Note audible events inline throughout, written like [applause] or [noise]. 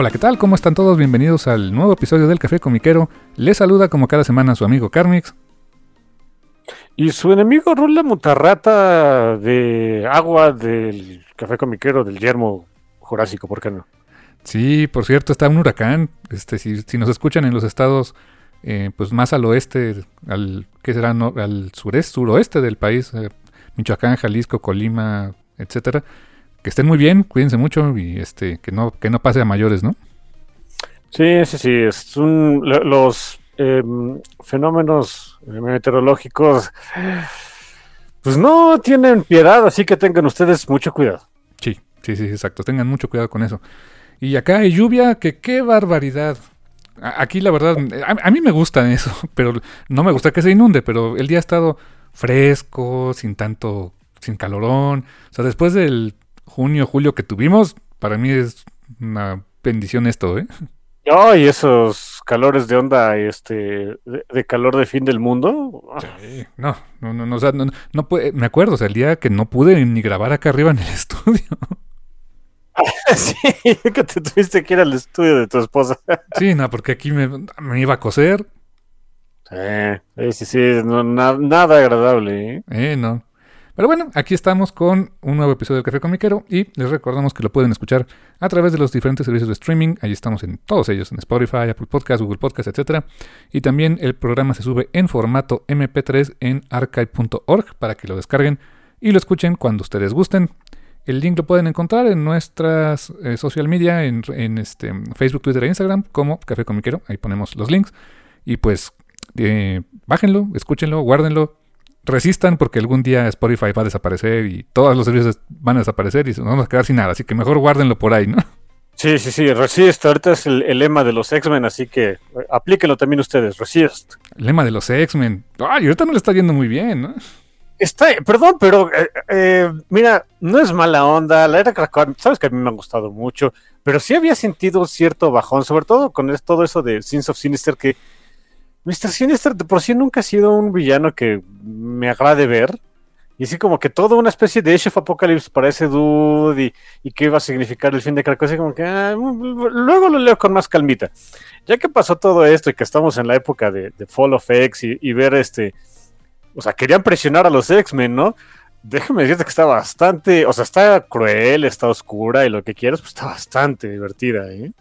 Hola, ¿qué tal? ¿Cómo están todos? Bienvenidos al nuevo episodio del Café Comiquero. Les saluda como cada semana su amigo Carmix. Y su enemigo Rula Mutarrata de agua del Café Comiquero del Yermo Jurásico, ¿por qué no? Sí, por cierto, está un huracán. Este, si, si nos escuchan en los estados eh, pues más al oeste, al ¿qué será? No, al sureste, suroeste del país, eh, Michoacán, Jalisco, Colima, etcétera que estén muy bien, cuídense mucho y este que no que no pase a mayores, ¿no? Sí, sí, sí, es un, los em, fenómenos meteorológicos pues no tienen piedad, así que tengan ustedes mucho cuidado. Sí, sí, sí, exacto, tengan mucho cuidado con eso. Y acá hay lluvia, que qué barbaridad. Aquí la verdad, a, a mí me gusta eso, [laughs] pero no me gusta que se inunde, pero el día ha estado fresco, sin tanto, sin calorón. O sea, después del junio, julio que tuvimos, para mí es una bendición esto, ¿eh? Ay, esos calores de onda, este, de, de calor de fin del mundo. Sí, no, no, no, no, o sea, no, no puede, me acuerdo, o sea, el día que no pude ni grabar acá arriba en el [laughs] estudio. [laughs] sí, [laughs] que te tuviste que ir al estudio de tu esposa. sí, no, porque aquí me, me iba a coser. Sí, sí, sí, no, na, nada agradable, ¿eh? Eh, no. Pero bueno, aquí estamos con un nuevo episodio del Café Comiquero y les recordamos que lo pueden escuchar a través de los diferentes servicios de streaming. Ahí estamos en todos ellos, en Spotify, Apple Podcasts, Google Podcasts, etc. Y también el programa se sube en formato MP3 en archive.org para que lo descarguen y lo escuchen cuando ustedes gusten. El link lo pueden encontrar en nuestras eh, social media, en, en este, Facebook, Twitter e Instagram, como Café Comiquero. Ahí ponemos los links. Y pues, eh, bájenlo, escúchenlo, guárdenlo, resistan porque algún día Spotify va a desaparecer y todos los servicios van a desaparecer y nos vamos a quedar sin nada. Así que mejor guárdenlo por ahí, ¿no? Sí, sí, sí, resist. Ahorita es el, el lema de los X-Men, así que aplíquenlo también ustedes, resist. El lema de los X-Men. Ay, ahorita no le está yendo muy bien, ¿no? Está, perdón, pero eh, eh, mira, no es mala onda. La era Krakoa, sabes que a mí me ha gustado mucho, pero sí había sentido cierto bajón, sobre todo con todo eso de Sins of Sinister que Mr. Sinister de por sí nunca ha sido un villano que me agrade ver. Y así como que toda una especie de Age of Apocalypse para ese dude y, que iba a significar el fin de Krakoa, así como que ah, luego lo leo con más calmita. Ya que pasó todo esto y que estamos en la época de, de Fall of X y, y, ver este... O sea, querían presionar a los X-Men, ¿no? Déjame decirte que está bastante... O sea, está cruel, está oscura y lo que quieras, pues está bastante divertida, ¿eh?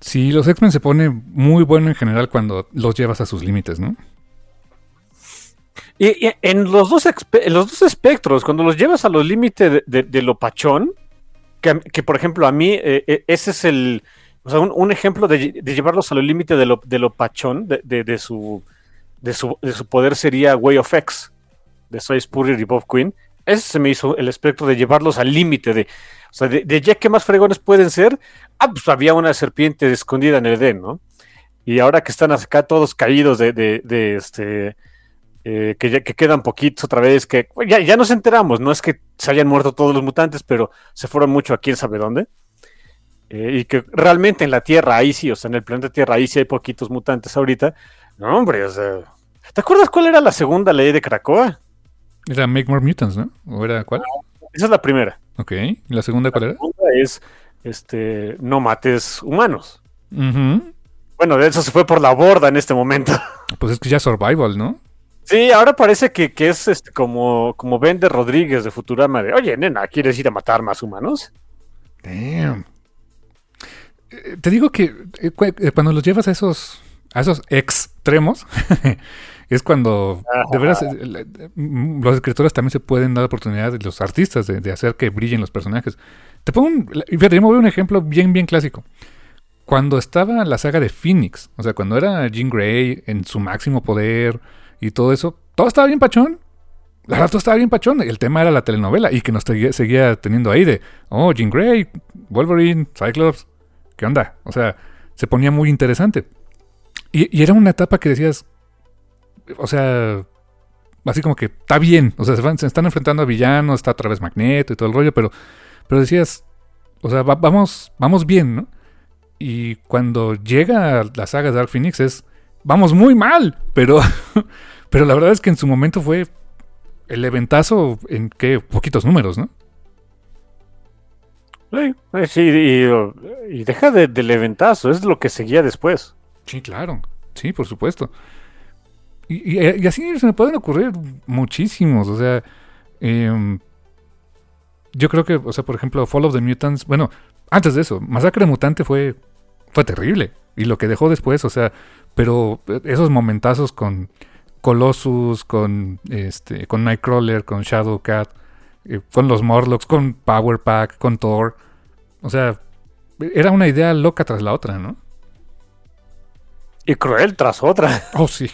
Sí, los X-Men se pone muy bueno en general cuando los llevas a sus límites, ¿no? Y, en los dos, los dos espectros, cuando los llevas a los límites de, de, de, lo pachón, que, por ejemplo a mí eh, ese es el, o sea, un, ejemplo de, de, llevarlos a los límites de lo, de lo pachón, de, su, su, de su poder sería Way of X, de Soy Spurrier y Bob Quinn. Ese se me hizo el espectro de llevarlos al límite de, o sea, de, ya que más fregones pueden ser, ah, pues había una serpiente escondida en el Edén, ¿no? Y ahora que están acá todos caídos de, de, este, eh, que, ya, que quedan poquitos otra vez, que ya, ya nos enteramos, no es que se hayan muerto todos los mutantes, pero se fueron mucho a quién sabe dónde. Eh, y que realmente en la Tierra, ahí sí, o sea, en el planeta Tierra, ahí sí hay poquitos mutantes ahorita. No, hombre, o sea. ¿Te acuerdas cuál era la segunda ley de Krakoa? Era Make More Mutants, ¿no? ¿O era cuál? Esa es la primera. Ok. ¿Y la segunda cuál la era? segunda es este, no mates humanos. Bueno, de eso se fue por la borda en este momento. [laughs] Pues es que ya survival, ¿no? Sí, ahora parece que, es este, como, como Ben de Rodríguez de Futurama de, oye, nena, ¿quieres ir a matar más humanos? Damn. Eh, te digo que eh, eh, cuando los llevas a esos, a esos extremos, [laughs] es cuando de veras los escritores también se pueden dar oportunidad de los artistas de, hacer que brillen los personajes. Te pongo un, fíjate, yo me voy a un ejemplo bien, bien clásico. Cuando estaba la saga de Phoenix, o sea, cuando era Jean Grey en su máximo poder, y todo eso, todo estaba bien pachón. La verdad, todo estaba bien pachón. El tema era la telenovela y que nos seguía teniendo ahí de, oh, Jean Grey, Wolverine, Cyclops, ¿qué onda? O sea, se ponía muy interesante. Y, era una etapa que decías, o sea, así como que está bien, o sea, se, están enfrentando a villanos, está otra vez Magneto y todo el rollo, pero, pero decías, o sea, vamos, vamos bien, ¿no? Y cuando llega la saga de Dark Phoenix es, vamos muy mal, pero, [laughs] pero la verdad es que en su momento fue el eventazo en qué poquitos números, ¿no? Sí, y, deja del eventazo, es lo que seguía después. Sí, claro, sí, por supuesto. Y, así se me pueden ocurrir muchísimos, o sea, em, yo creo que, o sea, por ejemplo, Fall of the Mutants, bueno, antes de eso, Masacre Mutante fue, fue terrible. Y lo que dejó después, o sea, pero esos momentazos con Colossus, con este, con Nightcrawler, con Shadowcat, eh, con los Morlocks, con Power Pack, con Thor. O sea, era una idea loca tras la otra, ¿no? Y cruel tras otra. Oh, sí,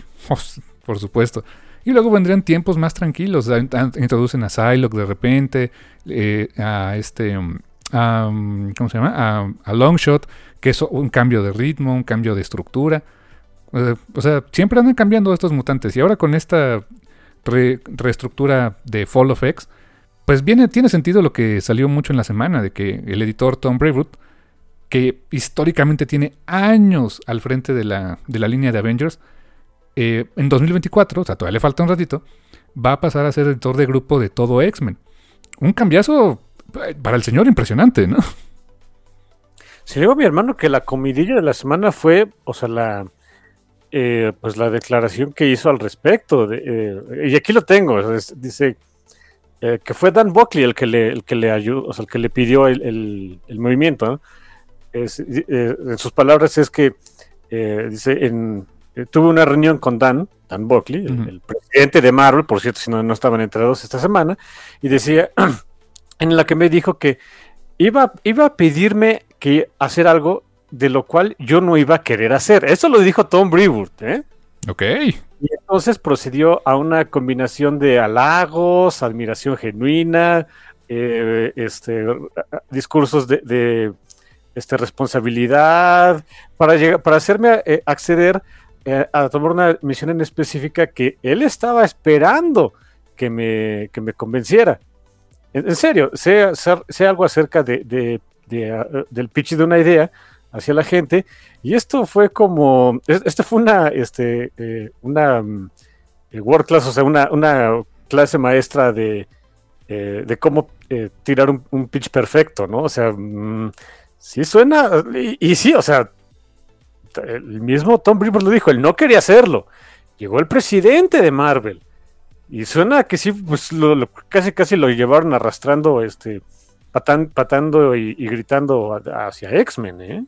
por supuesto. Y luego vendrían tiempos más tranquilos. Introducen a Psylocke de repente, eh, a este. Um, um, ¿Cómo se llama? A, a Longshot, que es un cambio de ritmo, un cambio de estructura. O sea, siempre andan cambiando estos mutantes. Y ahora con esta reestructura de Fall of X, pues viene, tiene sentido lo que salió mucho en la semana, de que el editor Tom Brevoort, que históricamente tiene años al frente de la, de la línea de Avengers, eh, en 2024, o sea, todavía le falta un ratito, va a pasar a ser editor de grupo de todo X-Men. Un cambiazo eh, para el señor impresionante, ¿no? Si digo a mi hermano que la comidilla de la semana fue, o sea, la, eh, pues la declaración que hizo al respecto. Eh, y aquí lo tengo, dice que fue Dan Buckley el que le, el que le ayudó, o sea, el que le pidió el, movimiento. en sus palabras es que dice, en, tuve una reunión con Dan, Dan Buckley, el, presidente de Marvel, por cierto, si no, no estaban enterados esta semana, y decía, [clears throat] en la que me dijo que iba, iba a pedirme que hacer algo de lo cual yo no iba a querer hacer. Eso lo dijo Tom Brevoort, ¿eh? Ok. Y entonces procedió a una combinación de halagos, admiración genuina, eh, este, discursos de, este, responsabilidad, para, llegar, para hacerme eh, acceder eh, a tomar una misión en específica que él estaba esperando que me, me convenciera. En, serio, sé, algo acerca de, del pitch de una idea, hacia la gente. Y esto fue como, esto fue una, este, eh, una world class, o sea, una, una clase maestra de, de cómo tirar un, pitch perfecto, ¿no? O sea, mm, sí suena, y, sí, o sea, el mismo Tom Brewer lo dijo, él no quería hacerlo. Llegó el presidente de Marvel. Y suena que sí, pues lo, casi casi lo llevaron arrastrando, este, patando y, gritando hacia X-Men, ¿eh?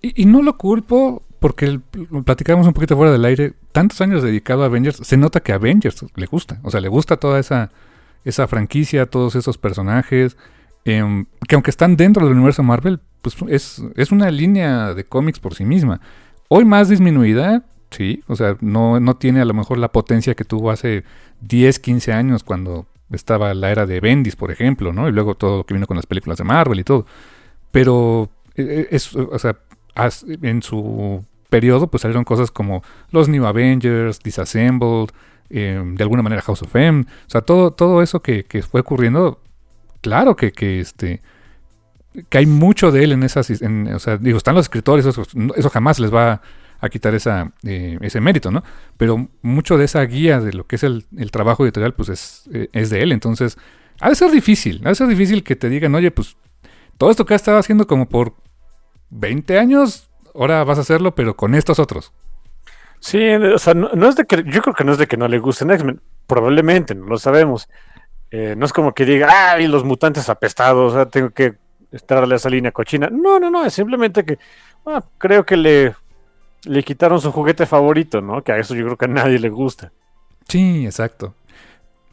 Y, no lo culpo porque platicamos un poquito fuera del aire. Tantos años dedicado a Avengers, se nota que a Avengers le gusta. O sea, le gusta toda esa, esa franquicia, todos esos personajes. Em, que aunque están dentro del universo Marvel, pues es, es una línea de cómics por sí misma. Hoy más disminuida, sí. O sea, no, no tiene a lo mejor la potencia que tuvo hace 10, 15 años cuando estaba la era de Bendis, por ejemplo, ¿no? Y luego todo lo que vino con las películas de Marvel y todo. Pero e, e, es, o sea, en su periodo pues salieron cosas como los New Avengers, Disassembled, em, de alguna manera House of M, o sea, todo, todo eso que, fue ocurriendo, claro que, que, este que hay mucho de él en esas, o sea, digo, están los escritores, eso, jamás les va a quitar esa, eh, ese mérito, ¿no? Pero mucho de esa guía de lo que es el, trabajo editorial, pues es, eh, es, de él. Entonces, ha de ser difícil, ha de ser difícil que te digan, oye, pues todo esto que has estado haciendo como por 20 años, ahora vas a hacerlo, pero con estos otros. Sí, o sea, no, es de que, yo creo que no es de que no le gusten X-Men, probablemente, no lo sabemos. Eh, no es como que diga, ay, los mutantes apestados, o sea, tengo que estarle a esa línea cochina. No, no, no, es simplemente que ah, creo que le, le quitaron su juguete favorito, ¿no? Que a eso yo creo que a nadie le gusta. Sí, exacto.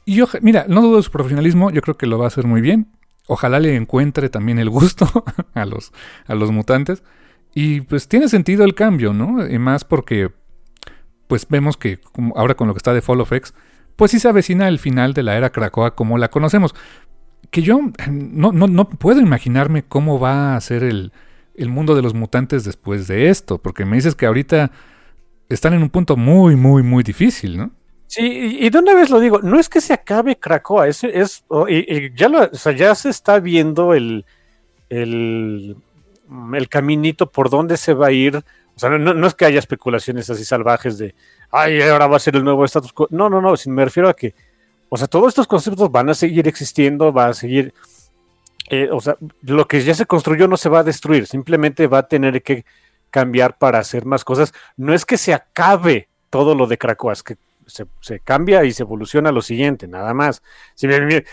Y yo, mira, no dudo de su profesionalismo, yo creo que lo va a hacer muy bien. Ojalá le encuentre también el gusto [laughs] a los, a los mutantes. Y pues tiene sentido el cambio, ¿no? Y más porque, pues vemos que ahora con lo que está de Fall of X, pues sí se avecina el final de la era Krakoa como la conocemos. Que yo no, no, no puedo imaginarme cómo va a ser el, el mundo de los mutantes después de esto, porque me dices que ahorita están en un punto muy, muy, muy difícil, ¿no? Sí, y de una vez lo digo, no es que se acabe Krakoa, es, es ya, lo, ya se está viendo el, el, el, caminito por dónde se va a ir. O sea, no, es que haya especulaciones así salvajes de, ay, ahora va a ser el nuevo status quo. No, no, no, me refiero a que, o sea, todos estos conceptos van a seguir existiendo, va a seguir, eh, o sea, lo que ya se construyó no se va a destruir, simplemente va a tener que cambiar para hacer más cosas. No es que se acabe todo lo de Krakoa, es que se, cambia y se evoluciona lo siguiente, nada más. Si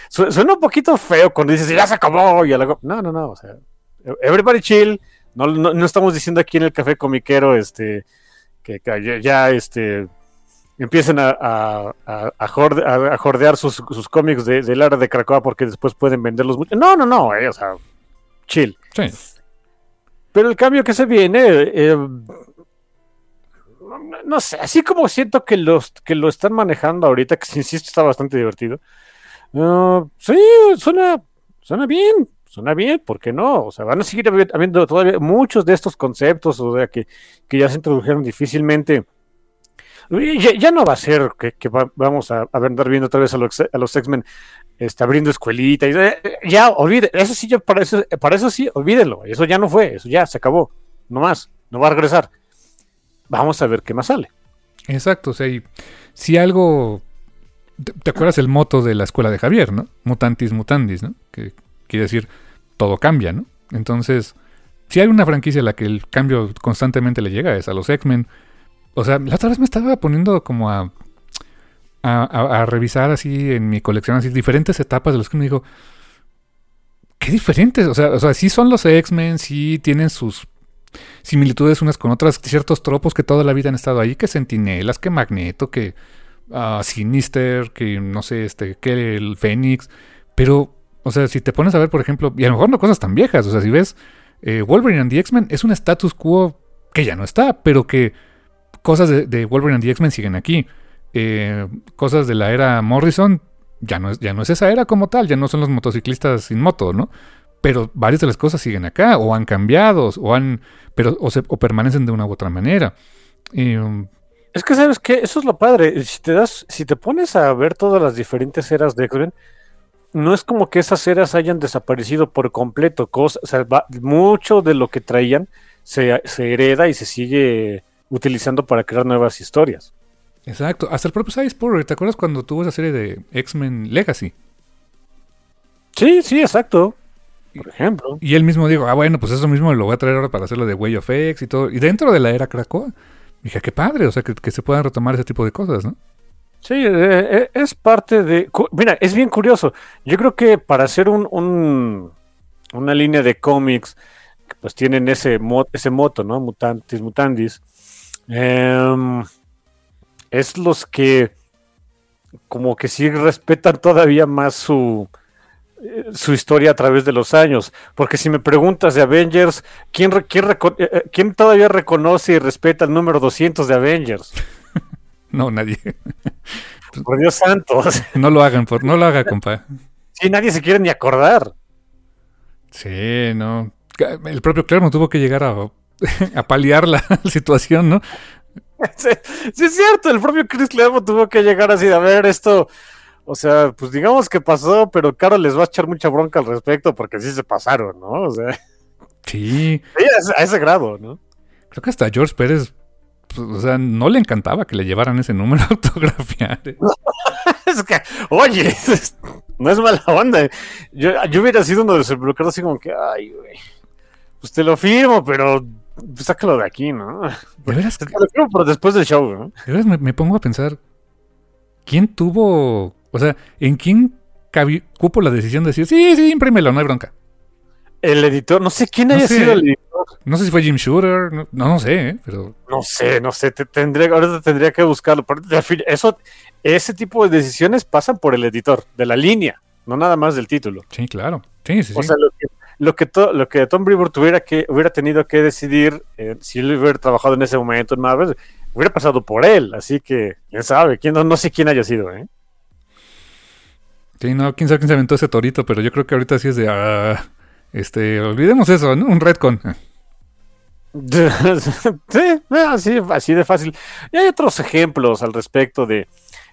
suena un poquito feo cuando dices, ya se acabó, y No, no, no, o sea, everybody chill. No, no, estamos diciendo aquí en el café comiquero este, que, ya, este, empiecen a, a, a, jordear sus, sus cómics de, del área de Krakoa porque después pueden venderlos mucho. No, no, no, eh, o sea, chill. Pero el cambio que se viene, eh, no, sé, así como siento que, los, que lo están manejando ahorita, que insisto está bastante divertido. Uh, sí, suena, suena bien, suena bien, ¿por qué no? O sea, van a seguir habiendo todavía muchos de estos conceptos, o sea, que, ya se introdujeron difícilmente. Ya, no va a ser que, vamos a, andar viendo otra vez a los, a los X-Men este, abriendo escuelita. Y, eh, ya, olvide, eso sí, ya para eso, para eso sí, olvídelo. Eso ya no fue, eso ya se acabó. No más, no va a regresar vamos a ver qué más sale. Exacto, o sea, si algo... ¿Te acuerdas el moto de la escuela de Javier, no? Mutantis mutandis, ¿no? Que quiere decir todo cambia, ¿no? Entonces, si hay una franquicia a la que el cambio constantemente le llega, es a los X-Men. O sea, la otra vez me estaba poniendo como a, a, revisar así en mi colección, así diferentes etapas de los que me digo, qué diferentes, o sea, o sea, sí son los X-Men, sí tienen sus similitudes unas con otras, ciertos tropos que toda la vida han estado ahí, que Sentinelas, que Magneto, que uh, Sinister, que no sé, este, que el Fénix, pero, o sea, si te pones a ver, por ejemplo, y a lo mejor no cosas tan viejas, o sea, si ves eh, Wolverine and the X-Men, es un status quo que ya no está, pero que cosas de, Wolverine and the X-Men siguen aquí. Eh, cosas de la era Morrison, ya no, es, ya no es esa era como tal, ya no son los motociclistas sin moto, ¿no? pero varias de las cosas siguen acá, o han cambiado, o han, pero, o, se, o permanecen de una u otra manera. Um, es que sabes que eso es lo padre. Si te das, si te pones a ver todas las diferentes eras de X-Men, no es como que esas eras hayan desaparecido por completo. Cosa, o sea, mucho de lo que traían se, hereda y se sigue utilizando para crear nuevas historias. Exacto. Hasta el propio Size ¿te acuerdas cuando tuvo esa serie de X-Men Legacy? Sí, sí, exacto por ejemplo. Y él mismo dijo, ah, bueno, pues eso mismo lo voy a traer ahora para hacerlo de Way of X y todo. Y dentro de la era Krakoa, dije, qué padre, o sea, que, se puedan retomar ese tipo de cosas, ¿no? Sí, eh, eh, es parte de... Mira, es bien curioso. Yo creo que para hacer un, una línea de cómics, pues tienen ese, ese moto, ¿no? Mutantes, mutandis. Em, es los que como que sí respetan todavía más su, su historia a través de los años. Porque si me preguntas de Avengers, ¿quién, eh, eh, quién, todavía reconoce y respeta el número 200 de Avengers? [laughs] No, nadie. [laughs] Por Dios santo. No lo hagan, por, no lo haga, compa. Sí, nadie se quiere ni acordar. Sí, no. El propio Claremont tuvo que llegar a, [laughs] a paliar la [laughs] situación, ¿no? Sí, sí, es cierto, el propio Chris Claremont tuvo que llegar así de a ver esto o sea, pues digamos que pasó, pero Caro les va a echar mucha bronca al respecto porque sí se pasaron, ¿no? O sea. Sí. [laughs] a, ese, grado, ¿no? Creo que hasta George Pérez, pues, o sea, no le encantaba que le llevaran ese número autografiado. es que, oye, no es mala onda. Yo, yo hubiera sido uno de los involucrados así como que, ay, güey, pues te lo firmo, pero pues, sácalo de aquí, ¿no? De veras, por después del show, ¿no? de veras me, me pongo a pensar, ¿quién tuvo, o sea, en quién cabi- cupo la decisión de decir, sí, sí, imprímelo, no hay bronca? El editor, no sé quién No haya sé. sido el editor. No sé si fue Jim Shooter, no, no, no sé, ¿eh? pero No sé, no sé, te, tendría, ahorita tendría que buscarlo. pero eso, ese tipo de decisiones pasan por el editor, de la línea, no nada más del título. sí, claro. Sí, sí, sí. O sea, lo que, lo que, to- lo que Tom Brevoort tuviera que hubiera tenido que decidir, eh, si él hubiera trabajado en ese momento en Marvel, hubiera pasado por él. Así que, quién sabe, quién, no, no sé quién haya sido, ¿eh? Sí, no, quién sabe quién se aventó ese torito, pero yo creo que ahorita sí es de, ah, este, olvidemos eso, ¿no? Un retcon. [laughs] [laughs] sí, así, así de fácil. Y hay otros ejemplos al respecto de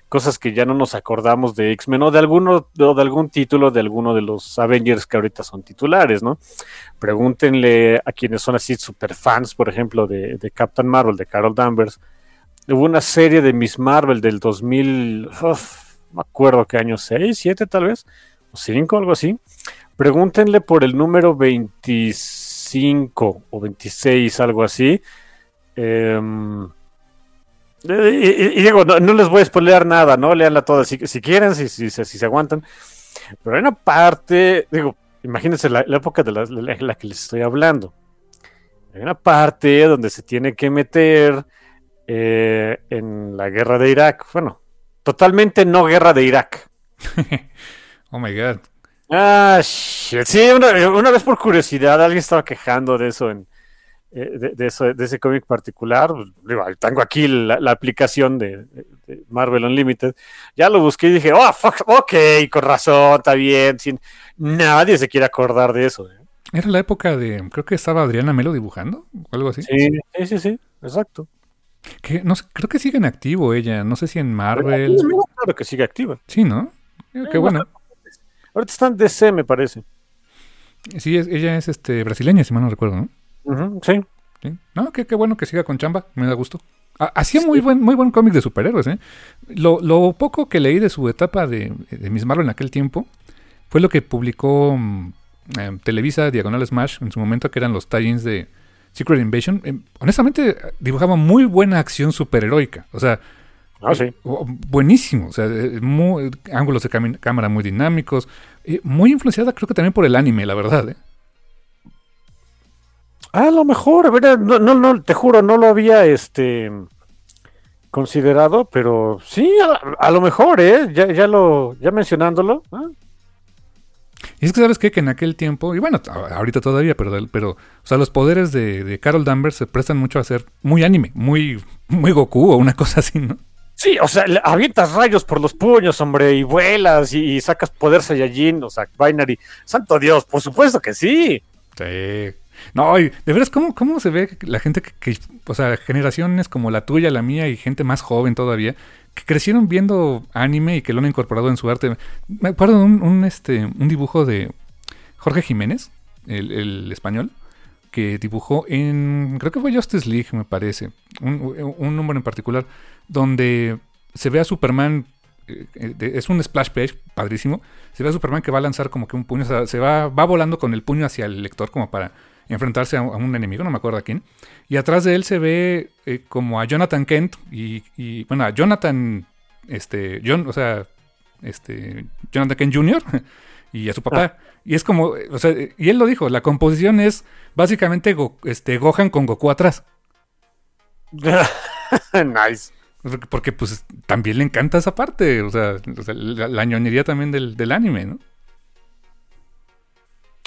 cosas que ya no nos acordamos de X-Men o de alguno o de algún título de alguno de los Avengers que ahorita son titulares, ¿no? Pregúntenle a quienes son así super fans, por ejemplo, de, de Captain Marvel, de Carol Danvers. Hubo una serie de Miss Marvel del 2000, uf, no me acuerdo qué año, 6, 7 tal vez, o 5, algo así. Pregúntenle por el número 25 o 26, algo así. Em, y, y- y digo, no, no les voy a spoilear nada, ¿no? Leanla toda si, si quieren, si, si, si, se aguantan. Pero hay una parte, digo, imagínense la, la época de la, la- la que les estoy hablando. Hay una parte donde se tiene que meter eh, en la guerra de Irak. Bueno, totalmente no guerra de Irak. [laughs] oh my god. Ah, shit. Sí, una, una vez por curiosidad, alguien estaba quejando de eso en eh, de, de eso, de ese cómic particular. Pues, tengo aquí la, la aplicación de, de- de Marvel Unlimited. Ya lo busqué y dije, oh, fuck, ok, con razón, está bien. Sin, nadie se quiere acordar de eso. ¿eh? Era la época de, creo que estaba Adriana Melo dibujando, o algo así. Sí, sí, sí, sí, exacto. Que, no creo que sigue en activo ella, no sé si en Marvel. Claro que sigue activa. Sí, ¿no? Eh, Qué bueno. Ahorita está en DC, me parece. Sí, es- ella es este brasileña, si mal no recuerdo, ¿no? Sí. Sí. No, qué, qué bueno que siga con chamba, me da gusto. Ha- Hacía muy buen, muy buen cómic de superhéroes, ¿eh? Lo, lo poco que leí de su etapa de, de Miss Marvel en aquel tiempo fue lo que publicó mm, eh, Televisa Diagonal Smash en su momento, que eran los tie-ins de Secret Invasion. Eh, honestamente, dibujaba muy buena acción superheroica. O sea, Ah, sí. o- buenísimo. O sea, eh, muy- ángulos de cámara muy dinámicos. eh, muy influenciada, creo que también por el anime, la verdad, ¿eh? A lo mejor, a ver, no, no, no, te juro, no lo había este considerado, pero sí, a, a lo mejor, ¿eh? Ya, ya lo, ya mencionándolo. ¿ah? Y es que sabes qué? que en aquel tiempo, y bueno, ahorita todavía, pero, pero o sea, los poderes de, de Carol Danvers se prestan mucho a ser muy anime, muy, muy Goku o una [laughs] cosa así, ¿no? Sí, o sea, avientas rayos por los puños, hombre, y vuelas y, y sacas poder Saiyajin, o sea, Binary. Santo Dios, por supuesto que sí. Sí. No, de veras, ¿cómo, cómo se ve la gente que, o sea, generaciones como la tuya, la mía y gente más joven todavía, que crecieron viendo anime y que lo han incorporado en su arte? Me acuerdo de un, un, este, un dibujo de Jorge Jiménez, el, el español, que dibujó en, creo que fue Justice League, me parece, un, un número en particular, donde se ve a Superman, eh, eh, es un splash page padrísimo, se ve a Superman que va a lanzar como que un puño, o sea, se va, va volando con el puño hacia el lector como para enfrentarse a, un enemigo, no me acuerdo a quién, y atrás de él se ve eh, como a Jonathan Kent y, y, bueno, a Jonathan, este, John, o sea, este, Jonathan Kent Jr. [laughs] y a su papá. Y es como, o sea, y él lo dijo, la composición es básicamente Go- este, Gohan con Goku atrás. [laughs] nice. Porque, pues también le encanta esa parte, o sea, o sea, la, la ñoñería también del, del anime, ¿no?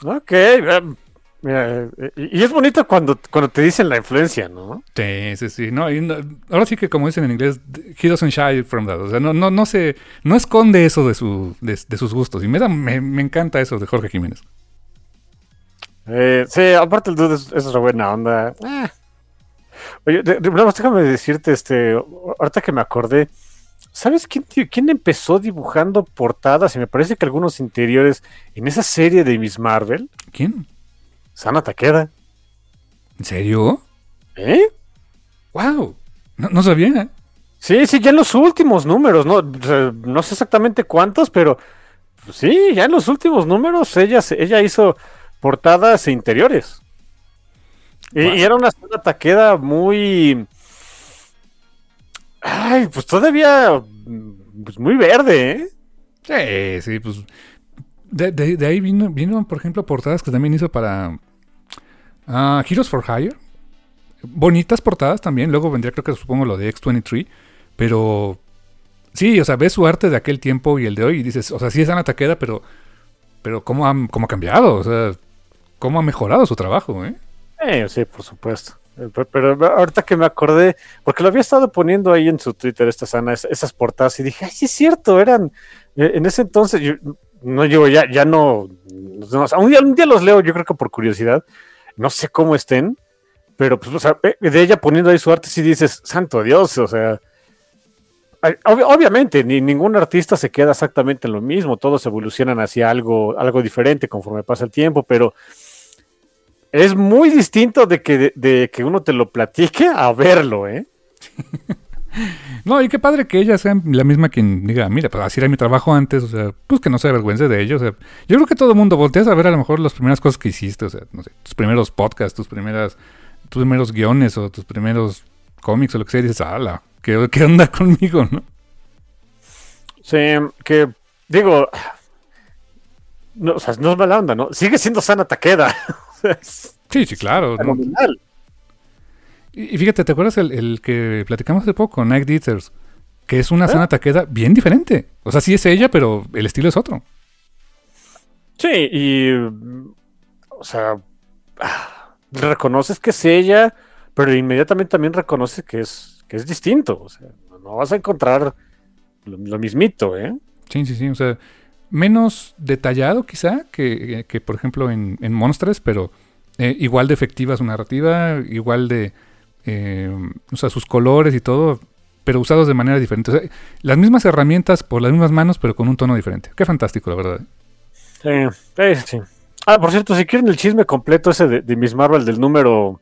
Ok. Mira, eh, y es bonito cuando, cuando te dicen la influencia, ¿no? Sí, sí, sí. No, y no- ahora sí que como dicen en inglés, he doesn't shy from that. O sea, no, no, no se, no esconde eso de su, de, de sus gustos. Y me da, me, me encanta eso de Jorge Jiménez. Eh, sí, aparte el dude es, es una buena onda. Eh. Oye, de- déjame decirte, este, ahorita que me acordé, ¿sabes quién, quién empezó dibujando portadas? Y me parece que algunos interiores en esa serie de Miss Marvel, ¿Quién? Sana Takeda. ¿En serio? ¿Eh? ¡Wow! No, no sabía. Sí, sí, ya en los últimos números, no, no sé exactamente cuántos, pero pues sí, ya en los últimos números ella, ella hizo portadas e interiores. Y, y era una zona taqueda muy. Ay, pues todavía. Pues muy verde, ¿eh? Sí, sí, pues. De, de- ahí vino, vino, por ejemplo, portadas que también hizo para ah, Heroes for Hire. Bonitas portadas también. Luego vendría, creo que supongo, lo de X23. Pero sí, o sea, ves su arte de aquel tiempo y el de hoy y dices, o sea, sí es Ana Taqueda, pero, pero ¿cómo ha, cómo ha cambiado? O sea, ¿cómo ha mejorado su trabajo? ¿eh? Eh, sí, por supuesto. Eh, pe- Pero ahorita que me acordé, porque lo había estado poniendo ahí en su Twitter, esta sana, es- esas portadas, y dije, ay, sí es cierto, eran. eh, En ese entonces, no digo, ya, ya no, no, un, día, los leo, yo creo que por curiosidad, no sé cómo estén, pero pues, de ella poniendo ahí su arte, sí dices, santo Dios, o sea. obviamente, ni ningún artista se queda exactamente en lo mismo, todos evolucionan hacia algo, algo diferente conforme pasa el tiempo, pero es muy distinto de que, de que uno te lo platique a verlo, ¿eh? [laughs] No, y qué padre que ella sea la misma quien diga, mira, pues así era mi trabajo antes, o sea, pues que no se avergüence de ello. O sea, yo creo que todo el mundo volteas a ver a lo mejor las primeras cosas que hiciste, o sea, no sé, tus primeros podcasts, tus primeras, tus primeros guiones o tus primeros cómics o lo que sea, y dices, ala, ¿qué, qué onda conmigo, no? Sí, que digo, no, o sea, no es mala onda, ¿no? Sigue siendo Sana [laughs] es Sí, sí, claro. ¿no? Y y fíjate, ¿te acuerdas el, el que platicamos hace poco, Night Eaters? Que es una ¿Eh? Sana Taqueda bien diferente. O sea, sí es ella, pero el estilo es otro. Sí, y. O sea. ah, Reconoces que es ella, pero inmediatamente también reconoces que es, que es distinto. O sea, no vas a encontrar lo, lo mismito, ¿eh? Sí, sí, sí. O sea, menos detallado quizá que, que, por ejemplo en, en Monstres, pero eh, igual de efectiva su narrativa, igual de... eh, o sea, sus colores y todo, pero usados de manera diferente. O sea, las mismas herramientas por las mismas manos, pero con un tono diferente. Qué fantástico, la verdad. ¿eh? Sí, sí, sí. Ah, por cierto, si quieren el chisme completo ese de, de Miss Marvel del número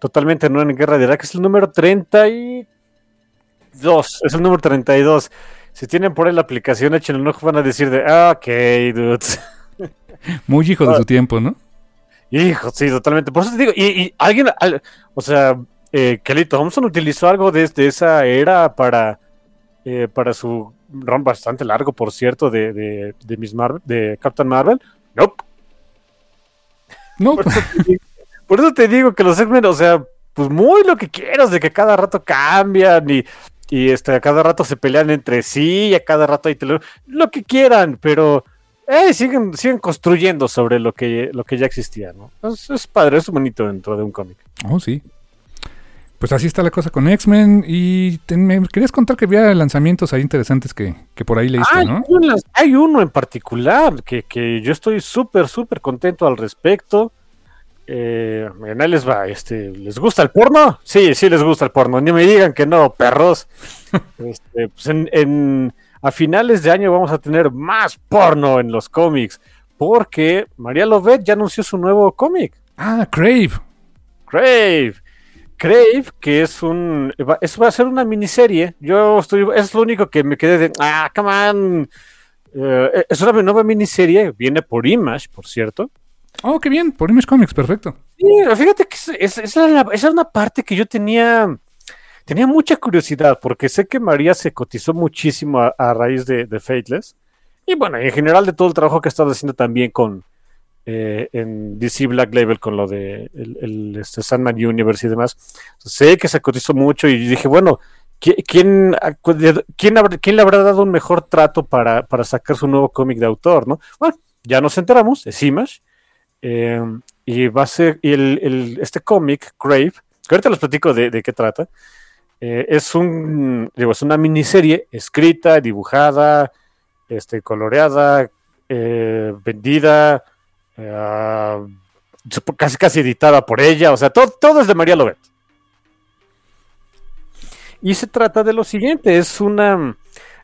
totalmente no en guerra de Irak, es el número 32. Es el número 32. Si tienen por ahí la aplicación, echen el ojo, van a decir de, ah, ok, dudes. [laughs] Muy hijo de su tiempo, ¿no? Hijo, sí, totalmente. Por eso te digo, y, y alguien, al- o sea, eh, Kelly Thompson utilizó algo desde esa era para, eh, para su run bastante largo, por cierto, de, de, de Miss Marvel, de Captain Marvel. Nope. No, Por eso, te digo, por eso te digo que los X-Men, o sea, pues muy lo que quieras, de que cada rato cambian y, y este, a cada rato se pelean entre sí, y a cada rato hay tele- lo que quieran, pero eh, siguen, siguen construyendo sobre lo que, lo que ya existía, ¿no? Es, es padre, es bonito dentro de un cómic. Oh, sí. Pues así está la cosa con X-Men. Y te- me querías contar que había lanzamientos ahí interesantes que, que por ahí leíste, Hay, ¿no? unas- hay uno en particular que, que yo estoy súper, súper contento al respecto. Eh, ahí les va, este, ¿les gusta el porno? Sí, sí les gusta el porno, ni me digan que no, perros. [laughs] Este, pues en, en- a finales de año vamos a tener más porno en los cómics, porque María Lovett ya anunció su nuevo cómic. Ah, Crave. Crave. Crave, que es un. va- Eso va a ser una miniserie. Yo estoy. Es lo único que me quedé de. Ah, come on. Eh, es una nueva miniserie. Viene por Image, por cierto. Oh, qué bien. Por Image Comics, perfecto. Sí, fíjate que es- es- esa, es una parte que yo tenía. Tenía mucha curiosidad, porque sé que María se cotizó muchísimo a, a raíz de, de Fateless. Y bueno, en general de todo el trabajo que ha estado haciendo también con. Eh, en DC Black Label con lo de el, este Sandman Universe y demás. Sé que se cotizó mucho y dije, bueno, ¿qui- ¿quién, quién, habrá- quién le habrá dado un mejor trato para, para sacar su nuevo cómic de autor? ¿no? Bueno, ya nos enteramos, es Image. Eh, y va a ser, y el- este cómic, Crave, que ahorita les platico de, de qué trata, eh, es un, digo, es una miniserie escrita, dibujada, este, coloreada, eh, vendida, supo- casi casi editada por ella, o sea, todo, todo es de María Lovett. Y se trata de lo siguiente, es una,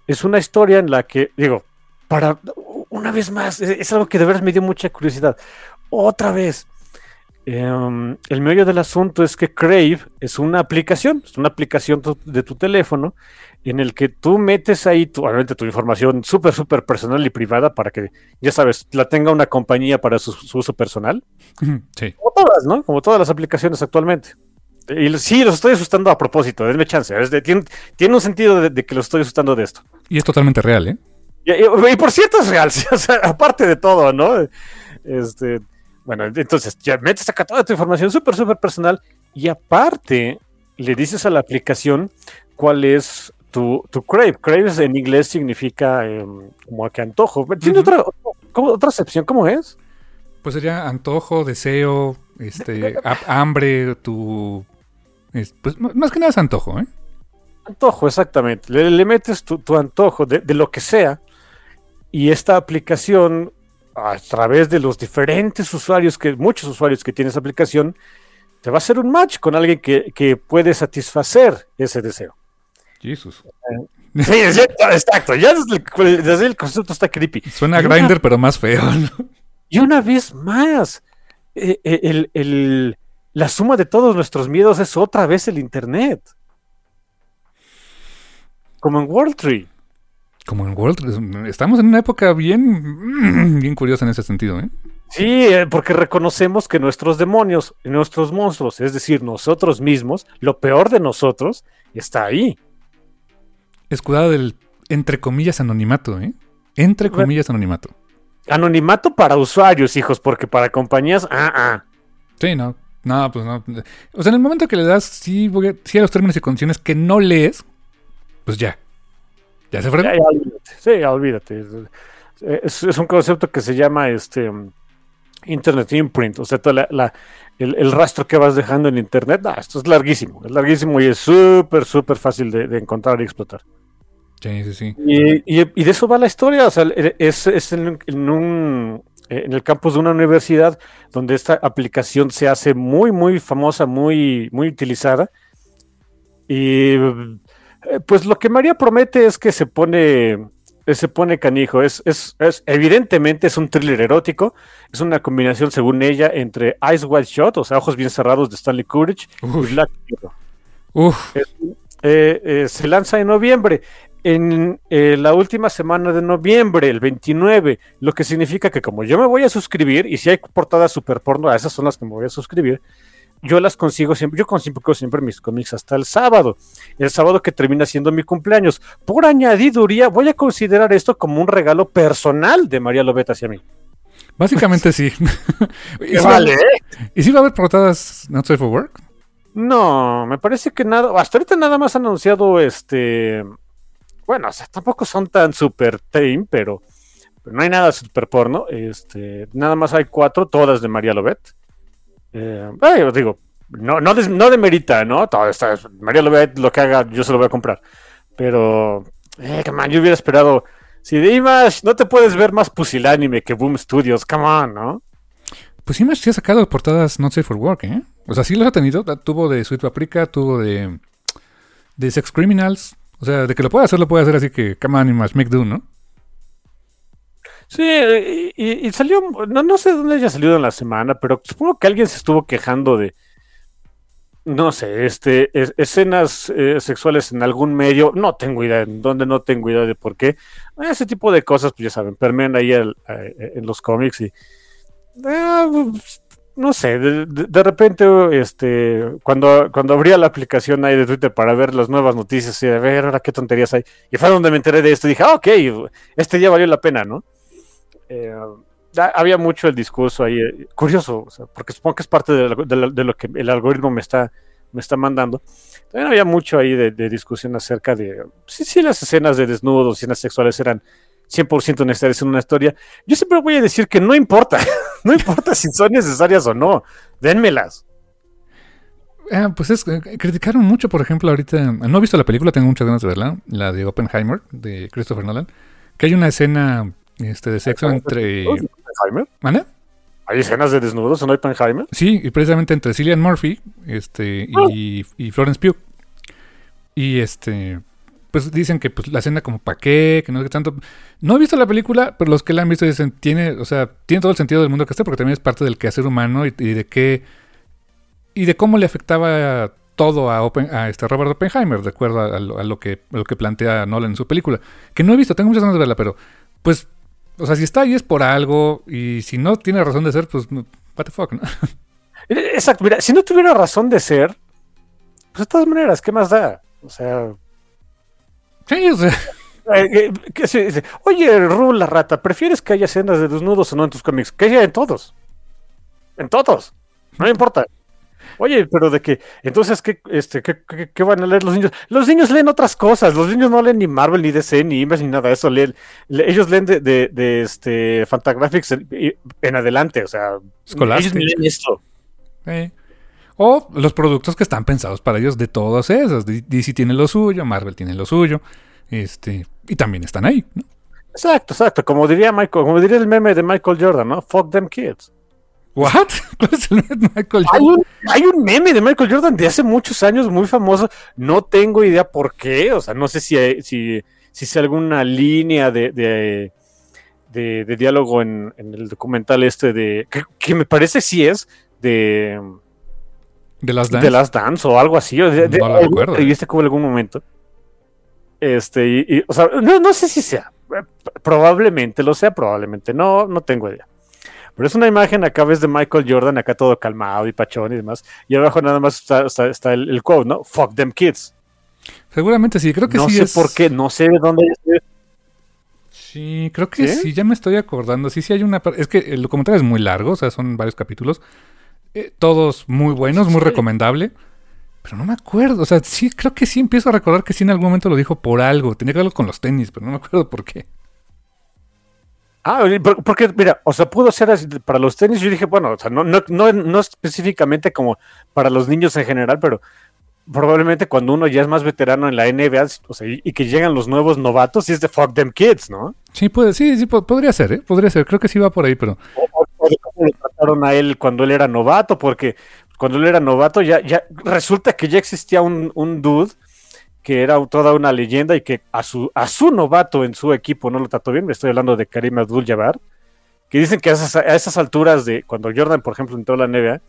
es una historia en la que, digo, para, una vez más, es, es algo que de veras me dio mucha curiosidad. Otra vez, em, el meollo del asunto es que Crave es una aplicación, es una aplicación tu- de tu teléfono en el que tú metes ahí tu, obviamente tu información súper, súper personal y privada para que, ya sabes, la tenga una compañía para su, su uso personal. Sí. Como todas, ¿no? Como todas las aplicaciones actualmente. Y sí, los estoy asustando a propósito, denme chance. es de- tiene, tiene un sentido de, de que los estoy asustando de esto. Y es totalmente real, ¿eh? Y, y- y por cierto es real, [laughs] sí, o sea, aparte de todo, ¿no? Este, bueno, entonces ya metes acá toda tu información súper, súper personal y aparte le dices a la aplicación cuál es tu, tu crave. Crave en inglés significa em, como que antojo. ¿Tiene Ujú. otra, cómo- otra acepción? ¿Cómo es? Pues sería antojo, deseo, este, [laughs] ha- hambre, tu... es- pues más que nada es antojo, ¿eh? Antojo, exactamente. Le, le metes tu, tu antojo de, de lo que sea y esta aplicación, a través de los diferentes usuarios, que muchos usuarios que tiene esa aplicación, te va a hacer un match con alguien que, que puede satisfacer ese deseo. Jesús. Sí, es cierto, exacto. Ya desde el, desde el concepto está creepy. Suena a Grinder, pero más feo, ¿no? Y una vez más, eh, eh, el- el- la suma de todos nuestros miedos es otra vez el Internet. Como en World Tree. Como en World... Estamos en una época bien... [clears throat] Bien curiosa en ese sentido, ¿eh? Sí, eh, porque reconocemos que nuestros demonios, nuestros monstruos, es decir, nosotros mismos, lo peor de nosotros, está ahí. Escudado del, entre comillas, anonimato, ¿eh? Entre comillas, anonimato. Anonimato para usuarios, hijos, porque para compañías, ah, ah. Sí, no. No, pues no. O sea, en el momento que le das sí, voy a, sí a los términos y condiciones que no lees, pues ya. Ya se fregó. Ya, ya, olvídate. Sí, ya, olvídate. Es, es un concepto que se llama este Internet Imprint, o sea, toda la- la- el, el rastro que vas dejando en Internet. esto es larguísimo, es larguísimo y es súper, súper fácil de, de encontrar y explotar. Sí, sí, sí. Y, y- y de eso va la historia, o sea, es, es en, en un, en el campus de una universidad donde esta aplicación se hace muy, muy famosa, muy, muy utilizada. Y eh, pues lo que María promete es que se pone, eh, se pone canijo, es, es, es- evidentemente es un thriller erótico, es una combinación según ella entre Eyes Wide Shut, o sea, ojos bien cerrados de Stanley Kubrick, y Uf, Black Mirror. uf. Eh, eh, se lanza en noviembre. En eh, la última semana de noviembre, el 29, lo que significa que como yo me voy a suscribir, y si hay portadas super porno, a esas son las que me voy a suscribir, yo las consigo siempre, yo consigo siempre mis cómics hasta el sábado, el sábado que termina siendo mi cumpleaños. Por añadiduría, voy a considerar esto como un regalo personal de María Lobet hacia mí. Básicamente sí. [laughs] ¿Y, ¿Qué si va, vale, eh? ¿Y si va a haber portadas Not Safe for Work? No, me parece que nada, hasta ahorita nada más han anunciado este, bueno, o sea, tampoco son tan super tame, pero, pero no hay nada super porno, este, nada más hay cuatro, todas de María Lobet. Eh, os digo, no, no, des- no demerita, ¿no? Todo está, María Lobet, lo que haga, yo se lo voy a comprar. Pero, eh, come on, yo hubiera esperado, si de Image no te puedes ver más pusilánime que Boom Studios, come on, ¿no? Pues Image sí ha sacado portadas Not Safe for Work, ¿eh? O sea, sí los ha tenido. Tuvo de Sweet Paprika, tuvo de, de Sex Criminals. O sea, de que lo puede hacer, lo puede hacer así que, come on, Image, make do, ¿no? Sí, y, y- salió, no, no sé dónde haya salido en la semana, pero supongo que alguien se estuvo quejando de, no sé, este, es- escenas eh, sexuales en algún medio, no tengo idea en dónde, no tengo idea de por qué. Ese tipo de cosas, pues ya saben, permean ahí en los cómics y, ah, no sé, de, repente, este, cuando, cuando abría la aplicación ahí de Twitter para ver las nuevas noticias y de ver ahora qué tonterías hay, y fue donde me enteré de esto y dije, ah, ok, este día valió la pena, ¿no? Eh, ha- había mucho el discurso ahí, eh, curioso, porque supongo que es parte de de lo- que el algoritmo me está, me está mandando. También había mucho ahí de, discusión acerca de si sí, las escenas de desnudos, escenas sexuales eran 100% necesarias en una historia. Yo siempre voy a decir que no importa, [laughs] no importa si son necesarias o no, dénmelas. Ah, pues es, eh, criticaron mucho, por ejemplo, ahorita. No he visto la película, tengo muchas ganas de verla. La de Oppenheimer, de Christopher Nolan. Que hay una escena este, de sexo entre. ¿Oppenheimer? ¿Hay escenas de desnudos en Oppenheimer? Sí, y precisamente entre Cillian Murphy este, y, y Florence Pugh. Y este. pues dicen que pues la escena como pa' qué, que no sé qué tanto. No he visto la película, pero los que la han visto dicen, tiene, o sea, tiene todo el sentido del mundo que esté, porque también es parte del quehacer humano y, y de qué, y de cómo le afectaba todo a, Open- a este Robert Oppenheimer, de acuerdo a, a lo, a lo que, a lo que plantea Nolan en su película. Que no he visto, tengo muchas ganas de verla, pero pues, o sea, si está ahí es por algo, y si no tiene razón de ser, pues, what the fuck, ¿no? [laughs] Eh, Exacto, mira, si no tuviera razón de ser, pues de todas maneras, ¿qué más da? O sea, Sí, o sea, [laughs] eh, eh. Oye, Ru la rata, ¿prefieres que haya escenas de desnudos o no en tus cómics? Que haya en todos. En todos. No me importa. Oye, pero de que, entonces, ¿qué, este, qué, qué- qué van a leer los niños? Los niños leen otras cosas. Los niños no leen ni Marvel, ni DC, ni Image, ni nada de eso. Leen, le- ellos leen de, de, de, este, Fantagraphics en, en adelante. O sea, ellos leen esto. O los productos que están pensados para ellos de todos esos. D- DC tiene lo suyo, Marvel tiene lo suyo, este, y también están ahí, ¿no? Exacto, exacto. Como diría Michael, como diría el meme de Michael Jordan, ¿no? Fuck them kids. ¿What? [laughs] ¿Cuál es el Michael Hay un, hay un meme de Michael Jordan de hace muchos años muy famoso. No tengo idea por qué. O sea, no sé si hay- si, si es alguna línea de, de, de- de diálogo en, en el documental este de. Que, que me parece sí es de, ¿De las Dance? de Last Dance o algo así. o de, No lo recuerdo. entrevista que hubo en algún momento. Este, y, y, o sea, no, no sé si sea. Eh, Probablemente lo sea, probablemente no, no tengo idea. Pero es una imagen acá ves de Michael Jordan, acá todo calmado y pachón y demás. Y abajo nada más está, está- está el, el quote, ¿no? Fuck them kids. Seguramente sí, creo que no sí sé es- por qué, no sé de dónde. Sí, creo que ¿Sí? ¿Sí? ya me estoy acordando. Sí, sí hay una... Es que el documental es muy largo, o sea, son varios capítulos. Eh, todos muy buenos, muy Sí. recomendable. Pero no me acuerdo, o sea, sí, creo que sí empiezo a recordar que sí en algún momento lo dijo por algo. Tenía que verlo con los tenis, pero no me acuerdo por qué. Ah, por- porque, mira, o sea, pudo ser así para los tenis. Yo dije, bueno, o sea, no, no, no, no específicamente como para los niños en general, pero probablemente cuando uno ya es más veterano en la NBA, o sea, y, y que llegan los nuevos novatos, y es de fuck them kids, ¿no? Sí, puede, sí, sí, po- podría ser, ¿eh? Podría ser, creo que sí va por ahí, pero... o, o de cómo lo trataron a él cuando él era novato, porque cuando él era novato ya, ya resulta que ya existía un, un dude que era toda una leyenda y que a su, a su novato en su equipo no lo trató bien, me estoy hablando de Karim Abdul-Jabbar, que dicen que a esas, a esas alturas de cuando Jordan, por ejemplo, entró a la NBA,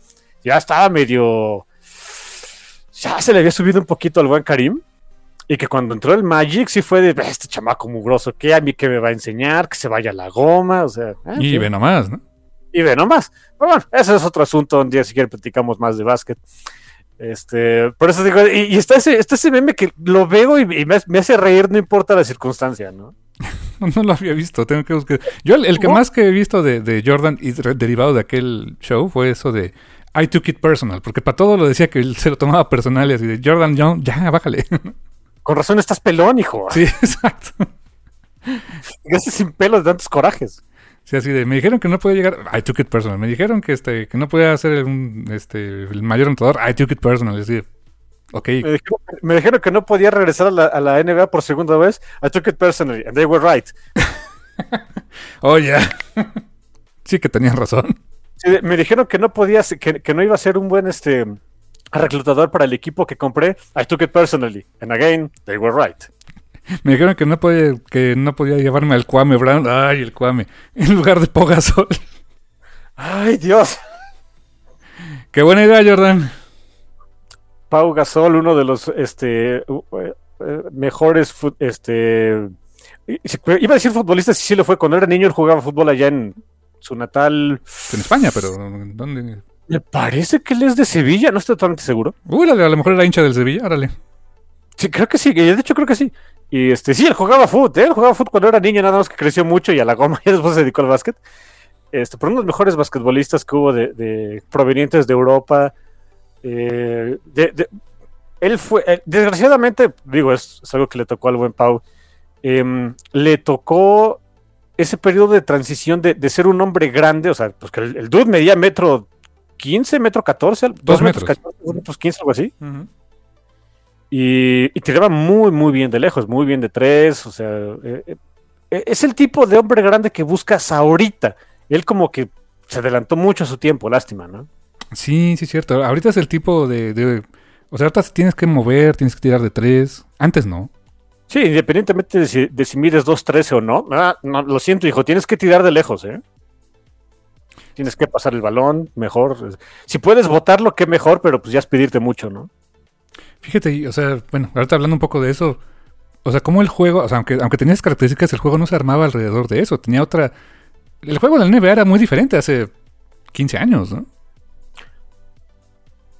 ya estaba medio... Ya se le había subido un poquito al buen Karim. Y que cuando entró el Magic sí fue de este chamaco mugroso, que a mí que me va a enseñar, que se vaya a la goma, o sea. en Y ve nomás, ¿no? Y ve nomás. Pero bueno, ese es otro asunto. Un día, si quieren, platicamos más de básquet. Este, por eso digo, y, y está, ese, está ese meme que lo veo y, y me, me hace reír, no importa la circunstancia, [laughs] ¿no? No, lo había visto, tengo que buscar. Yo el, el que más que he visto de, de Jordan y re- derivado de aquel show fue eso de I took it personal, porque para todo lo decía que él se lo tomaba personal y así de Jordan, ya, ya bájale. [laughs] Con razón estás pelón, hijo. sí, [laughs] exacto. Llegaste sin pelos de tantos corajes. Sí, así de, me dijeron que no podía llegar, I took it personal. Me dijeron que este, que no podía ser un, este, el mayor anotador, I took it personal. Así de, ok, Me dijeron, me dijeron que no podía regresar a la, a la NBA por segunda vez. I took it personally, and they were right. [laughs] oh ya. sí que tenían razón. Sí, me dijeron que no podía, que no iba a ser un buen este reclutador para el equipo que compré. I took it personally, and again, they were right. [laughs] Me dijeron que no podía, que no podía llevarme al Kwame Brown. Ay, el Kwame. [laughs] En lugar de Pogasol. Ay, Dios. Qué buena idea, Jordan. Pau Gasol, uno de los este, eh, mejores, este, iba a decir futbolistas, y sí lo fue. Cuando era niño, él jugaba fútbol allá en su natal. En España, pero ¿dónde? Me parece que él es de Sevilla, no estoy totalmente seguro. Uy, a lo mejor era hincha del Sevilla, órale. Sí, creo que sí, de hecho creo que sí. Y este, sí, él jugaba fútbol, ¿eh? él jugaba fútbol cuando era niño, nada más que creció mucho y a la goma [laughs] y después se dedicó al básquet. Este, pero uno de los mejores basquetbolistas que hubo de, de- provenientes de Europa. eh, de- de- él fue, eh, desgraciadamente, digo, es, es algo que le tocó al buen Pau. em, le tocó ese periodo de transición de, de ser un hombre grande, o sea, pues que el, el dude medía metro 15, metro 14, dos metros, metros. 14, dos metros 15, algo así. Y, y tiraba muy, muy bien de lejos, muy bien de tres. O sea, eh, eh, es el tipo de hombre grande que buscas ahorita. Él como que se adelantó mucho a su tiempo, lástima, ¿no? Sí, sí, es cierto. Ahorita es el tipo de, de- O sea, ahorita tienes que mover, tienes que tirar de tres. Antes no. Sí, independientemente de si, de si mides 2.13 o no, ah, no, lo siento, hijo, tienes que tirar de lejos, ¿eh? Tienes que pasar el balón, mejor. Si puedes botarlo, qué mejor, pero pues ya es pedirte mucho, ¿no? Fíjate, o sea, bueno, ahorita hablando un poco de eso, o sea, como el juego, o sea, aunque, aunque tenía esas características, el juego no se armaba alrededor de eso, tenía otra... El juego de la NBA era muy diferente hace 15 años, ¿no?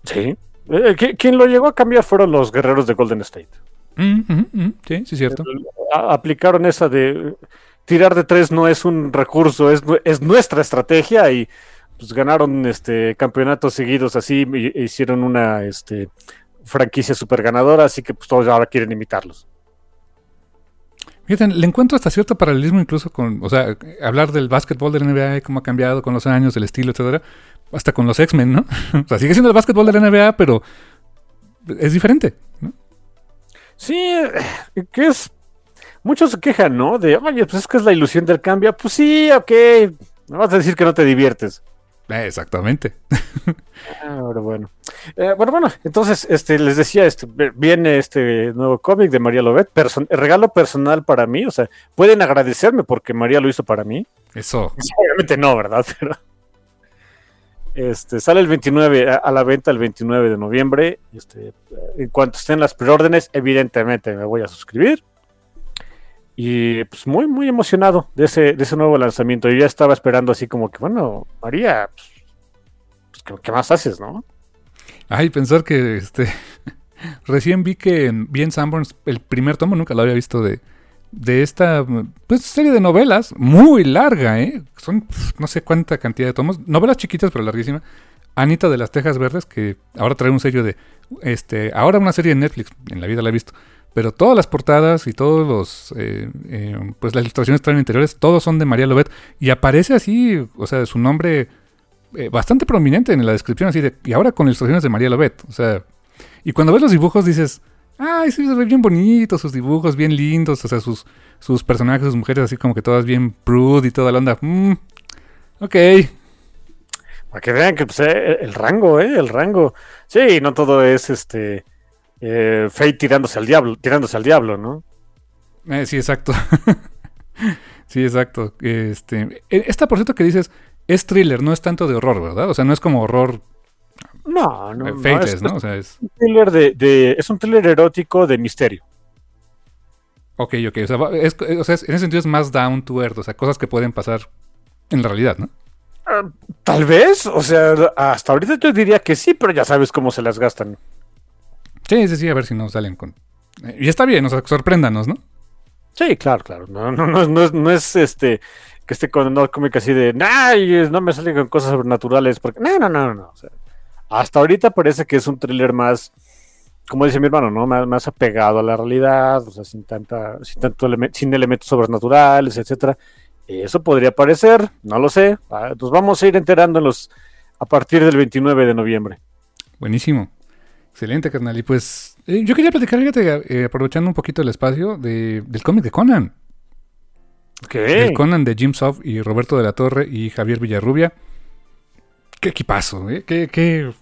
Sí. Eh, quien lo llegó a cambiar fueron los guerreros de Golden State. Mm, sí, sí, cierto. aplicaron esa de tirar de tres no es un recurso, es, es nuestra estrategia y pues ganaron este campeonatos seguidos así, e hicieron una este, franquicia super ganadora, así que pues todos ahora quieren imitarlos. Fíjate, le encuentro hasta cierto paralelismo incluso con, o sea, hablar del básquetbol de la NBA, cómo ha cambiado con los años, el estilo, etcétera, hasta con los X-Men, ¿no? [laughs] o sea, sigue siendo el básquetbol de la NBA, pero es diferente, ¿no? Sí, eh, que es. Muchos se quejan, ¿no? De, oye, pues es que es la ilusión del cambio. Pues sí, ok. Me vas a decir que no te diviertes. Exactamente. Ah, bueno. Eh, bueno, bueno, entonces este, les decía, este, viene este nuevo cómic de María Lobet, regalo personal para mí, o sea, pueden agradecerme porque María lo hizo para mí. Eso. [laughs] Obviamente no, ¿verdad? [laughs] Pero, este, sale el 29, a, la venta el 29 de noviembre. Este, en cuanto estén las preórdenes, evidentemente me voy a suscribir. Y pues muy, muy emocionado de ese, de ese nuevo lanzamiento. Yo ya estaba esperando así como que, bueno, María, pues, pues ¿qué, más haces, no? Ay, pensar que este [laughs] recién vi que en Bien Sanborns el primer tomo nunca lo había visto de, de esta pues, serie de novelas muy larga, ¿eh? Son no sé cuánta cantidad de tomos, novelas chiquitas pero larguísimas. Anita de las Tejas Verdes, que ahora trae un sello de este, ahora una serie de Netflix, en la vida la he visto, pero todas las portadas y todos los eh, eh, pues las ilustraciones traen interiores, todos son de María Lobet y aparece así, o sea, su nombre eh, bastante prominente en la descripción así de y ahora con ilustraciones de María Lobet, o sea, y cuando ves los dibujos dices, Ay, sí, se ve bien bonitos, sus dibujos bien lindos, o sea, sus, sus personajes, sus mujeres así como que todas bien prude y toda la onda. Mm, ok. Para que vean que pues, eh, el rango, ¿eh? El rango. Sí, no todo es este. Eh, Fate tirándose al diablo, tirándose al diablo, ¿no? Eh, sí, exacto. [laughs] sí, exacto. Este, e, esta, por cierto, que dices, es thriller, no es tanto de horror, ¿verdad? O sea, no es como horror no, no. es, ¿no? O sea, es... Un thriller de, es un thriller erótico de misterio. Ok, ok. O sea, en ese sentido es más down to earth, o sea, cosas que pueden pasar en la realidad, ¿no? Ah, tal vez, o sea, hasta ahorita yo diría que sí, pero ya sabes cómo se las gastan. Sí, sí, sí, a ver si nos salen con... Y está bien, o sea, sorpréndanos, ¿no? Sí, claro, claro. No, no, no, no, es, no es este que esté con una cómica así de, no me salen con cosas sobrenaturales, porque no, no, no, no. O sea, hasta ahorita parece que es un thriller más, como dice mi hermano, ¿no? Más, apegado a la realidad, o sea, sin tanta, sin tanto sin elementos sobrenaturales, etcétera. Eso podría parecer, no lo sé. Ah, nos vamos a ir enterándonos a partir del 29 de noviembre. Buenísimo. Excelente, carnal. Y pues, eh, yo quería platicar, fíjate, eh, aprovechando un poquito el espacio de, del cómic de Conan. ¿Qué? El Conan de Jim Soft y Roberto de la Torre y Javier Villarrubia. Qué equipazo, ¿eh? Qué,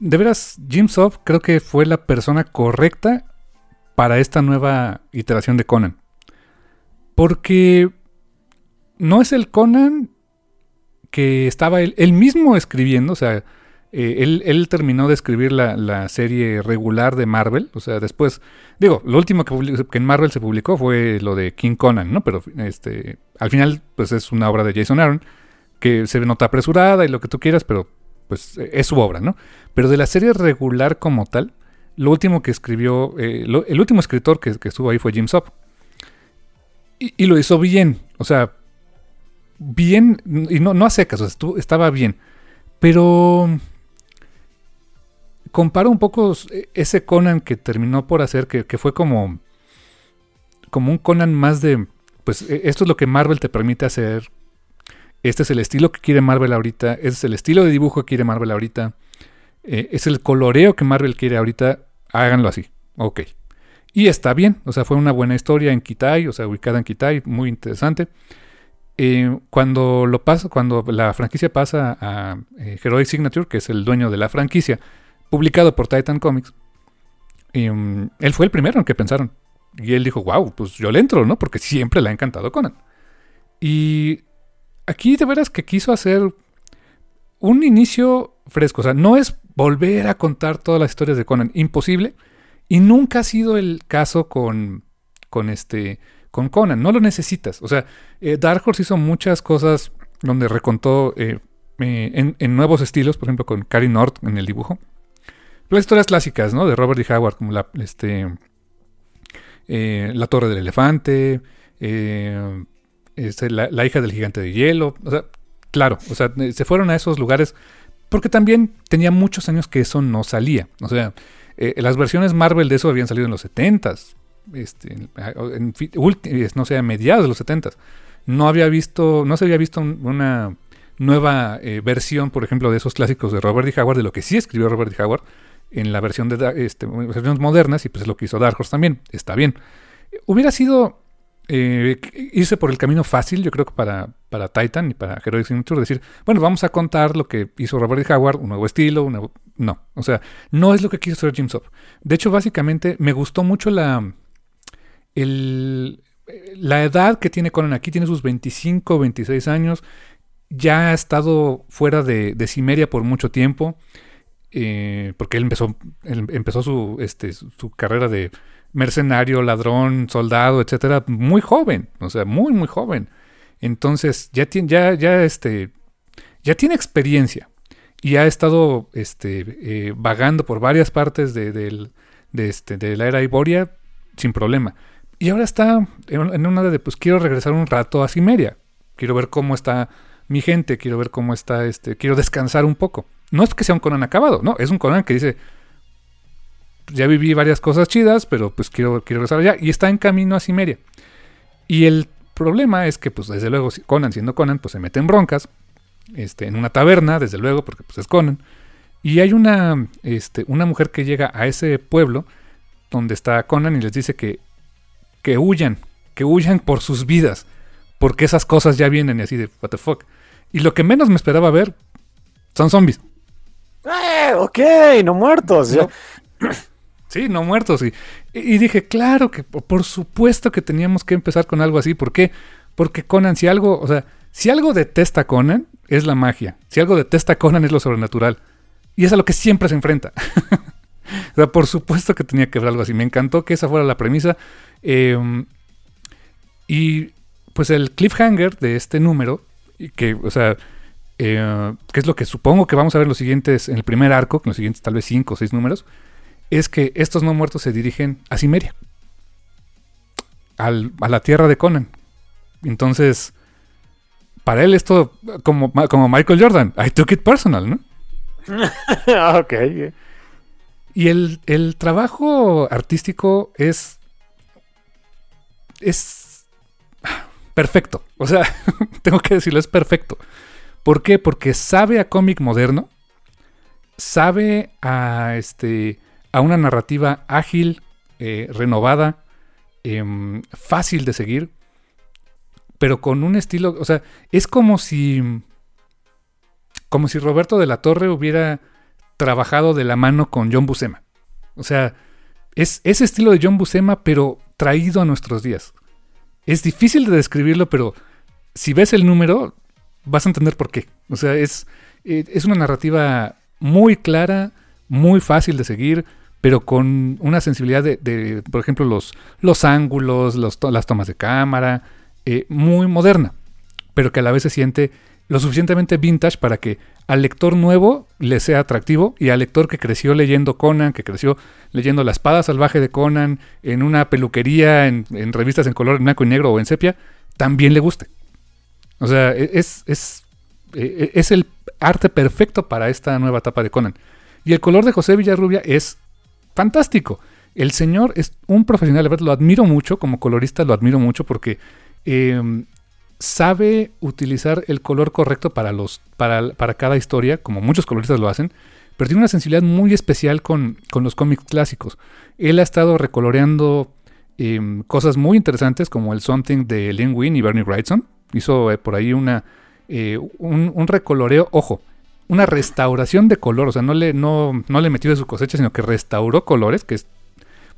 De veras, Jim Soft creo que fue la persona correcta para esta nueva iteración de Conan. Porque no es el Conan que estaba él, mismo escribiendo, o sea, eh, él, terminó de escribir la, serie regular de Marvel, o sea, después, digo, lo último que, en Marvel se publicó fue lo de King Conan, ¿no? Pero este, al final, pues es una obra de Jason Aaron que se nota apresurada y lo que tú quieras, pero pues es su obra, ¿no? Pero de la serie regular como tal, lo último que escribió, eh, el último escritor que, estuvo ahí fue Jim Sop. Y, lo hizo bien, o sea, bien, y no, no a secas, o estaba bien. Pero comparo un poco ese Conan que terminó por hacer, que, fue como, como un Conan más de, pues e, esto es lo que Marvel te permite hacer este es el estilo que quiere Marvel ahorita. Este es el estilo de dibujo que quiere Marvel ahorita. Eh, es el coloreo que Marvel quiere ahorita. Háganlo así. Ok. Y está bien. O sea, fue una buena historia en Kitai. O sea, ubicada en Kitai. Muy interesante. Eh, cuando lo pasa, cuando la franquicia pasa a eh, Heroic Signature, que es el dueño de la franquicia, publicado por Titan Comics, mm, él fue el primero en que pensaron. Y él dijo, wow, pues yo le entro, ¿no? Porque siempre le ha encantado Conan. Y aquí de veras que quiso hacer un inicio fresco. O sea, no es volver a contar todas las historias de Conan. Imposible. Y nunca ha sido el caso con, con este con Conan. No lo necesitas. O sea, eh, Dark Horse hizo muchas cosas donde recontó eh, eh, en, nuevos estilos, por ejemplo, con Cary North en el dibujo. Las historias clásicas, ¿no? De Robert D. Howard, como la, este, la Torre del Elefante, este, la, hija del gigante de hielo. O sea, claro, o sea, se fueron a esos lugares porque también tenía muchos años que eso no salía. O sea, las versiones Marvel de eso habían salido en los 70s, este, no sé, a mediados de los 70 no había visto, no se había visto una nueva eh, versión, por ejemplo, de esos clásicos de Robert D. Howard, de lo que sí escribió Robert D. Howard en la versión de este, versiones modernas, y pues es lo que hizo Dark Horse también, está bien. Hubiera sido eh, irse por el camino fácil, yo creo que para, para Titan y para Heroic Signature, decir, bueno, vamos a contar lo que hizo Robert D. Howard, un nuevo estilo, un nuevo... No, o sea, no es lo que quiso hacer Jim Sop. De hecho, básicamente, me gustó mucho la, la edad que tiene Conan aquí tiene sus 25, 26 años. Ya ha estado fuera de, de Cimeria por mucho tiempo. Eh, porque él empezó, empezó su, este, su carrera de mercenario, ladrón, soldado, etcétera, muy joven. O sea, muy, muy joven. Entonces, ya tiene, ya, ya, este, ya tiene experiencia. Y ha estado este, eh, vagando por varias partes de, de, este, de la era Iboria sin problema. Y ahora está en una de, pues quiero regresar un rato a Cimeria. Quiero ver cómo está mi gente, quiero ver cómo está este, quiero descansar un poco. No es que sea un Conan acabado, no, es un Conan que dice, ya viví varias cosas chidas, pero pues quiero, quiero regresar allá. Y está en camino a Cimeria. Y el problema es que, pues desde luego, Conan siendo Conan, pues se mete en broncas, este, en una taberna, desde luego, porque pues es Conan. Y hay una, este, una mujer que llega a ese pueblo donde está Conan y les dice que que huyan, que huyan por sus vidas, porque esas cosas ya vienen y así de, what the fuck. Y lo que menos me esperaba ver son zombies. Eh, ok, no muertos. Sí, no muertos. Y, y, dije, claro que por supuesto que teníamos que empezar con algo así. ¿Por qué? Porque Conan, si algo, o sea, si algo detesta Conan, es la magia. Si algo detesta Conan, es lo sobrenatural. Y es a lo que siempre se enfrenta. [laughs] o sea, por supuesto que tenía que ver algo así. Me encantó que esa fuera la premisa. Em, y pues el cliffhanger de este número, que, o sea, eh, que es lo que supongo que vamos a ver en los siguientes, en el primer arco, en los siguientes tal vez cinco o seis números, es que estos no muertos se dirigen a Cimeria, al, a la tierra de Conan. Entonces, para él esto, como, como Michael Jordan, I took it personal, ¿no? [laughs] ok. Y el, el trabajo artístico es es perfecto. O sea, [laughs] tengo que decirlo, es perfecto. ¿Por qué? Porque sabe a cómic moderno, sabe a, este, a una narrativa ágil, eh, renovada, em, fácil de seguir, pero con un estilo, o sea, es como si, como si Roberto de la Torre hubiera trabajado de la mano con John Buscema. O sea, es ese estilo de John Buscema, pero traído a nuestros días. Es difícil de describirlo, pero si ves el número, vas a entender por qué. O sea, es, eh, es una narrativa muy clara, muy fácil de seguir, pero con una sensibilidad de, por ejemplo, los, los ángulos, las tomas de cámara, eh, muy moderna, pero que a la vez se siente lo suficientemente vintage para que al lector nuevo le sea atractivo y al lector que creció leyendo Conan, que creció leyendo La espada salvaje de Conan en una peluquería, en, revistas en color en blanco y negro o en sepia, también le guste. O sea, e, es, es, e, e, es el arte perfecto para esta nueva etapa de Conan. Y el color de José Villarrubia es fantástico. El señor es un profesional, lo admiro mucho, como colorista lo admiro mucho porque em, sabe utilizar el color correcto para, los, para, para, cada historia, como muchos coloristas lo hacen, pero tiene una sensibilidad muy especial con, los cómics clásicos. Él ha estado recoloreando em, cosas muy interesantes como el Something de Len Wein y Bernie Wrightson. Hizo eh, por ahí una, eh, un, recoloreo, ojo, una restauración de color, o sea, no le, no, no le metió de su cosecha, sino que restauró colores, que es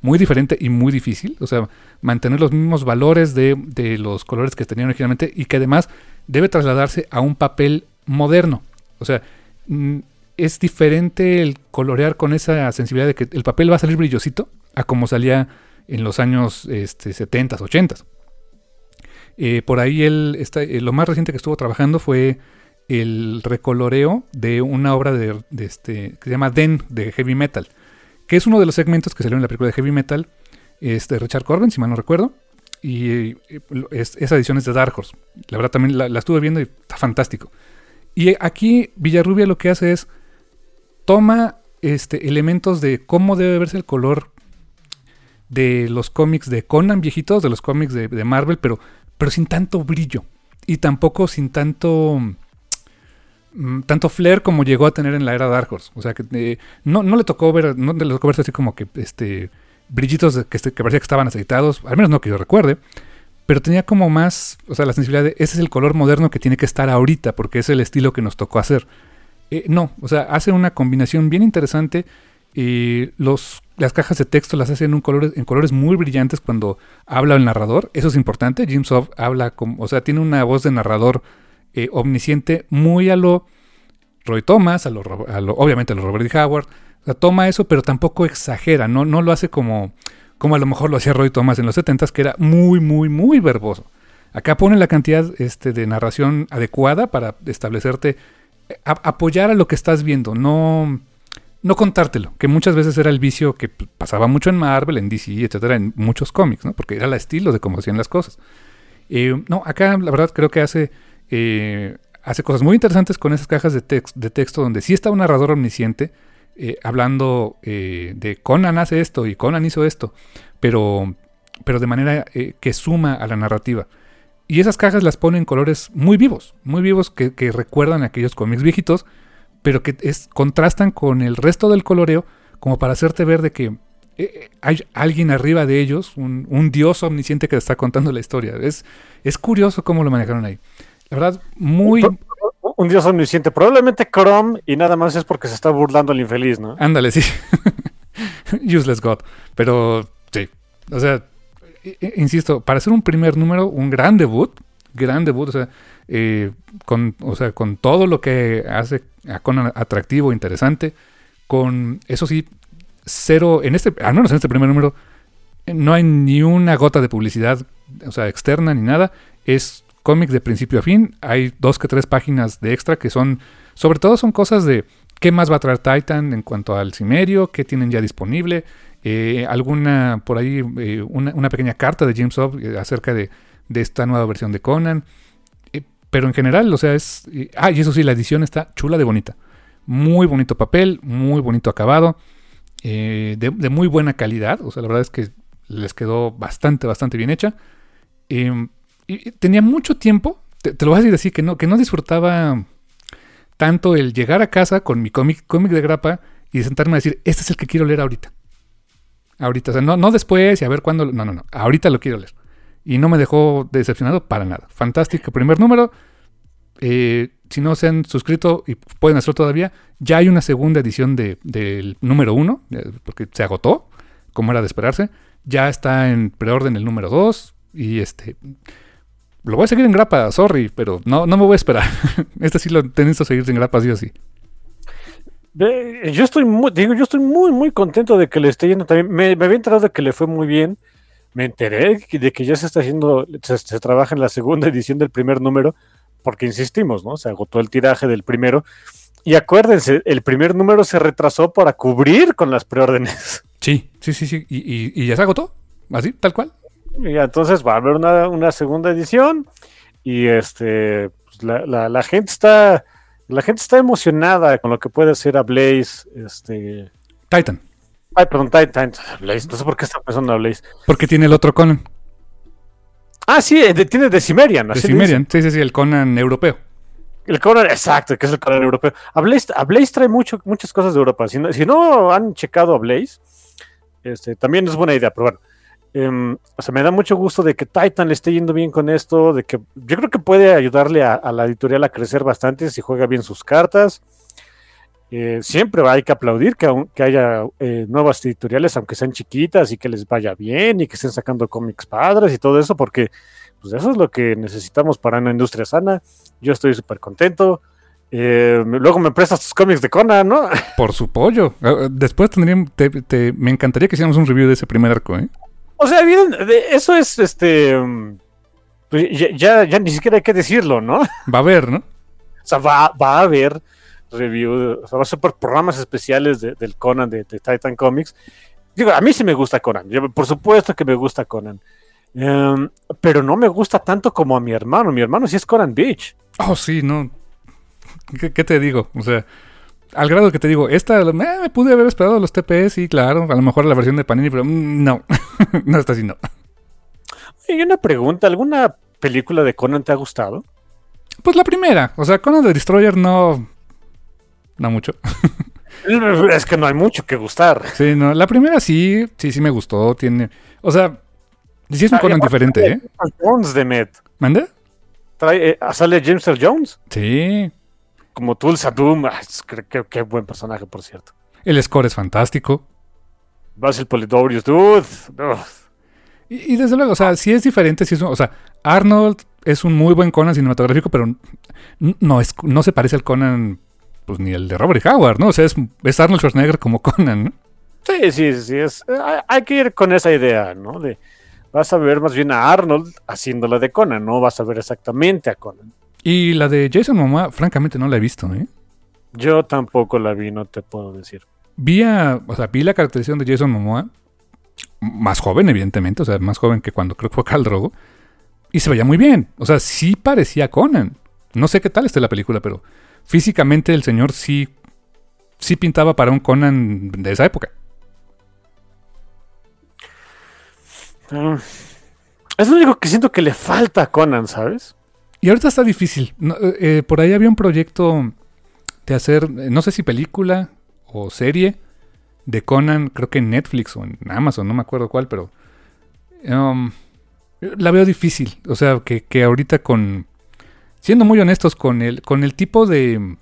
muy diferente y muy difícil. O sea, mantener los mismos valores de, de los colores que tenían originalmente y que además debe trasladarse a un papel moderno. O sea, mm, es diferente el colorear con esa sensibilidad de que el papel va a salir brillosito a como salía en los años este, 70, 80. Eh, por ahí él está, eh, lo más reciente que estuvo trabajando fue el recoloreo de una obra de, este, que se llama Den de Heavy Metal, que es uno de los segmentos que salió en la película de Heavy Metal, este, Richard Corbin, si mal no recuerdo, y eh, esa edición es de Dark Horse. La verdad también la, estuve viendo y está fantástico. Y aquí Villarrubia lo que hace es toma este, elementos de cómo debe verse el color de los cómics de Conan viejitos, de los cómics de Marvel, pero, pero sin tanto brillo y tampoco sin tanto mm, tanto flair como llegó a tener en la era Dark Horse. O sea que eh, no, no, le tocó ver, no le tocó verse así como que este brillitos que, que, parecía que estaban aceitados, al menos no que yo recuerde, pero tenía como más, o sea, la sensibilidad de ese es el color moderno que tiene que estar ahorita, porque es el estilo que nos tocó hacer. Eh, no, o sea, hace una combinación bien interesante. y los, las cajas de texto las hace en, un color, en colores muy brillantes cuando habla el narrador. Eso es importante. Jim Soft habla, como, o sea, tiene una voz de narrador eh, omnisciente muy a lo Roy Thomas, a lo, obviamente a lo Robert D. Howard. O sea, toma eso, pero tampoco exagera. No, no lo hace como, como a lo mejor lo hacía Roy Thomas en los 70 que era muy, muy, muy verboso. Acá pone la cantidad este, de narración adecuada para establecerte apoyar a lo que estás viendo, no, no contártelo, que muchas veces era el vicio que pasaba mucho en Marvel, en DC, etcétera, en muchos cómics, ¿no? Porque era el estilo de cómo hacían las cosas. Eh, no, acá la verdad creo que hace, eh, hace cosas muy interesantes con esas cajas de, text, de texto donde sí está un narrador omnisciente eh, hablando de Conan hace esto y Conan hizo esto, pero, pero de manera que suma a la narrativa. Y esas cajas las ponen en colores muy vivos, muy vivos que, que recuerdan a aquellos cómics viejitos, pero que es, contrastan con el resto del coloreo como para hacerte ver de que eh, hay alguien arriba de ellos, un, un, dios omnisciente que está contando la historia. Es, es curioso cómo lo manejaron ahí. La verdad, muy... Un, un dios omnisciente, probablemente Chrome y nada más es porque se está burlando el infeliz, ¿no? Ándale, sí. [laughs] Useless God. Pero sí, o sea, insisto, para hacer un primer número, un gran debut, gran debut, o sea, eh, con, o sea, con todo lo que hace a Conan atractivo, interesante, con, eso sí, cero, en este, al menos en este primer número, no hay ni una gota de publicidad, o sea, externa ni nada, es cómic de principio a fin, hay dos que tres páginas de extra que son, sobre todo son cosas de qué más va a traer Titan en cuanto al Cimerio, qué tienen ya disponible, eh, alguna por ahí, eh, una, pequeña carta de James Hobb eh, acerca de, esta nueva versión de Conan. Eh, pero en general, o sea, es. ah, y eso sí, la edición está chula de bonita. Muy bonito papel, muy bonito acabado, de, de, muy buena calidad. O sea, la verdad es que les quedó bastante, bastante bien hecha. Em, y tenía mucho tiempo, te, te, lo voy a decir así, que no, que no disfrutaba tanto el llegar a casa con mi cómic, cómic de grapa y sentarme a decir, este es el que quiero leer ahorita ahorita. O sea, no, no después y a ver cuándo. No, no, no. Ahorita lo quiero leer. Y no me dejó decepcionado para nada. Fantástico. Primer número. Eh, si no se han suscrito y pueden hacerlo todavía, ya hay una segunda edición del de, número uno, porque se agotó, como era de esperarse. Ya está en preorden el número dos. Y este. Lo voy a seguir en grapa, sorry, pero no, no me voy a esperar. [laughs] este sí lo tenéis que seguir en grapa, sí o sí. Yo estoy muy, digo, yo estoy muy, muy contento de que le esté yendo también. Me había enterado de que le fue muy bien. Me enteré de que ya se está haciendo, se, se, trabaja en la segunda [laughs] edición del primer número, porque insistimos, ¿no? Se agotó el tiraje del primero. Y acuérdense, el primer número se retrasó para cubrir con las preórdenes. [laughs] Sí, sí, sí, sí. Y, y, y ya se agotó, así, tal cual. Y entonces va a haber una, una segunda edición. Y este, pues la, la, la gente está la gente está emocionada con lo que puede hacer a Blaze. Este... Titan. Ay, perdón, Titan. Blaze. No sé por qué está pensando Blaze. Porque tiene el otro Conan. Ah, sí, de, tiene de Cimmerian. De Cimmerian, sí, sí, sí, el Conan europeo. El Conan, exacto, que es el Conan europeo. A Blaze, a Blaze trae mucho, muchas cosas de Europa. Si no, si no han checado a Blaze, este, también es buena idea, pero bueno. Um, o sea, me da mucho gusto de que Titan le esté yendo bien con esto, de que yo creo que puede ayudarle a, a la editorial a crecer bastante si juega bien sus cartas. Eh, siempre hay que aplaudir que, que haya eh, nuevas editoriales, aunque sean chiquitas y que les vaya bien y que estén sacando cómics padres y todo eso, porque pues eso es lo que necesitamos para una industria sana. Yo estoy súper contento. Eh, luego me prestas tus cómics de Conan, ¿no? [laughs] Por su pollo. Ah, Después tendrían, te- te- me encantaría que hiciéramos un review de ese primer arco, ¿eh? O sea, bien, eso es este. pues, ya, ya, ya ni siquiera hay que decirlo, ¿no? Va a haber, ¿no? O sea, va, va a haber review, o sea, va a ser por programas especiales de- del Conan de, de Titan Comics. Digo, a mí sí me gusta Conan, yo, por supuesto que me gusta Conan. Em, pero no me gusta tanto como a mi hermano. Mi hermano sí es Conan Beach. Oh, sí, no. ¿Qué, qué te digo? O sea, al grado que te digo, esta eh, me pude haber esperado los TPS, sí, claro, a lo mejor la versión de Panini, pero mm, no, [laughs] no está así, no. Y una pregunta, ¿alguna película de Conan te ha gustado? Pues la primera, o sea, Conan the Destroyer no. No mucho. [laughs] Es que no hay mucho que gustar. Sí, no, la primera sí, sí, sí me gustó, tiene. O sea, sí es un Ah, Conan diferente, ¿eh? Jones de Met. ¿Manda? Trae, eh, sale James Earl Jones Sí. como Tulsa Doom. Ah, qué, qué- buen personaje, por cierto. El score es fantástico. Basil Polidorius, dude. Ugh. Y, y desde luego, o sea, sí es diferente, sí es un- o sea, Arnold es un muy buen Conan cinematográfico, pero no, es, no se parece al Conan, pues ni el de Robert Howard, ¿no? O sea, es, es Arnold Schwarzenegger como [laughs] Conan, ¿no? Sí, sí, sí. Es, eh, hay, hay que ir con esa idea, ¿no? De, vas a ver más bien a Arnold haciéndola de Conan, no vas a ver exactamente a Conan. Y la de Jason Momoa, francamente, no la he visto, ¿eh? Yo tampoco la vi, no te puedo decir. Vi, a- o sea, vi la caracterización de Jason Momoa, más joven, evidentemente, o sea, más joven que cuando creo que fue Khal Drogo, y se veía muy bien. O sea, sí parecía Conan. No sé qué tal esté la película, pero físicamente el señor sí, sí pintaba para un Conan de esa época. Mm. Es lo único que siento que le falta a Conan, ¿sabes? Y ahorita está difícil. No, eh, eh, por ahí había un proyecto de hacer, eh, no sé si película o serie de Conan, creo que en Netflix o en Amazon, no me acuerdo cuál, pero um, la veo difícil. O sea, que, que ahorita con, siendo muy honestos, con el, con el tipo de,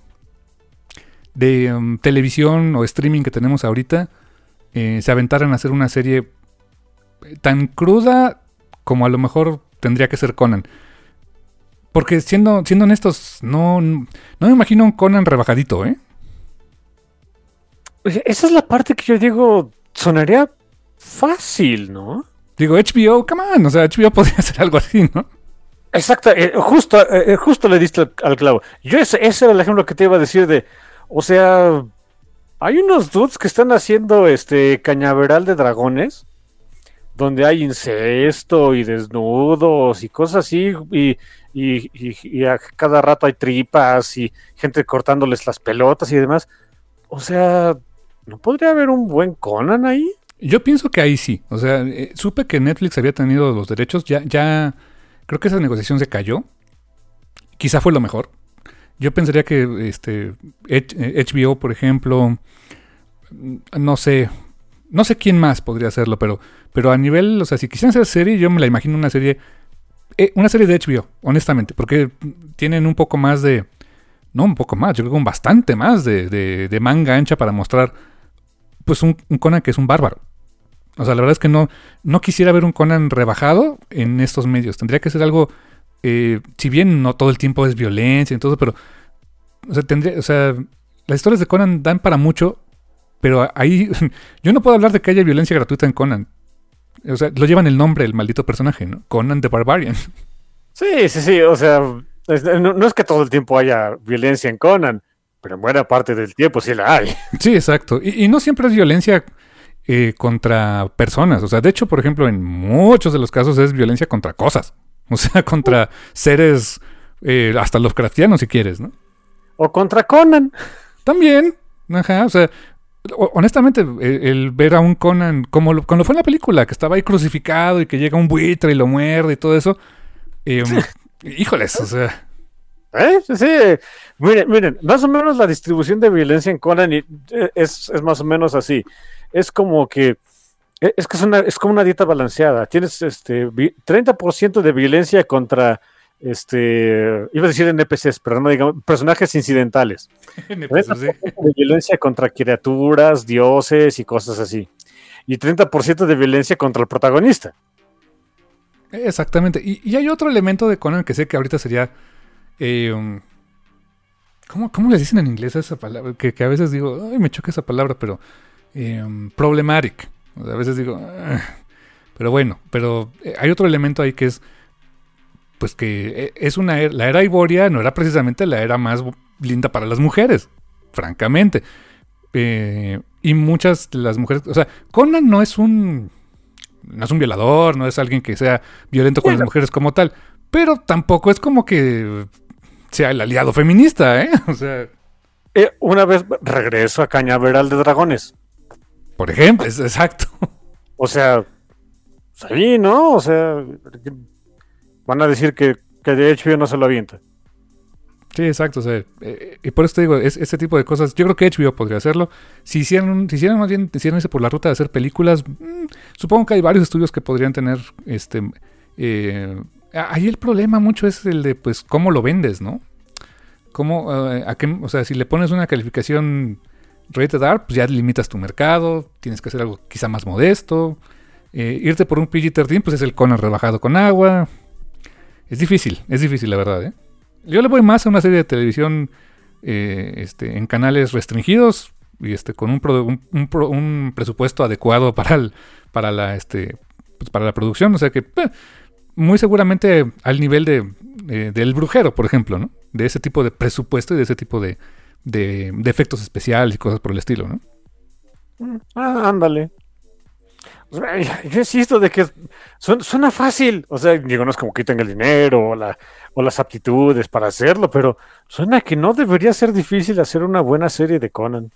de um, televisión o streaming que tenemos ahorita, eh, se aventaran a hacer una serie tan cruda como a lo mejor tendría que ser Conan. Porque siendo, siendo honestos, no, no me imagino un Conan rebajadito, ¿eh? Oye, Esa es la parte que yo digo, sonaría fácil, ¿no? Digo, HBO, come on, o sea, HBO [laughs] podría hacer algo así, ¿no? Exacto, eh, justo, eh, justo le diste al, clavo. Yo ese, ese era el ejemplo que te iba a decir de, o sea, hay unos dudes que están haciendo este cañaveral de dragones, donde hay incesto y desnudos y cosas así, y, y- y- y a cada rato hay tripas y gente cortándoles las pelotas y demás. O sea, ¿no podría haber un buen Conan ahí? Yo pienso que ahí sí. O sea, eh, supe que Netflix había tenido los derechos, ya, ya, creo que esa negociación se cayó. Quizá fue lo mejor. Yo pensaría que este H- eh, HBO, por ejemplo, mm, no sé, no sé quién más podría hacerlo, pero, pero a nivel, o sea, si quisieran hacer serie, yo me la imagino una serie, eh, una serie de HBO, honestamente, porque tienen un poco más de, no un poco más, yo creo que un bastante más de, de- de manga ancha para mostrar, pues un Conan que es un bárbaro. O sea, la verdad es que no, no quisiera ver un Conan rebajado en estos medios. Tendría que ser algo, eh, si bien no todo el tiempo es violencia y todo, pero, o sea, tendría, o sea, las historias de Conan dan para mucho, pero ahí [laughs] yo no puedo hablar de que haya violencia gratuita en Conan. O sea, lo llevan el nombre, el maldito personaje, ¿no? Conan the Barbarian. [laughs] Sí, sí, sí, o sea, es- no, no es que todo el tiempo haya violencia en Conan, pero en buena parte del tiempo sí la hay. Sí, exacto. Y, y no siempre es violencia eh, contra personas. O sea, de hecho, por ejemplo, en muchos de los casos es violencia contra cosas. [laughs] O sea, contra seres eh, hasta Lovecraftianos, si quieres, ¿no? O contra Conan. También. Ajá. O sea, ho- honestamente, el, el ver a un Conan, como lo, como fue en la película, que estaba ahí crucificado y que llega un buitre y lo muerde y todo eso. eh, [laughs] híjoles, o sea. ¿Eh? Sí, sí. Miren, miren, más o menos la distribución de violencia en Conan eh, es, es más o menos así. Es como que eh, es que es, una, es como una dieta balanceada. Tienes este vi- 30% de violencia contra este, iba a decir NPCs, pero no digamos, personajes incidentales. [laughs] NPCs, de violencia contra criaturas, dioses y cosas así. Y 30% de violencia contra el protagonista. Exactamente. Y, y hay otro elemento de Conan que sé que ahorita sería. Eh, um, ¿cómo, cómo les dicen en inglés esa palabra? Que, que a veces digo, ay, me choca esa palabra, pero. eh, um, problematic. O sea, a veces digo. "Ah". pero bueno, pero eh, hay otro elemento ahí que es. Pues que eh, es una. era- La era Iboria no era precisamente la era más linda para las mujeres. Francamente. Eh, y muchas de las mujeres. O sea, Conan no es un no es un violador, no es alguien que sea violento con las mujeres como tal, pero tampoco es como que sea el aliado feminista, ¿eh? [laughs] O sea, Eh, una vez regreso a Cañaveral de Dragones. por ejemplo, es exacto. O sea, pues ahí, ¿no? O sea, van a decir que, que de HBO no se lo avienta. Sí, exacto. O sea, eh, y por eso te digo, es, este tipo de cosas, yo creo que HBO podría hacerlo. Si hicieran, si hicieran más bien, hicieran ese por la ruta de hacer películas, mm, supongo que hay varios estudios que podrían tener, este, eh, ahí el problema mucho es el de, pues, cómo lo vendes, ¿no? ¿Cómo, eh, o sea, si le pones una calificación rated R, pues ya limitas tu mercado, tienes que hacer algo quizá más modesto. Eh, irte por un PG-13, pues es el Conan rebajado con agua. Es difícil, es difícil, la verdad, ¿eh? Yo le voy más a una serie de televisión eh, este, en canales restringidos y este, con un pro- un presupuesto adecuado para, el- para, la, este, pues, para la producción. O sea que eh, muy seguramente al nivel de, eh, del brujero, por ejemplo, ¿no? De ese tipo de presupuesto y de ese tipo de, de, efectos especiales y cosas por el estilo, ¿no? Ah, ándale. Yo insisto de que suena, suena fácil. O sea, digo, no es como que tenga el dinero o, la, o las aptitudes para hacerlo, pero suena que no debería ser difícil hacer una buena serie de Conan.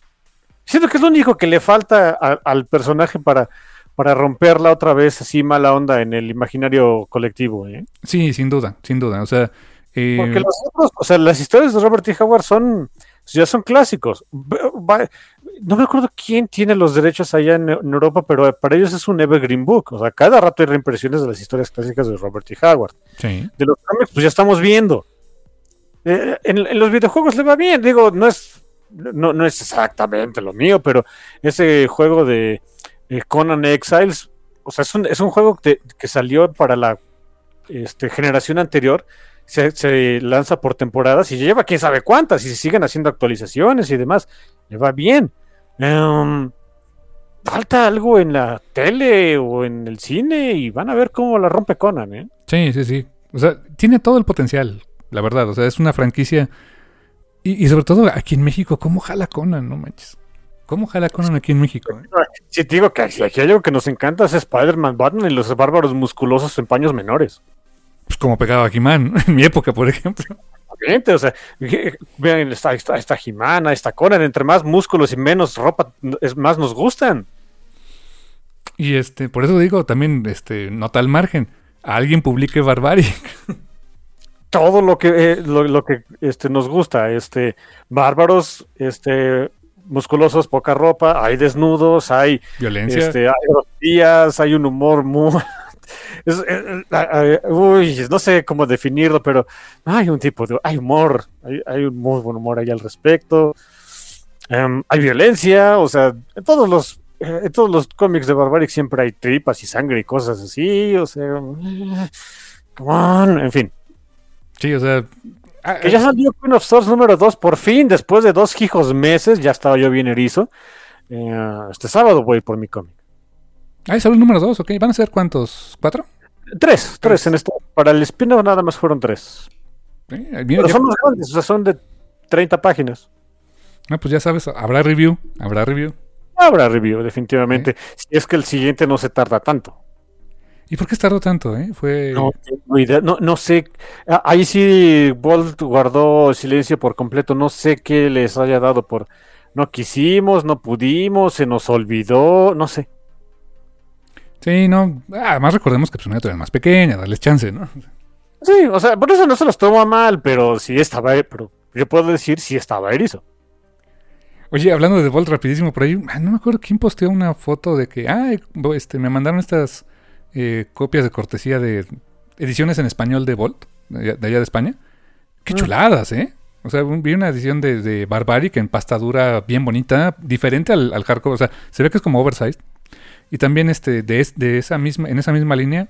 Siento que es lo único que le falta a- al personaje para, para romperla otra vez así mala onda en el imaginario colectivo. ¿eh? Sí, sin duda, sin duda. O sea, eh, Porque los otros, o sea, las historias de Robert T. Howard son, ya son clásicos. No me acuerdo quién tiene los derechos allá en, Europa, pero para ellos es un evergreen book. O sea, cada rato hay reimpresiones de las historias clásicas de Robert T. Howard. sí. De los cómics, pues ya estamos viendo. Eh, en, en los videojuegos le va bien, digo, no es, no, no es exactamente lo mío, pero ese juego de eh, Conan Exiles, o sea, es un, es un juego que, que salió para la este, generación anterior, se, lanza por temporadas y lleva quién sabe cuántas, y se siguen haciendo actualizaciones y demás, le va bien. Em, falta algo en la tele o en el cine y van a ver cómo la rompe Conan, ¿eh? Sí, sí, sí. O sea, tiene todo el potencial, la verdad. O sea, es una franquicia. Y sobre todo aquí en México, ¿cómo jala Conan? No manches. ¿Cómo jala Conan aquí en México? eh? Si te digo que aquí hay algo que nos encanta es Spider-Man, Batman y los bárbaros musculosos en paños menores. Pues como pegaba He-Man, [laughs] en mi época, por ejemplo. O sea, vean, está, está, está Jimana, está Conan, entre más músculos y menos ropa, es más nos gustan. Y este, por eso digo, también, este, nota al margen. Alguien publique Barbaric. Todo lo que, eh, lo, lo que este, nos gusta, este, bárbaros, este, musculosos, poca ropa, hay desnudos, hay Violencia. Este, hay groserías, hay un humor muy. [laughs] es- eh, eh, uy, no sé cómo definirlo, pero hay un tipo de. Hay humor, hay, hay un muy buen humor ahí al respecto. Em, hay violencia, o sea, en todos los. eh, En todos los cómics de Barbaric siempre hay tripas y sangre y cosas así, o sea, [laughs] come on, en fin. Sí, o sea. Ah, Que ya salió Queen of Swords número 2, por fin, después de dos hijos meses, ya estaba yo bien erizo. Eh, este sábado voy por mi cómic. Ah, solo el número dos, ok. ¿Van a ser cuántos? ¿Cuatro? Tres, tres en esto. Para el spin-off nada más fueron tres. Eh, Pero son más grandes, o sea, son de 30 páginas. ah, pues ya sabes, habrá review. Habrá review. Habrá review, definitivamente. Si es que el siguiente no se tarda tanto. ¿Y por qué tardó tanto, eh? Fue. No no, no sé. Ah, Ahí sí Bolt guardó silencio por completo. No sé qué les haya dado por. No quisimos, no pudimos, se nos olvidó, no sé. Sí, no. Además, recordemos que pues, una era más pequeña, darles chance, ¿no? Sí, o sea, por eso no se los toma mal, pero sí estaba, pero yo puedo decir sí estaba erizo. Oye, hablando de Vault rapidísimo por ahí, ah, no me acuerdo quién posteó una foto de que, ah, este, me mandaron estas eh, copias de cortesía de ediciones en español de Vault, de allá de España. Qué Mm. chuladas, ¿eh? O sea, un- vi una edición de, de Barbaric en pastadura bien bonita, diferente al, al hardcore. O sea, se ve que es como oversized. Y también este, de, de esa misma, en esa misma línea,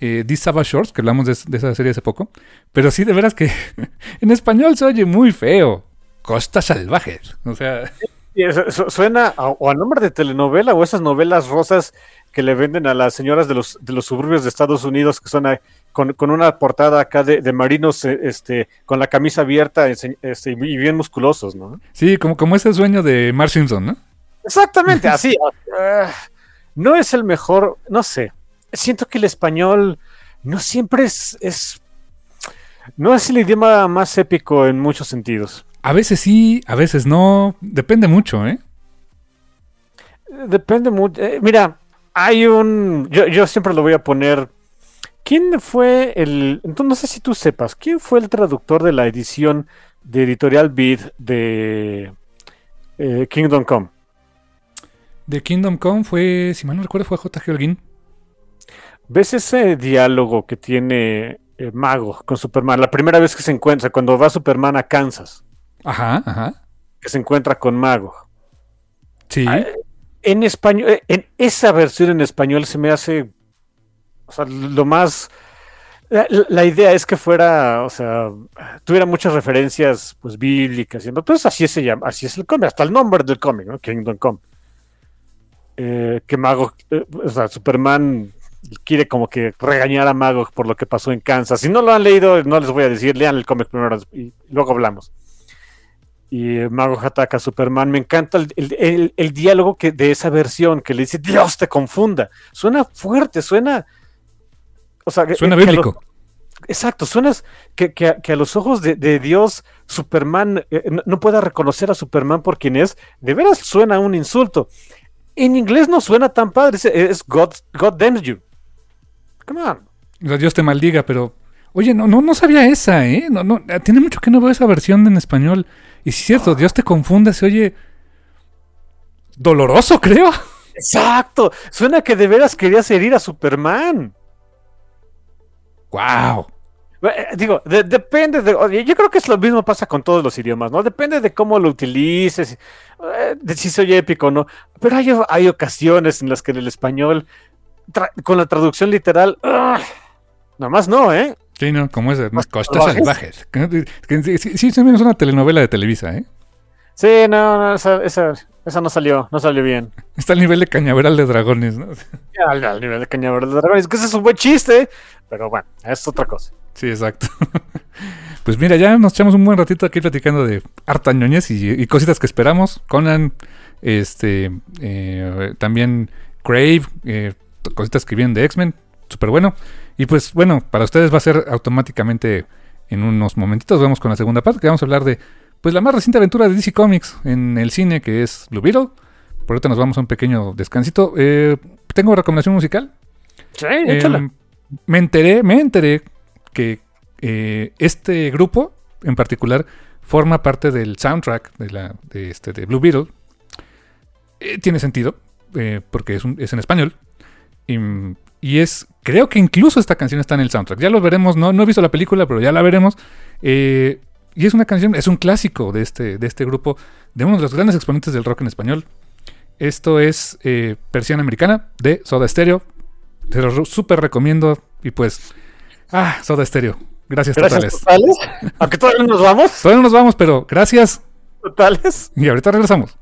eh, Savage Shorts, que hablamos de, de esa serie hace poco. Pero sí, de veras que [laughs] en español se oye muy feo. Costas salvajes. O sea, Y eso- eso Suena a- o a nombre de telenovela o esas novelas rosas que le venden a las señoras de los, de los suburbios de Estados Unidos que son a- con, con una portada acá de, de marinos eh, este, con la camisa abierta este, y bien musculosos, ¿no? sí, como, como ese sueño de Mark Simpson, ¿no? Exactamente, [laughs] así. No es el mejor, no sé. Siento que el español no siempre es, es no es el idioma más épico en muchos sentidos. A veces sí, a veces no. Depende mucho, ¿eh? Depende mucho. eh, mira, hay un. Yo, yo siempre lo voy a poner. ¿Quién fue el. Entonces, no sé si tú sepas. ¿Quién fue el traductor de la edición de Editorial Beat de eh, Kingdom Come? De Kingdom Come fue, si mal no recuerdo, fue J.G. Holguín. ¿Ves ese diálogo que tiene eh, Mago con Superman? La primera vez que se encuentra, cuando va Superman a Kansas, Ajá, ajá. que se encuentra con Mago. Sí. En español, eh, en esa versión en español se me hace. O sea, lo más. La, la idea es que fuera, o sea, tuviera muchas referencias pues bíblicas, y pues así se llama, así es el cómic, hasta el nombre del cómic, ¿no? Kingdom Come. Eh, que Mago, eh, o sea, Superman quiere como que regañar a Mago por lo que pasó en Kansas. Si no lo han leído, no les voy a decir, lean el cómic primero y luego hablamos. Y Mago ataca a Superman. Me encanta el, el- el- el diálogo que, de esa versión que le dice, Dios te confunda. Suena fuerte, suena... O sea, Suena bíblico. Exacto, suenas que, que a, que a los ojos de, de Dios Superman eh, no, no pueda reconocer a Superman por quien es, de veras suena un insulto. En inglés no suena tan padre, es, es God, God damns you. Come on. O sea, Dios te maldiga, pero. Oye, no, no, no sabía esa, ¿eh? No, no, tiene mucho que no veo esa versión en español. Y si es cierto, Dios te confunde, se oye. Doloroso, creo. [laughs] Exacto, suena que de veras querías herir a Superman. ¡Wow! Eh, Digo, de- depende de. oye, Yo creo que es lo mismo pasa con todos los idiomas, ¿no? Depende de cómo lo utilices, eh, de si soy épico o no. Pero hay, hay ocasiones en las que en el español, con la traducción literal, ¡ah! nada más no, ¿eh? Sí, no, como es, no, Costas salvajes. [laughs] Sí, sí, es una telenovela de Televisa, ¿eh? Sí, no, no, esa, esa, esa no salió, no salió bien. Está al nivel de cañaveral de dragones, ¿no? [laughs] Al, al nivel de cañaveral de dragones, que ese es un buen chiste, pero bueno, es otra cosa. Sí, exacto. [laughs] Pues mira, ya nos echamos un buen ratito aquí platicando de hartañoñez y, y cositas que esperamos. Conan, este, eh, también Crave, eh, cositas que vienen de X-Men, súper bueno. Y pues bueno, para ustedes va a ser automáticamente en unos momentitos. Vamos con la segunda parte, que vamos a hablar de pues la más reciente aventura de DC Comics en el cine, que es Blue Beetle. Por ahorita nos vamos a un pequeño descansito. Eh, tengo recomendación musical. Sí, Eh, échala. me enteré, me enteré que eh, este grupo en particular forma parte del soundtrack de, la, de, este, de Blue Beetle. Eh, tiene sentido, eh, porque es, un- es en español. Y, y es, creo que incluso esta canción está en el soundtrack. Ya lo veremos, no, no he visto la película, pero ya la veremos. Eh, y es una canción, es un clásico de este, de este grupo, de uno de los grandes exponentes del rock en español. Esto es eh, Persiana Americana de Soda Stereo. Te lo súper recomiendo. Y pues, ah, Soda Stereo. Gracias, Gracias, totales. totales. Aunque todavía no nos vamos, Todavía no nos vamos, pero gracias. totales. Y ahorita regresamos.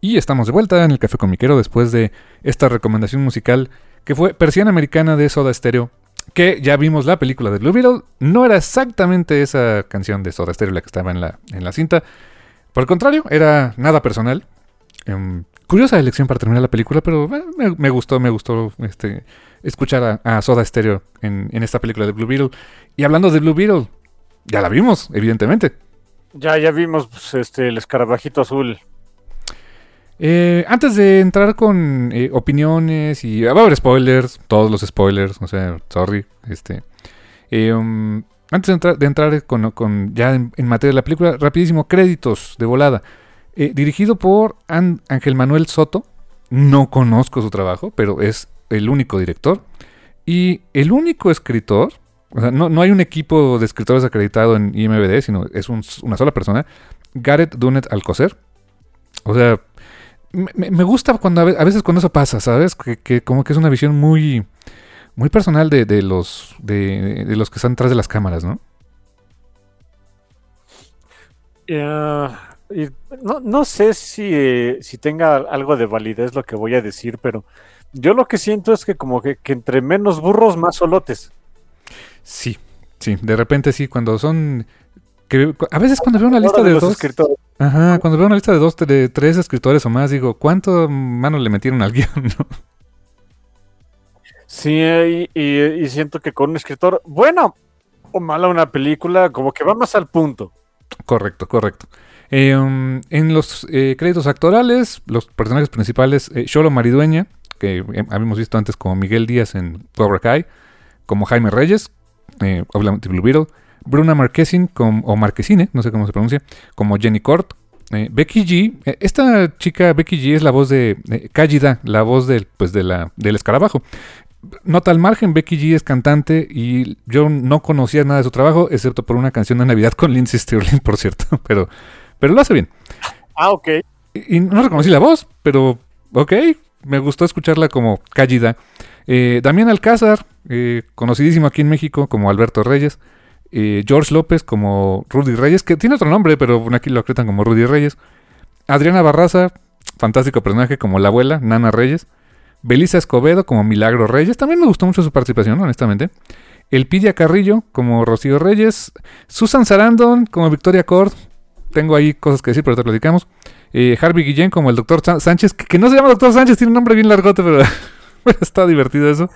Y estamos de vuelta en el Café Comiquero después de esta recomendación musical que fue Persiana Americana de Soda Stereo. Que ya vimos la película de Blue Beetle. No era exactamente esa canción de Soda Stereo la que estaba en la, en la cinta. Por el contrario, era nada personal. Em, curiosa elección para terminar la película, pero eh, me, gustó, me gustó este, escuchar a, a Soda Stereo en, en esta película de Blue Beetle. Y hablando de Blue Beetle, ya la vimos, evidentemente. Ya, ya vimos pues, este, el escarabajito azul. Eh, antes de entrar con eh, opiniones y va a haber spoilers, todos los spoilers, o sea, sorry, este, eh, um, antes de entrar, con, ya en, materia de la película, rapidísimo créditos de volada, dirigido por Ángel Manuel Soto, no conozco su trabajo, pero es el único director y el único escritor o sea, no, hay un equipo de escritores acreditado en IMBD, sino es un- una sola persona, Gareth Dunnett Alcocer. O sea, me, me gusta cuando a ve- a veces cuando eso pasa, ¿sabes? Que, que como que es una visión muy, muy personal de, de los, de, de los que están detrás de las cámaras, ¿no? Eh, y no, no sé si, si tenga algo de validez lo que voy a decir, pero yo lo que siento es que como que, que entre menos burros, más solotes. Sí, sí, de repente sí, cuando son... Que, a veces cuando veo una lista de los dos... escritores. Ajá, cuando veo una lista de dos, de tres escritores o más, digo, ¿cuánto mano le metieron al [laughs] guion? no? Sí, y, siento que con un escritor, bueno o mala una película, como que va más al punto. Correcto, correcto. Eh, um, en los eh, créditos actorales, los personajes principales, eh, Sholo Maridueña, que eh, habíamos visto antes como Miguel Díaz en Cobra Kai, como Jaime Reyes, eh, obviamente Blue Beetle, Bruna Marquesin, com- o Marquesine, no sé cómo se pronuncia, como Jenny Cort, eh, Becky G, eh, esta chica Becky G es la voz de eh, la voz del, pues de la, del escarabajo. Nota al margen, Becky G es cantante y yo no conocía nada de su trabajo, excepto por una canción de Navidad con Lindsay Stirling, [laughs] por cierto, [laughs] pero, pero lo hace bien. Ah, ok. Y, y no reconocí la voz, pero ok, me gustó escucharla como Cállida. Eh, Damián Alcázar, conocidísimo aquí en México como Alberto Reyes. George López como Rudy Reyes, que tiene otro nombre, pero aquí lo acretan como Rudy Reyes. Adriana Barraza, fantástico personaje como la abuela, Nana Reyes. Belisa Escobedo como Milagro Reyes, también me gustó mucho su participación, honestamente. Elpidia Carrillo como Rocío Reyes. Susan Sarandon como Victoria Cord. Tengo ahí cosas que decir, pero te platicamos. Eh, Harvey Guillén como el doctor Sánchez, que, que no se llama doctor Sánchez, tiene un nombre bien largote, pero [laughs] está divertido eso.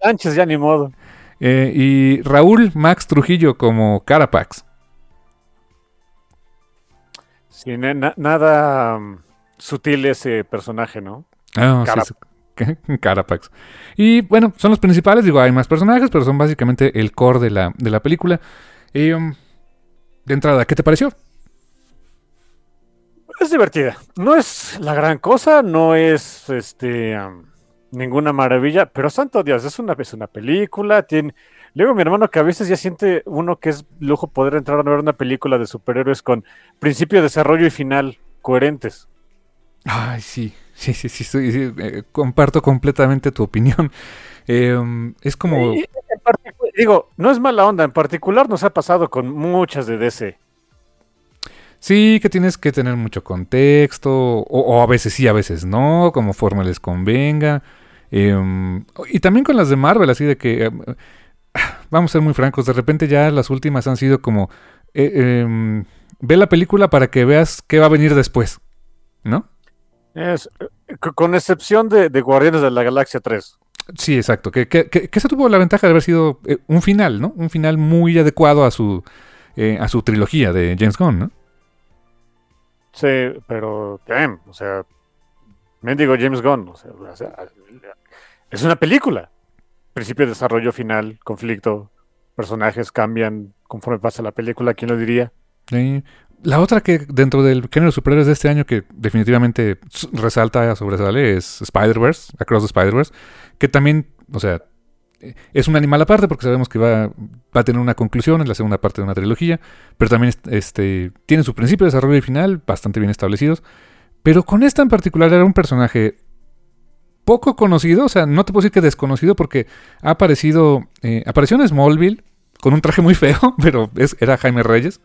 Sánchez, ya ni modo. Eh, y Raúl Max Trujillo como Carapax. Sí, na- na- nada mm, sutil ese personaje, ¿no? Ah, sí, Cara- sí. [laughs] Carapax. Y bueno, son los principales, digo, hay más personajes, pero son básicamente el core de la, de la película. Y, um, de entrada, ¿qué te pareció? Es divertida. No es la gran cosa, no es este am, ninguna maravilla, pero santo Dios, es una, es una película. Tiene... Luego mi hermano que a veces ya siente uno que es lujo poder entrar a ver una película de superhéroes con principio, desarrollo y final coherentes. Ay, sí, sí, sí, sí, sí, sí, eh, comparto completamente tu opinión. [laughs] Eh, um, es como... Digo, no es mala onda, en particular nos ha pasado con muchas de DC. Sí, que tienes que tener mucho contexto, o, o a veces sí, a veces no, como forma les convenga. Em, y también con las de Marvel, así de que, em, vamos a ser muy francos, de repente ya las últimas han sido como, eh, em, ve la película para que veas qué va a venir después, ¿no? Es, eh, co- con excepción de, de Guardianes de la Galaxia 3. Sí, exacto, que, que, que, que esa tuvo la ventaja de haber sido eh, un final, ¿no? Un final muy adecuado a su, eh, a su trilogía de James Gunn, ¿no? Sí, pero, damn, o sea, mendigo James Gunn, o sea, es una película. Principio, desarrollo, final, conflicto, personajes cambian conforme pasa la película, ¿quién lo diría? Sí. La otra que dentro del género de superhéroes de este año que definitivamente resalta, sobresale, es Spider-Verse, Across the Spider-Verse, que también, o sea, eh, es un animal aparte porque sabemos que va, a tener una conclusión en la segunda parte de una trilogía, pero también est- este, tiene su principio, desarrollo y final bastante bien establecidos. Pero con esta en particular era un personaje poco conocido, o sea, no te puedo decir que desconocido porque ha aparecido, eh, apareció en Smallville con un traje muy feo, [laughs] pero es, era Jaime Reyes.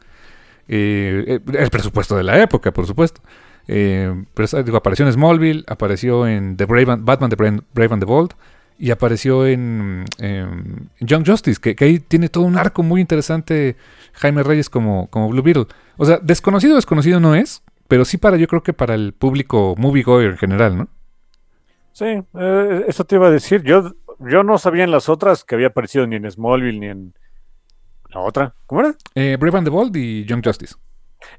Eh, eh, el presupuesto de la época, por supuesto. Eh, pero digo, apareció en Smallville, apareció en The Brave Batman, The Brave, and the Bold, y apareció en, em, Young Justice, que, que ahí tiene todo un arco muy interesante Jaime Reyes como, como Blue Beetle. O sea, desconocido, desconocido no es, pero sí para, yo creo que para el público moviegoer en general, ¿no? Sí, eh, eso te iba a decir. Yo, yo no sabía en las otras que había aparecido ni en Smallville ni en la otra. ¿Cómo era? Eh, Brave and the Bold y Young Justice.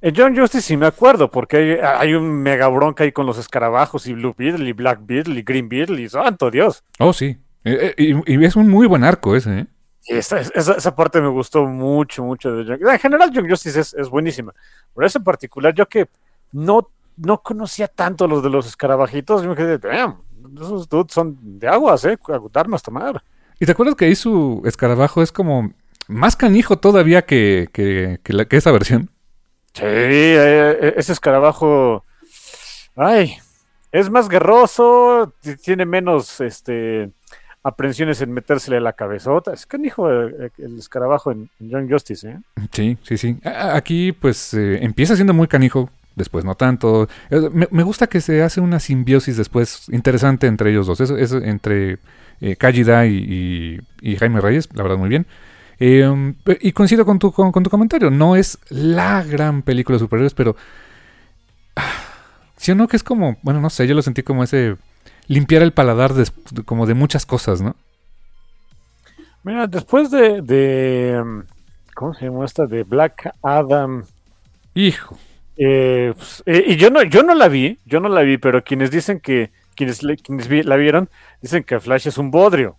En John Justice sí me acuerdo, porque hay, hay un mega bronca ahí con los escarabajos y Blue Beetle y Black Beetle y Green Beetle y santo Dios. Oh, sí. Eh, eh, y, y es un muy buen arco ese, ¿eh? Esa, esa, esa parte me gustó mucho, mucho. De Young- En general, Young Justice es, es buenísima. Pero ese en particular, yo que no, no conocía tanto los de los escarabajitos, yo me quedé, damn, esos dudes son de aguas, ¿eh? Darnos tomar. ¿Y te acuerdas que ahí su escarabajo es como más canijo todavía que, que, que, la, que esa versión? Sí, eh, eh, ese escarabajo. Ay, es más guerroso, tiene menos este aprensiones en metérsele a la cabezota. Es canijo el, el escarabajo en, en Young Justice, ¿eh? Sí, sí, sí. Aquí pues eh, empieza siendo muy canijo, después no tanto. Eh, Me, me gusta que se hace una simbiosis después interesante entre ellos dos. Eso, eso entre eh, Kajida y, y- y Jaime Reyes, la verdad muy bien. Eh, um, y coincido con tu, con, con tu comentario. No es la gran película de superhéroes, pero... ah, Sí o no que es como, bueno, no sé, yo lo sentí como ese limpiar el paladar des- como de muchas cosas, ¿no? Mira, después de, de, um, ¿cómo se llama esta? De Black Adam. Hijo. Eh, pues, eh, y yo no, yo no la vi, yo no la vi, pero quienes dicen que, quienes, quienes la vieron, dicen que Flash es un bodrio.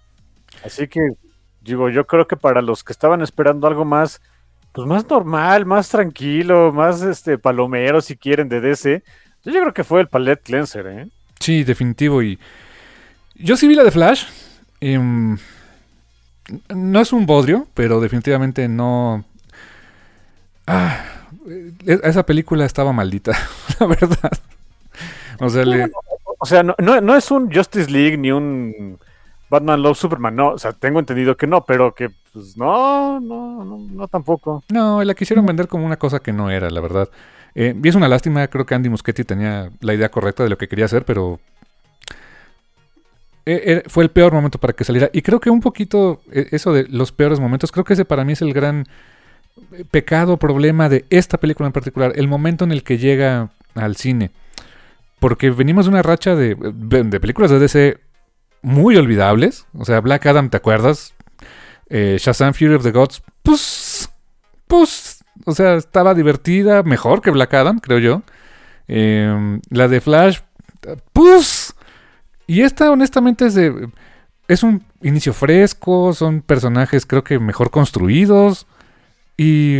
Así que, digo, yo creo que para los que estaban esperando algo más, pues más normal, más tranquilo, más este palomero, si quieren, de DC, yo creo que fue el Palette Cleanser, ¿eh? Sí, definitivo. Y yo sí vi la de Flash. em, no es un bodrio, pero definitivamente no. Ah, esa película estaba maldita, [laughs] la verdad. O sea, le- O sea, no, no, no es un Justice League ni un Batman Love Superman, no, o sea, tengo entendido que no, pero que pues no, no, no, no tampoco. no, la quisieron vender como una cosa que no era, la verdad. Eh, y es una lástima, creo que Andy Muschietti tenía la idea correcta de lo que quería hacer, pero e- e- fue el peor momento para que saliera. Y creo que un poquito eh, eso de los peores momentos, creo que ese para mí es el gran eh, pecado, problema de esta película en particular, el momento en el que llega al cine. Porque venimos de una racha de, películas de DC muy olvidables. O sea, Black Adam, ¿te acuerdas? Eh, Shazam Fury of the Gods, pues, pues, o sea, estaba divertida, mejor que Black Adam, creo yo. Eh, la de Flash, pues, y esta honestamente es de, es un inicio fresco, son personajes creo que mejor construidos y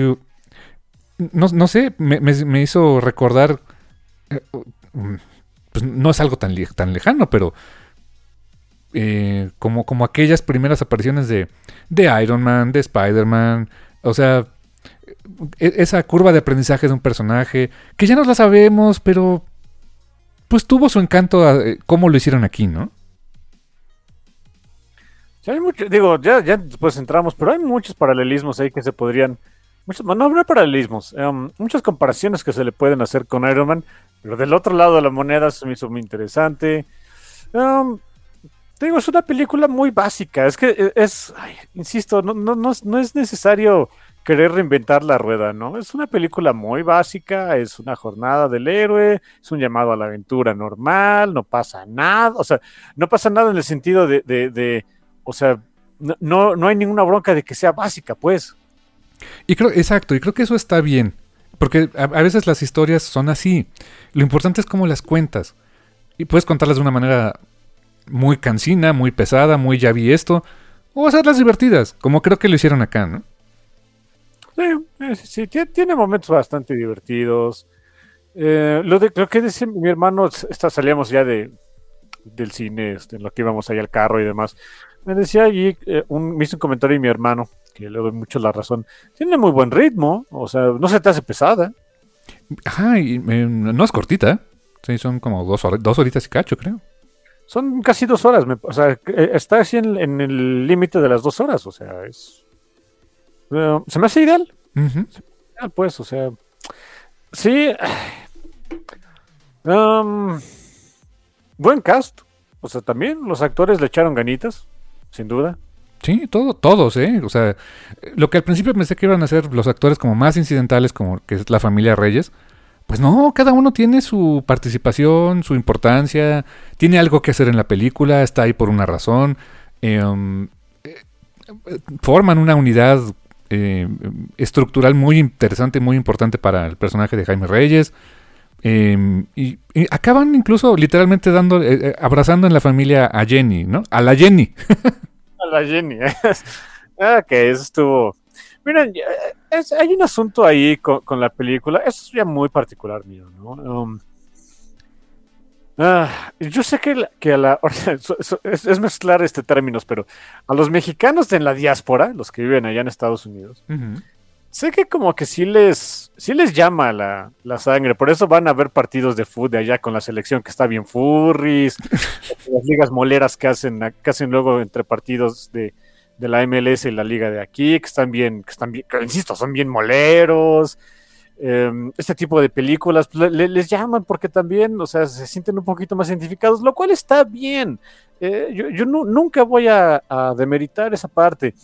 no, no sé, me, me- hizo recordar, eh, pues no es algo tan, tan lejano, pero eh, como, como aquellas primeras apariciones de, de Iron Man, de Spider-Man, o sea, e- esa curva de aprendizaje de un personaje, que ya nos la sabemos, pero pues tuvo su encanto a, eh, cómo lo hicieron aquí, ¿no? Hay mucho, digo, ya, ya después entramos, pero hay muchos paralelismos ahí que se podrían, muchos, no, no paralelismos, em, muchas comparaciones que se le pueden hacer con Iron Man, pero del otro lado de la moneda se me hizo muy interesante. Em, digo, es una película muy básica, es que e- es, insisto, no, no, no, es- no es necesario querer reinventar la rueda, ¿no? Es una película muy básica, es una jornada del héroe, es un llamado a la aventura normal, no pasa nada, o sea, no pasa nada en el sentido de o sea, no, no, no hay ninguna bronca de que sea básica, pues. Y creo, exacto, y creo que eso está bien. Porque a, a veces las historias son así. Lo importante es cómo las cuentas. Y puedes contarlas de una manera muy cansina, muy pesada, muy ya vi esto. O hacerlas divertidas, como creo que lo hicieron acá, ¿no? Sí, eh, sí, sí, tie- tiene momentos bastante divertidos. Eh, lo, de, lo que dice mi hermano, esta, salíamos ya de, del cine, este, en lo que íbamos ahí al carro y demás. Me decía allí, eh, un, me hizo un comentario y mi hermano, que le doy mucho la razón. Tiene muy buen ritmo, o sea, no se te hace pesada. Ajá, y eh, no es cortita. Sí, son como dos, hor- dos horitas y cacho, creo. Son casi dos horas, me- o sea, eh, está así en, en el límite de las dos horas, o sea, es... eh, se me hace ideal. Ujú. Ah, pues, o sea, sí. Am, [sighs] buen cast. O sea, también los actores le echaron ganitas, sin duda. Sí, todo, todos, ¿eh? O sea, lo que al principio pensé que iban a ser los actores como más incidentales, como que es la familia Reyes, pues no, cada uno tiene su participación, su importancia, tiene algo que hacer en la película, está ahí por una razón, um, eh, forman una unidad eh, estructural muy interesante, muy importante para el personaje de Jaime Reyes. Eh, y, y acaban incluso literalmente dando, eh, eh, abrazando en la familia a Jenny, ¿no? A la Jenny. A la Jenny. [laughs] ah, que eso estuvo. Miren, ya, es- hay un asunto ahí con, con la película. Eso es ya muy particular mío, ¿no? Um, Ah, yo sé que, que a la [laughs] es, es, mezclar este términos, pero a los mexicanos en la diáspora, los que viven allá en Estados Unidos, sé que como que sí les, sí les llama la, la, sangre, por eso van a ver partidos de fútbol de allá con la selección que está bien furris, [laughs] las ligas moleras que hacen, que hacen luego entre partidos de, de la MLS y la liga de aquí, que están bien, que están bien, que, insisto, son bien moleros. Em, este tipo de películas pues, les llaman porque también, o sea, se sienten un poquito más identificados, lo cual está bien. Eh, yo, nunca voy a, demeritar esa parte.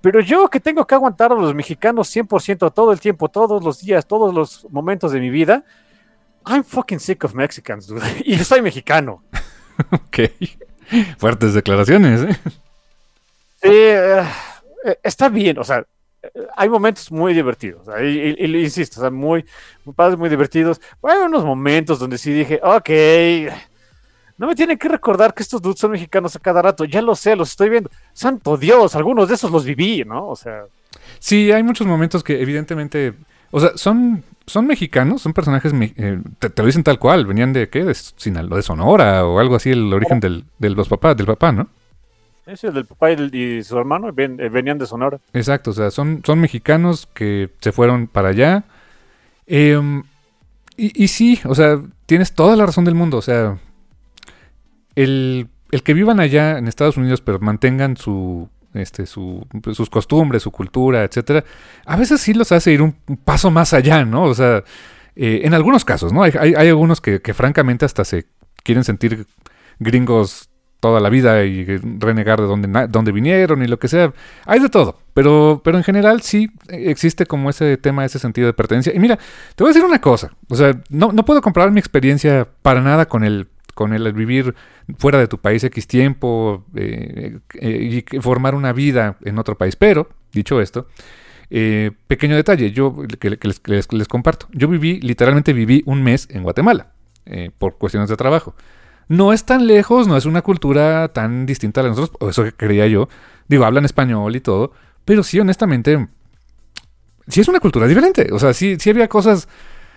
Pero yo que tengo que aguantar a los mexicanos 100% todo el tiempo, todos los días, todos los momentos de mi vida, I'm fucking sick of Mexicans, dude. [laughs] Y soy mexicano. [laughs] ok. Fuertes declaraciones, ¿eh? Sí, eh, está bien, o sea, hay momentos muy divertidos, y, insisto, o sea, muy, muy padres, muy divertidos. Hay unos momentos donde sí dije, ok, no me tienen que recordar que estos dudes son mexicanos a cada rato, ya lo sé, los estoy viendo. Santo Dios, algunos de esos los viví, ¿no? O sea. Sí, hay muchos momentos que evidentemente, o sea, son, son mexicanos, son personajes, eh, te, lo dicen tal cual, venían de, ¿qué? De, de Sonora o algo así, el origen del, de los papás, del papá, ¿no? Sí, el del papá y, su hermano eh, venían de Sonora. Exacto, o sea, son, son mexicanos que se fueron para allá. Em, y, y, sí, o sea, tienes toda la razón del mundo. O sea, el, que vivan allá en Estados Unidos, pero mantengan su, este, su, sus costumbres, su cultura, etcétera, a veces sí los hace ir un paso más allá, ¿no? O sea, eh, en algunos casos, ¿no? Hay, hay, hay algunos que, que, francamente hasta se quieren sentir gringos toda la vida y renegar de dónde, dónde vinieron y lo que sea. Hay de todo, pero, pero en general sí existe como ese tema, ese sentido de pertenencia. Y mira, te voy a decir una cosa, o sea, no, no puedo comparar mi experiencia para nada con el, con el vivir fuera de tu país X tiempo eh, eh, y formar una vida en otro país, pero, dicho esto, eh, pequeño detalle, yo que, les, comparto, yo viví, literalmente viví un mes en Guatemala por cuestiones de trabajo. No es tan lejos, no es una cultura tan distinta a la de nosotros, eso que creía yo. Digo, hablan español y todo, pero sí, honestamente, sí es una cultura diferente. O sea, sí, sí había cosas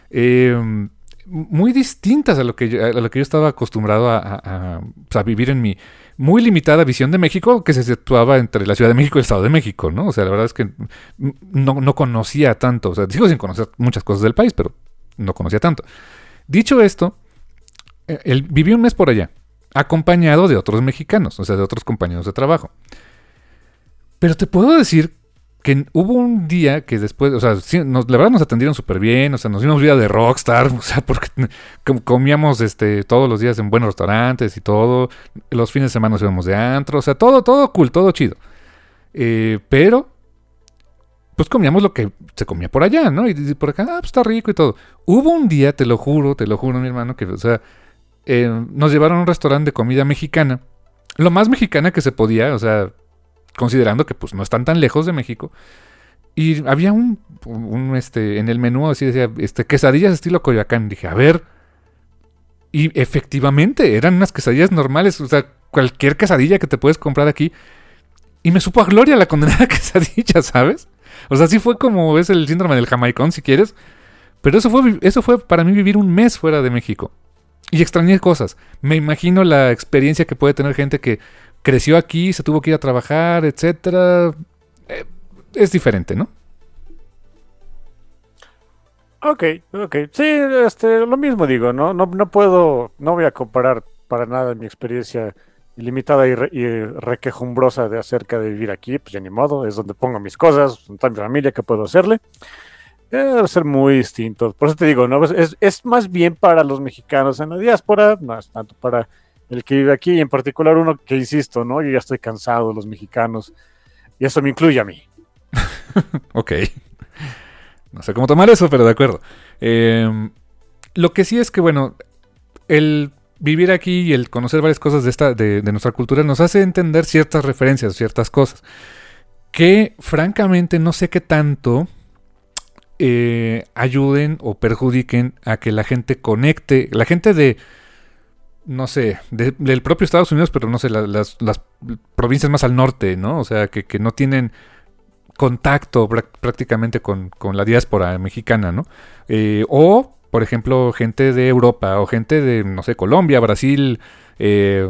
eh, muy distintas a lo, que yo, a lo que yo estaba acostumbrado a, vivir en mi muy limitada visión de México que se situaba entre la Ciudad de México y el Estado de México, ¿no? O sea, la verdad es que no, no conocía tanto. O sea, sigo sin conocer muchas cosas del país, pero no conocía tanto. Dicho esto, eh, él vivió un mes por allá, acompañado de otros mexicanos, o sea, de otros compañeros de trabajo. Pero te puedo decir que hubo un día que después, o sea, la verdad nos atendieron súper bien, o sea, nos dimos vida de rockstar, [laughs] o sea, porque comíamos este, todos los días en buenos restaurantes y todo, los fines de semana nos íbamos de antro, o sea, todo, todo cool, todo chido. Eh, pero, pues comíamos lo que se comía por allá, ¿no? Y, por acá, ah, pues está rico y todo. Hubo un día, te lo juro, te lo juro, mi hermano, que, o sea, eh, nos llevaron a un restaurante de comida mexicana. Lo más mexicana que se podía, o sea, considerando que pues no están tan lejos de México. Y había un, este, en el menú así decía, este, quesadillas estilo Coyoacán. Dije, a ver. Y efectivamente, eran unas quesadillas normales, o sea, cualquier quesadilla que te puedes comprar aquí. Y me supo a gloria la condenada [laughs] quesadilla, ¿sabes? O sea, sí fue como es el síndrome del jamaicón, si quieres. Pero eso fue, eso fue para mí vivir un mes fuera de México. Y extrañé cosas. Me imagino la experiencia que puede tener gente que creció aquí, se tuvo que ir a trabajar, etcétera. Eh, es diferente, ¿no? Ok, ok. Sí, este, lo mismo digo, ¿no? No, no puedo, no voy a comparar para nada mi experiencia ilimitada y, requejumbrosa de acerca de vivir aquí, pues ya ni modo, es donde pongo mis cosas, con mi familia, ¿qué puedo hacerle? debe ser muy distinto. Por eso te digo, ¿no? Es, es, más bien para los mexicanos en la diáspora, es tanto para el que vive aquí, y en particular uno que insisto, ¿no? Yo ya estoy cansado de los mexicanos, y eso me incluye a mí. [laughs] ok. No sé cómo tomar eso, pero de acuerdo. Em, lo que sí es que, bueno, el vivir aquí y el conocer varias cosas de, esta, de, nuestra cultura nos hace entender ciertas referencias, ciertas cosas. Que francamente no sé qué tanto eh, ayuden o perjudiquen a que la gente conecte, la gente de, no sé, del propio Estados Unidos, pero no sé, las, provincias más al norte, ¿no? O sea, que, no tienen contacto prácticamente con, la diáspora mexicana, ¿no? Eh, o por ejemplo, gente de Europa o gente de, no sé, Colombia, Brasil, eh,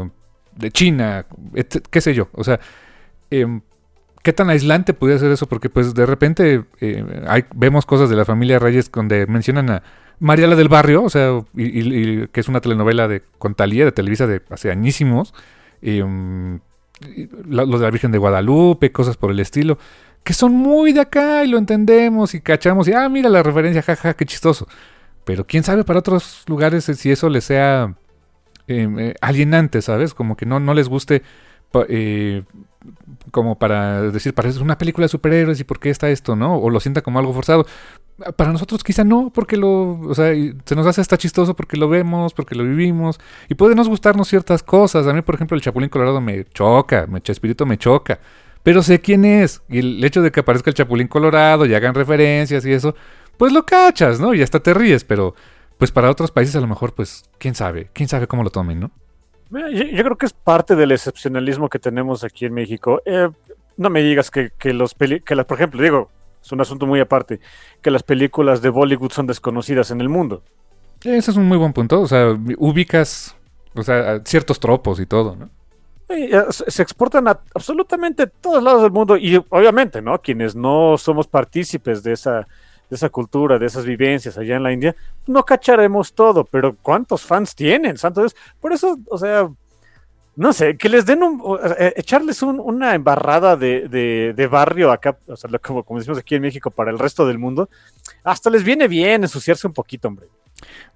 de China, qué sé yo. O sea, em, ¿qué tan aislante puede ser eso? Porque pues de repente eh, vemos cosas de la familia Reyes donde mencionan a Mariala del Barrio, o sea, y, que es una telenovela de con Talía de Televisa de hace añísimos. Em, lo de la Virgen de Guadalupe, cosas por el estilo, que son muy de acá y lo entendemos y cachamos y, ah, mira la referencia, jaja, qué chistoso. Pero quién sabe para otros lugares si eso les sea em, eh, alienante, ¿sabes? Como que no, no les guste eh, como para decir, parece una película de superhéroes y por qué está esto, ¿no? O lo sienta como algo forzado. Para nosotros quizá no, porque lo, o sea, se nos hace hasta chistoso porque lo vemos, porque lo vivimos y puede nos gustarnos ciertas cosas. A mí, por ejemplo, el Chapulín Colorado me choca, me Chespirito me choca, pero sé quién es y el hecho de que aparezca el Chapulín Colorado y hagan referencias y eso, pues lo cachas, ¿no? Y hasta te ríes, pero pues para otros países a lo mejor, pues quién sabe, quién sabe cómo lo tomen, ¿no? Yo, creo que es parte del excepcionalismo que tenemos aquí en México. Eh, no me digas que, los peli que por ejemplo, digo, es un asunto muy aparte, que las películas de Bollywood son desconocidas en el mundo. Ese es un muy buen punto. O sea, ubicas o sea, ciertos tropos y todo, ¿no? Se exportan a absolutamente todos lados del mundo y obviamente, ¿no? Quienes no somos partícipes de esa, de esa cultura, de esas vivencias allá en la India, no cacharemos todo, pero ¿cuántos fans tienen? Santos, por eso, o sea, no sé, que les den un, eh, echarles una embarrada de, barrio acá, o sea, como, como, decimos aquí en México, para el resto del mundo, hasta les viene bien ensuciarse un poquito, hombre.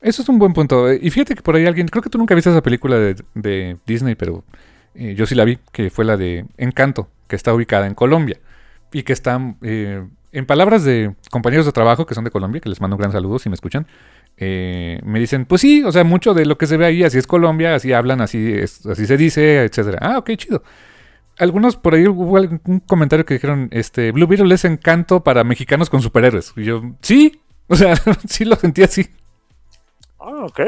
Eso es un buen punto. Y fíjate que por ahí alguien, creo que tú nunca viste esa película de, Disney, pero eh, yo sí la vi, que fue la de Encanto, que está ubicada en Colombia y que está, eh, en palabras de compañeros de trabajo que son de Colombia, que les mando un gran saludo si me escuchan, eh, me dicen, pues sí, o sea, mucho de lo que se ve ahí, así es Colombia, así hablan, así, es, así se dice, etcétera. Ah, ok, chido. Algunos por ahí hubo un comentario que dijeron, este, Blue Beetle es encanto para mexicanos con superhéroes. Y yo, sí, [laughs] o sea, [laughs] sí lo sentí así. Ah, ok.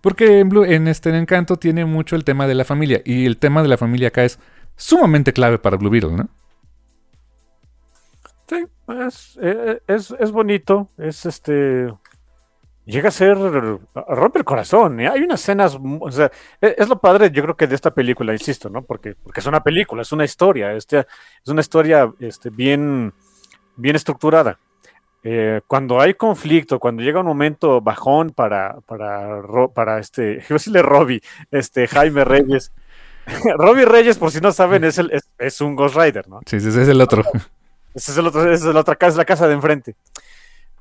Porque en, Blue, en este encanto tiene mucho el tema de la familia. Y el tema de la familia acá es sumamente clave para Blue Beetle, ¿no? Sí, es, eh, es, es bonito. Es este llega a ser, rompe el corazón. ¿eh? Hay unas escenas, o sea, e, es, lo padre, yo creo que de esta película, insisto, ¿no? Porque, porque es una película, es una historia, este, es una historia este, bien, bien estructurada. Eh, cuando hay conflicto, cuando llega un momento bajón para, para, para este, [laughs] yo decirle Robbie, este, Jaime Reyes. [laughs] Robbie Reyes, por si no saben, es, el, es, un Ghost Rider, ¿no? Sí, ese es el otro. El esa es la otra casa, la casa de enfrente.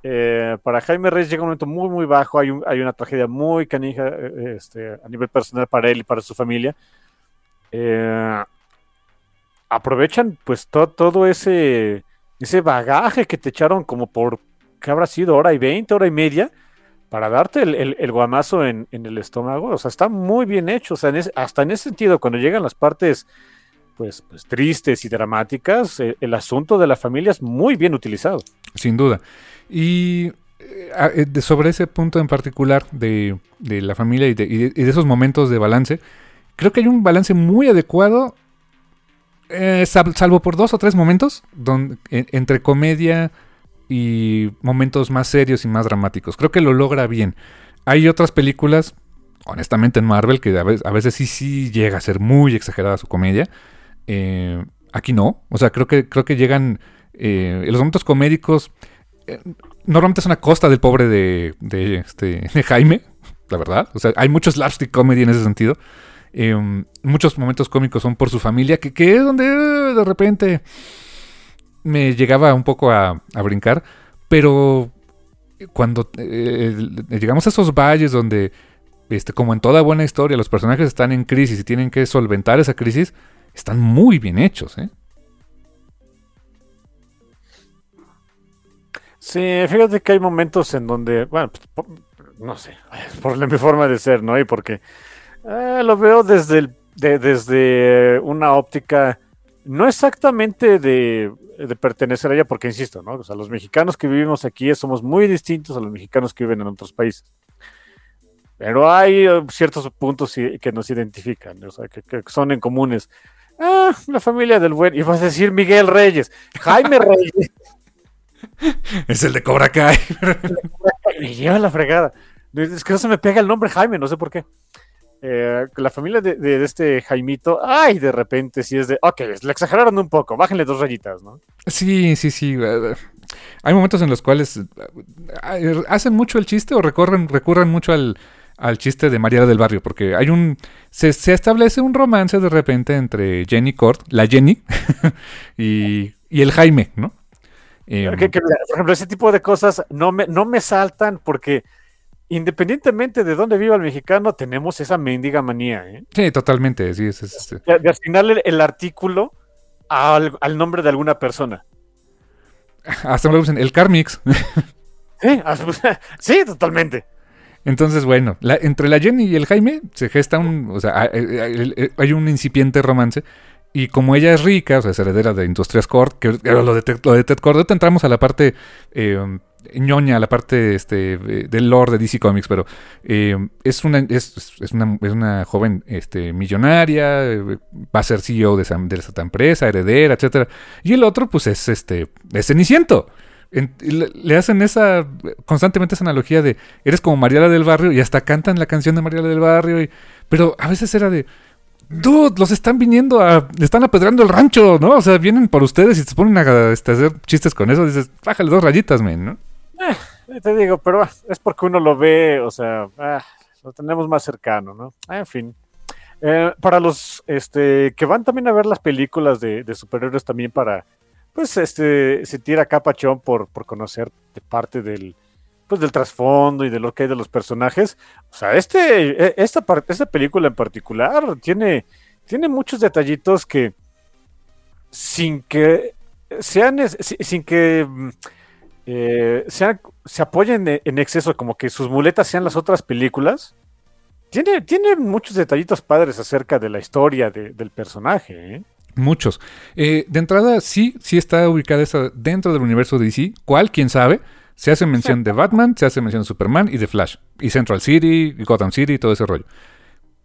Eh, para Jaime Reyes llega un momento muy, muy bajo. Hay, hay una tragedia muy canija eh, este, a nivel personal para él y para su familia. Eh, aprovechan pues todo ese, ese bagaje que te echaron como por, ¿qué habrá sido? Hora y veinte, hora y media, para darte el, guamazo en, el estómago. O sea, está muy bien hecho. O sea, hasta en ese sentido, cuando llegan las partes pues, pues tristes y dramáticas, el asunto de la familia es muy bien utilizado. Sin duda. Y eh, eh, sobre ese punto en particular de, la familia y de, esos momentos de balance, creo que hay un balance muy adecuado, eh, salvo por dos o tres momentos, donde, entre comedia y momentos más serios y más dramáticos. Creo que lo logra bien. Hay otras películas, honestamente en Marvel, que a veces, sí, sí llega a ser muy exagerada su comedia. Aquí no. O sea, creo que, creo que llegan... los momentos comédicos normalmente es una costa del pobre de, este, [laughs] Jaime, la verdad. O sea, hay muchos slapstick comedy en ese sentido. Em, muchos momentos cómicos son por su familia, que, es donde eh, de repente me llegaba un poco a, brincar. Pero cuando eh, llegamos a esos valles donde, este, como en toda buena historia, los personajes están en crisis y tienen que solventar esa crisis, están muy bien hechos, ¿eh? Sí, fíjate que hay momentos en donde, bueno, pues, no sé, [laughs] por mi forma de ser, ¿no? Y porque eh, lo veo desde, desde una óptica, no exactamente de, pertenecer a ella, porque insisto, ¿no? O sea, los mexicanos que vivimos aquí somos muy distintos a los mexicanos que viven en otros países. Pero hay eh, ciertos puntos que nos identifican, o sea, que, que son en comunes. Ah, la familia del buen, y vas a decir Miguel Reyes, Jaime Reyes. [laughs] es el de Cobra Kai. [laughs] me lleva la fregada. Es que no se me pega el nombre Jaime, no sé por qué. Eh, la familia de, este Jaimito, ay, de repente sí es de, ok, le exageraron un poco, bájenle dos rayitas, ¿no? Sí, sí, sí. Hay momentos en los cuales eh, hacen mucho el chiste o recorren, recurren mucho al, chiste de María del Barrio, porque hay un. Se, establece un romance de repente entre Jenny Cort, la Jenny, [laughs] y, el Jaime, ¿no? Em, por ejemplo, ese tipo de cosas no me, no me saltan porque independientemente de dónde viva el mexicano, tenemos esa mendiga manía. ¿eh? Sí, totalmente. Sí, De, asignarle el artículo al, nombre de alguna persona. Hasta me dicen el Carmix. sí, [laughs] totalmente. Entonces, bueno, entre la Jenny y el Jaime se gesta un. O sea, hay un incipiente romance. Y como ella es rica, o sea, es heredera de Industrias Cord, que lo de, lo de Ted Cord, entramos a la parte eh, ñoña, la parte este, del lore de DC Comics, pero eh, es, una, es, una, es, una, joven este, millonaria, eh, va a ser CEO de esa, de esa empresa, heredera, etcétera. Y el otro, pues es este, es Ceniciento. Le, hacen esa constantemente esa analogía de eres como Mariela del Barrio y hasta cantan la canción de Mariela del Barrio, pero a veces era de Dude, los están viniendo a. Están apedrando el rancho, ¿no? O sea, vienen por ustedes y se ponen a este, hacer chistes con eso. Dices, bájale dos rayitas, men, ¿no? Eh, te digo, pero es porque uno lo ve, o sea, ah, lo tenemos más cercano, ¿no? En fin. Eh, para los este, que van también a ver las películas de, superhéroes, también para, pues, este, sentir acá pachón por, por conocer de parte del, pues, del trasfondo y de lo que hay de los personajes. O sea, este, e, esta, esta película en particular tiene, tiene muchos detallitos que, sin que sean, sin que eh, se apoyen en exceso, como que sus muletas sean las otras películas. Tiene, tiene muchos detallitos padres acerca de la historia del personaje. ¿eh? Muchos. Eh, de entrada, sí, sí está ubicada esa dentro del universo de DC. ¿Cuál? ¿Quién sabe? Se hace mención de Batman, se hace mención de Superman y de Flash. Y Central City, y Gotham City, y todo ese rollo.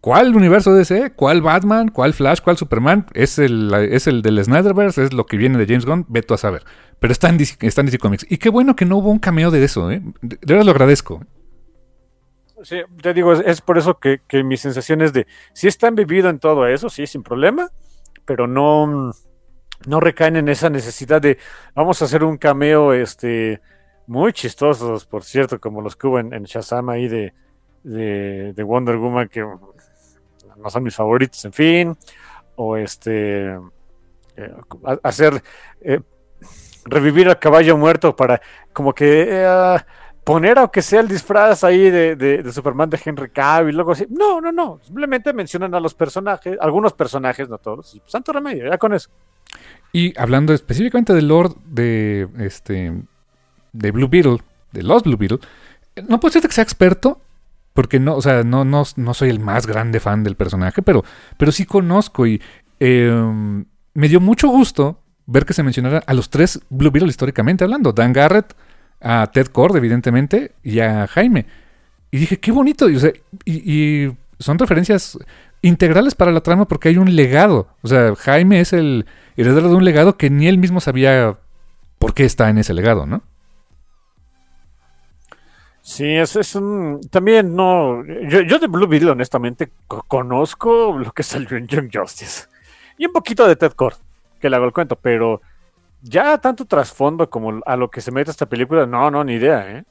¿Cuál universo DC? ¿Cuál Batman? ¿Cuál Flash? ¿Cuál Superman? Es el, es el del Snyderverse, es lo que viene de James Gunn, veto a saber. Pero está en, DC, está DC Comics. Y qué bueno que no hubo un cameo de eso, ¿eh? De verdad lo agradezco. Sí, te digo, es, por eso que, que, mi sensación es de, si están vivido en todo eso, sí, sin problema, pero no, no recaen en esa necesidad de, vamos a hacer un cameo, este, muy chistosos, por cierto, como los que hubo en, Shazam ahí de, de, de Wonder Woman, que no son mis favoritos, en fin, o este, eh, hacer, eh, revivir al caballo muerto para como que eh, poner aunque sea el disfraz ahí de, Superman de Henry Cavill, luego así, no, no, no, simplemente mencionan a los personajes, algunos personajes, no todos, santo remedio, ya con eso. Y hablando específicamente del Lord de este de Blue Beetle, de los Blue Beetle, no puedo decirte que sea experto, porque no, o sea, no, no, no soy el más grande fan del personaje, pero, pero sí conozco y em, me dio mucho gusto ver que se mencionara a los tres Blue Beetle históricamente hablando. Dan Garrett, a Ted Cord, evidentemente, y a Jaime. Y dije, qué bonito. Y, y, son referencias integrales para la trama porque hay un legado. O sea, Jaime es el heredero de un legado que ni él mismo sabía por qué está en ese legado, ¿no? Sí, es, es un. También no. Yo, de Blue Beetle, honestamente, conozco lo que salió en Young Justice. Y un poquito de Ted Cord, que le hago el cuento, pero ya tanto trasfondo como a lo que se mete esta película, no, no, ni idea, ¿eh?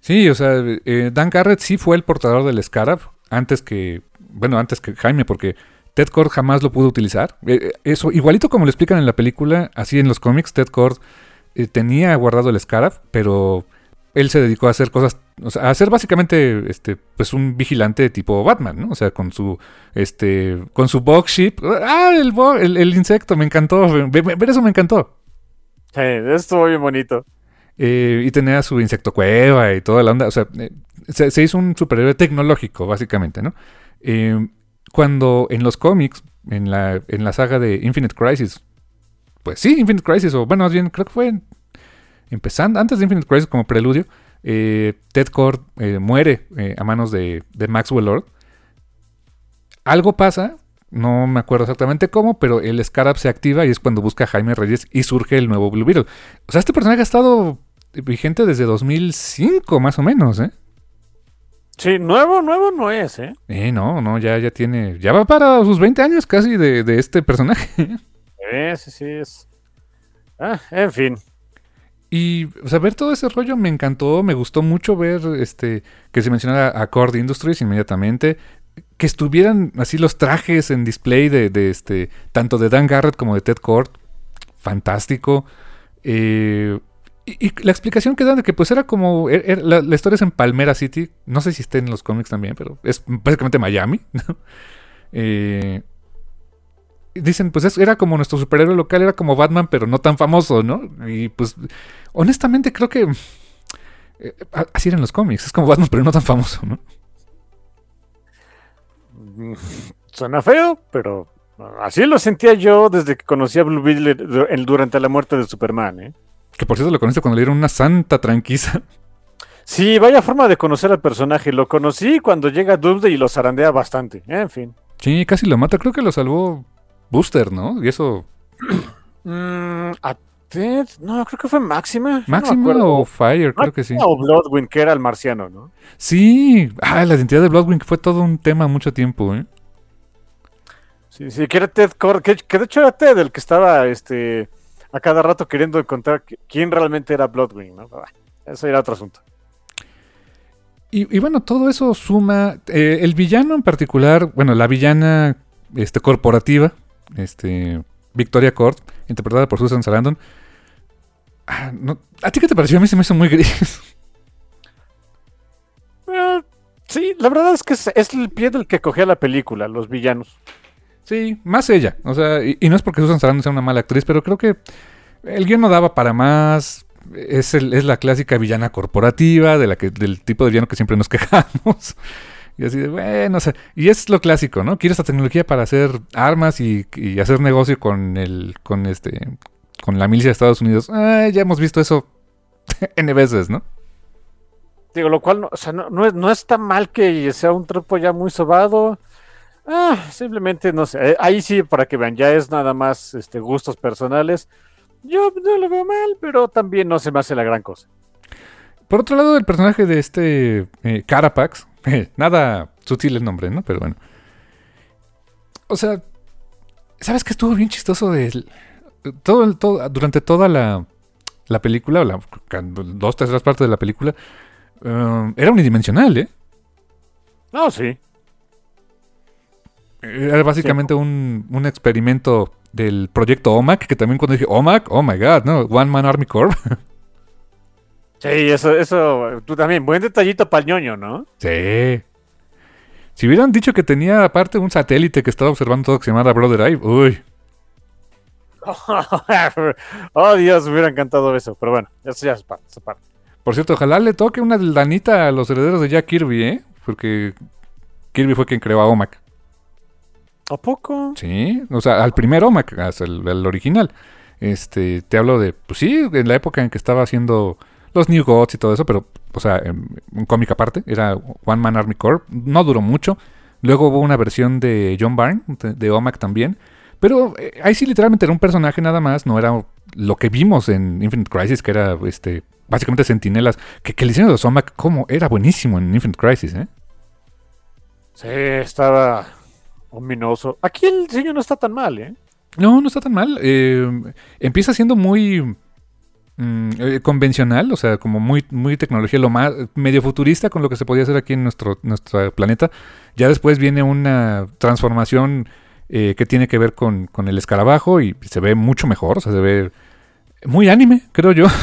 Sí, o sea, eh, Dan Garrett sí fue el portador del Scarab antes que. Bueno, antes que Jaime, porque Ted Cord jamás lo pudo utilizar. Eh, eh, eso, igualito como lo explican en la película, así en los cómics, Ted Cord tenía guardado el Scarab, pero él se dedicó a hacer cosas, o sea, a ser básicamente este, pues un vigilante tipo Batman, ¿no? O sea, con su, este, con su box ship. Ah, el, el, insecto, me encantó. Ver, eso me encantó. Sí, [laughs] estuvo bien bonito. Eh, y tenía su insecto cueva y toda la onda. O sea, eh, se, hizo un superhéroe tecnológico, básicamente, ¿no? Eh, cuando en los cómics, en la, en la saga de Infinite Crisis, pues sí, Infinite Crisis, o bueno, más bien creo que fue empezando, antes de Infinite Crisis como preludio, Ted Cord eh, muere a manos de, Maxwell Lord. Algo pasa, no me acuerdo exactamente cómo, pero el Scarab se activa y es cuando busca a Jaime Reyes y surge el nuevo Blue Beetle. O sea, este personaje ha estado vigente desde 2005, más o menos, ¿eh? Sí, nuevo, nuevo no es, ¿eh? Eh, no, no, ya, ya tiene, ya va para sus 20 años casi de, de este personaje. Sí, sí, sí, es... Ah, en fin. Y o sea, ver todo ese rollo me encantó, me gustó mucho ver este que se mencionara a Cord Industries inmediatamente, que estuvieran así los trajes en display de, de este tanto de Dan Garrett como de Ted Cord, fantástico. Eh, y, la explicación que dan de que pues era como er- er- la, historia es en Palmera City, no sé si está en los cómics también, pero es básicamente Miami. [laughs] ¿no? Eh, dicen, pues es- era como nuestro superhéroe local, era como Batman, pero no tan famoso, ¿no? Y pues, honestamente creo que eh, así eran los cómics, es como Batman, pero no tan famoso, ¿no? [laughs] Suena feo, pero así lo sentía yo desde que conocí a Blue Beetle durante la muerte de Superman, ¿eh? Que por cierto lo conocí cuando le dieron una santa tranquiza. Sí, vaya forma de conocer al personaje. Lo conocí cuando llega Doomsday y lo zarandea bastante. En fin. Sí, casi lo mata, creo que lo salvó Booster, ¿no? Y eso, [clears throat] Mm, ¿A Ted? No, creo que fue Máxima. No acuerdo. o Fire, creo que sí. Máxima O Bloodwind, que era el marciano, ¿no? Sí, ah, la identidad de Bloodwing fue todo un tema mucho tiempo, ¿eh? Sí, sí, que era Ted Cord, que, que de hecho era Ted el que estaba este, a cada rato queriendo encontrar qui- quién realmente era Bloodwing, ¿no? Eso era otro asunto. Y, y bueno, todo eso suma. eh, el villano en particular, bueno, la villana este, corporativa, este, Victoria Cord, interpretada por Susan Sarandon. Ah, no- ¿A ti qué te pareció? A mí se me hizo muy gris. Eh, sí, la verdad es que es, es el pie del que cogía la película, los villanos. sí, más ella. O sea, y, y no es porque Susan Sarandon sea una mala actriz, pero creo que el guion no daba para más. Es, el- es la clásica villana corporativa, de la que, del tipo de villano que siempre nos [laughs] quejamos. Y así de, bueno, o sea, y es lo clásico, ¿no? Quieres esta tecnología para hacer armas y, y hacer negocio con el, con este, con la milicia de Estados Unidos. Ya hemos visto eso [laughs] N veces, ¿no? Digo, lo cual, no, o sea, no, no, es, no está mal que sea un tropo ya muy sobado. Ah, simplemente, no sé, eh, ahí sí, para que vean, ya es nada más este, gustos personales. Yo no lo veo mal, pero también no se me hace la gran cosa. Por otro lado, el personaje de este eh, Carapax, [laughs] nada sutil el nombre, ¿no? Pero bueno. O sea, ¿sabes qué estuvo bien chistoso del todo, durante toda la, la película, o la, dos terceras partes de la película, eh, era unidimensional, ¿eh? No, sí. Era básicamente un, un experimento del proyecto OMAC, que también cuando dije OMAC, oh my god, ¿no? One Man Army Corps. [laughs] Sí, eso, eso, tú también, buen detallito para el ñoño, ¿no? Sí. Si hubieran dicho que tenía aparte un satélite que estaba observando todo que se llamaba Brother Eye, uy. [laughs] oh, Dios, me hubiera encantado eso, pero bueno, eso ya es parte, esa parte. Por cierto, ojalá le toque una danita a los herederos de Jack Kirby, ¿eh? Porque Kirby fue quien creó a OMAC. ¿A poco? Sí, o sea, al primer OMAC, el original. Este, te hablo de, pues sí, en la época en que estaba haciendo los New Gods y todo eso, pero, o sea, en- un cómic aparte, era One Man Army Corps, no duró mucho. Luego hubo una versión de John Byrne, de, de OMAC también, pero eh, ahí sí literalmente era un personaje nada más, no era lo que vimos en Infinite Crisis, que era, este, básicamente sentinelas, que, que el diseño de los OMAC, como era buenísimo en Infinite Crisis, ¿eh? Sí, estaba ominoso. Aquí el diseño no está tan mal, ¿eh? No, no está tan mal. Eh, empieza siendo muy mm, eh, convencional, o sea, como muy, muy tecnología, lo más medio futurista con lo que se podía hacer aquí en nuestro, nuestro planeta. Ya después viene una transformación eh, que tiene que ver con, con el escarabajo y se ve mucho mejor, o sea, se ve muy anime, creo yo. [laughs]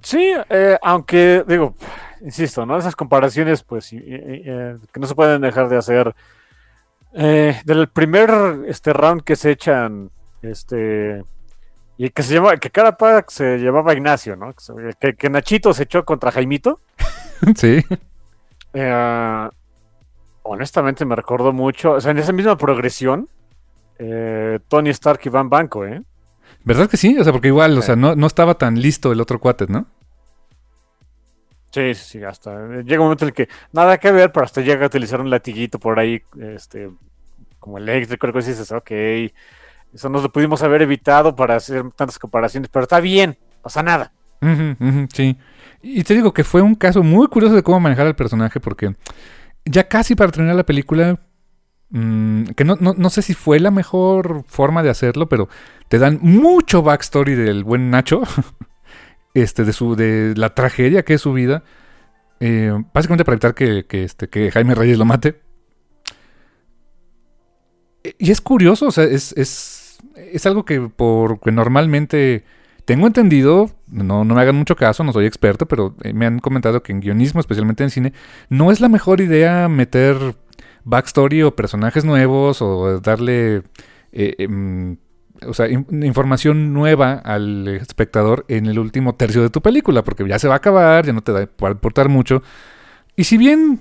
Sí, eh, aunque, digo, insisto, ¿no? Esas comparaciones, pues, eh, que no se pueden dejar de hacer. Eh, del primer este round que se echan, este, y que se llama, que cada pack se llamaba Ignacio, ¿no? Que- que Nachito se echó contra Jaimito. [laughs] sí. Eh, honestamente me recordó mucho, o sea, en esa misma progresión, eh, Tony Stark y Van Banco, ¿eh? ¿Verdad que sí? O sea, porque igual, o sea, no, no estaba tan listo el otro cuate, ¿no? Sí, sí, sí, hasta eh, llega un momento en el que nada que ver, pero hasta llega a utilizar un latiguito por ahí, este, como eléctrico, algo así, dices, ok, eso no lo pudimos haber evitado para hacer tantas comparaciones, pero está bien, pasa nada. Sí. Y te digo que fue un caso muy curioso de cómo manejar al personaje porque ya casi para terminar la película, mm, que no, no, no sé si fue la mejor forma de hacerlo, pero te dan mucho backstory del buen Nacho, [laughs] este, de su, de la tragedia que es su vida, eh, básicamente para evitar que, que, este, que Jaime Reyes lo mate. E- Y es curioso, o sea, es, es, es algo que por que normalmente tengo entendido, no, no me hagan mucho caso, no soy experto, pero eh, me han comentado que en guionismo, especialmente en cine, no es la mejor idea meter backstory o personajes nuevos o darle eh, em, o sea, in- información nueva al espectador en el último tercio de tu película, porque ya se va a acabar, ya no te va a importar mucho. Y si bien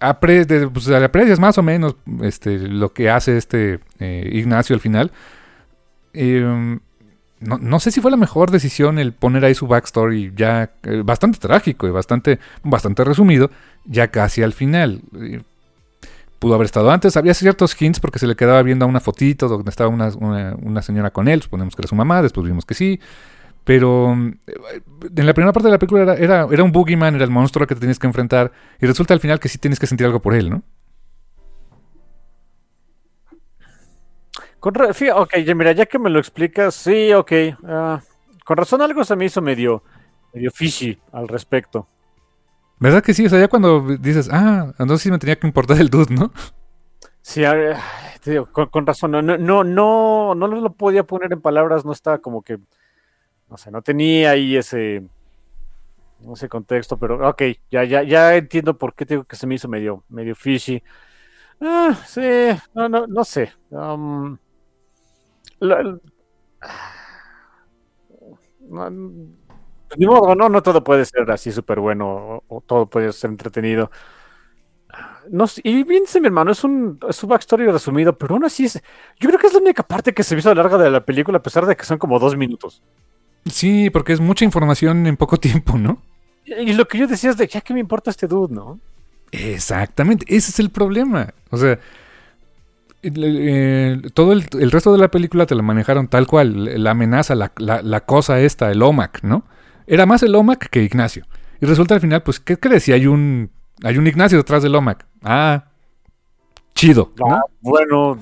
apre- de- pues, aprecias más o menos este, lo que hace este eh, Ignacio al final, em, no, no sé si fue la mejor decisión el poner ahí su backstory ya eh, bastante trágico y bastante, bastante resumido, ya casi al final. Pudo haber estado antes, había ciertos hints porque se le quedaba viendo a una fotito donde estaba una, una- señora con él, suponemos que era su mamá, después vimos que sí. Pero eh, en la primera parte de la película era, era, era un boogeyman, era el monstruo que te tienes que enfrentar, y resulta al final que sí tienes que sentir algo por él, ¿no? Con fí- ok, ya mira, ya que me lo explicas, sí, ok. ah, con razón algo se me hizo medio, medio fishy al respecto. ¿Verdad que sí? O sea, ya cuando dices, ah, entonces sí me tenía que importar el dude, ¿no? Sí, a ver, te digo, con, con razón, no, no, no, no, no lo podía poner en palabras, no estaba como que, no sé, no tenía ahí ese, ese contexto, pero ok, ya, ya, ya entiendo por qué te digo que se me hizo medio, medio fishy. Ah, sí, no, no, no sé. um, la- no, pues ni modo, no, no todo puede ser así súper bueno o, o todo puede ser entretenido. No, y bien dice mi hermano, es un, es un backstory resumido, pero aún así es. Yo creo que es la única parte que se hizo larga de la película, a pesar de que son como dos minutos. Sí, porque es mucha información en poco [laughs] tiempo, ¿no? Y, y lo que yo decía es de ya que me importa este dude, ¿no? Exactamente, ese es el problema. O sea, el- todo el, el resto de la película te la manejaron tal cual, la amenaza, la, la- la cosa esta, el OMAC, ¿no? Era más el OMAC que Ignacio. Y resulta al final, pues, ¿qué crees? Si hay un, hay un Ignacio detrás del OMAC. Ah, chido, ¿no? Ah, bueno,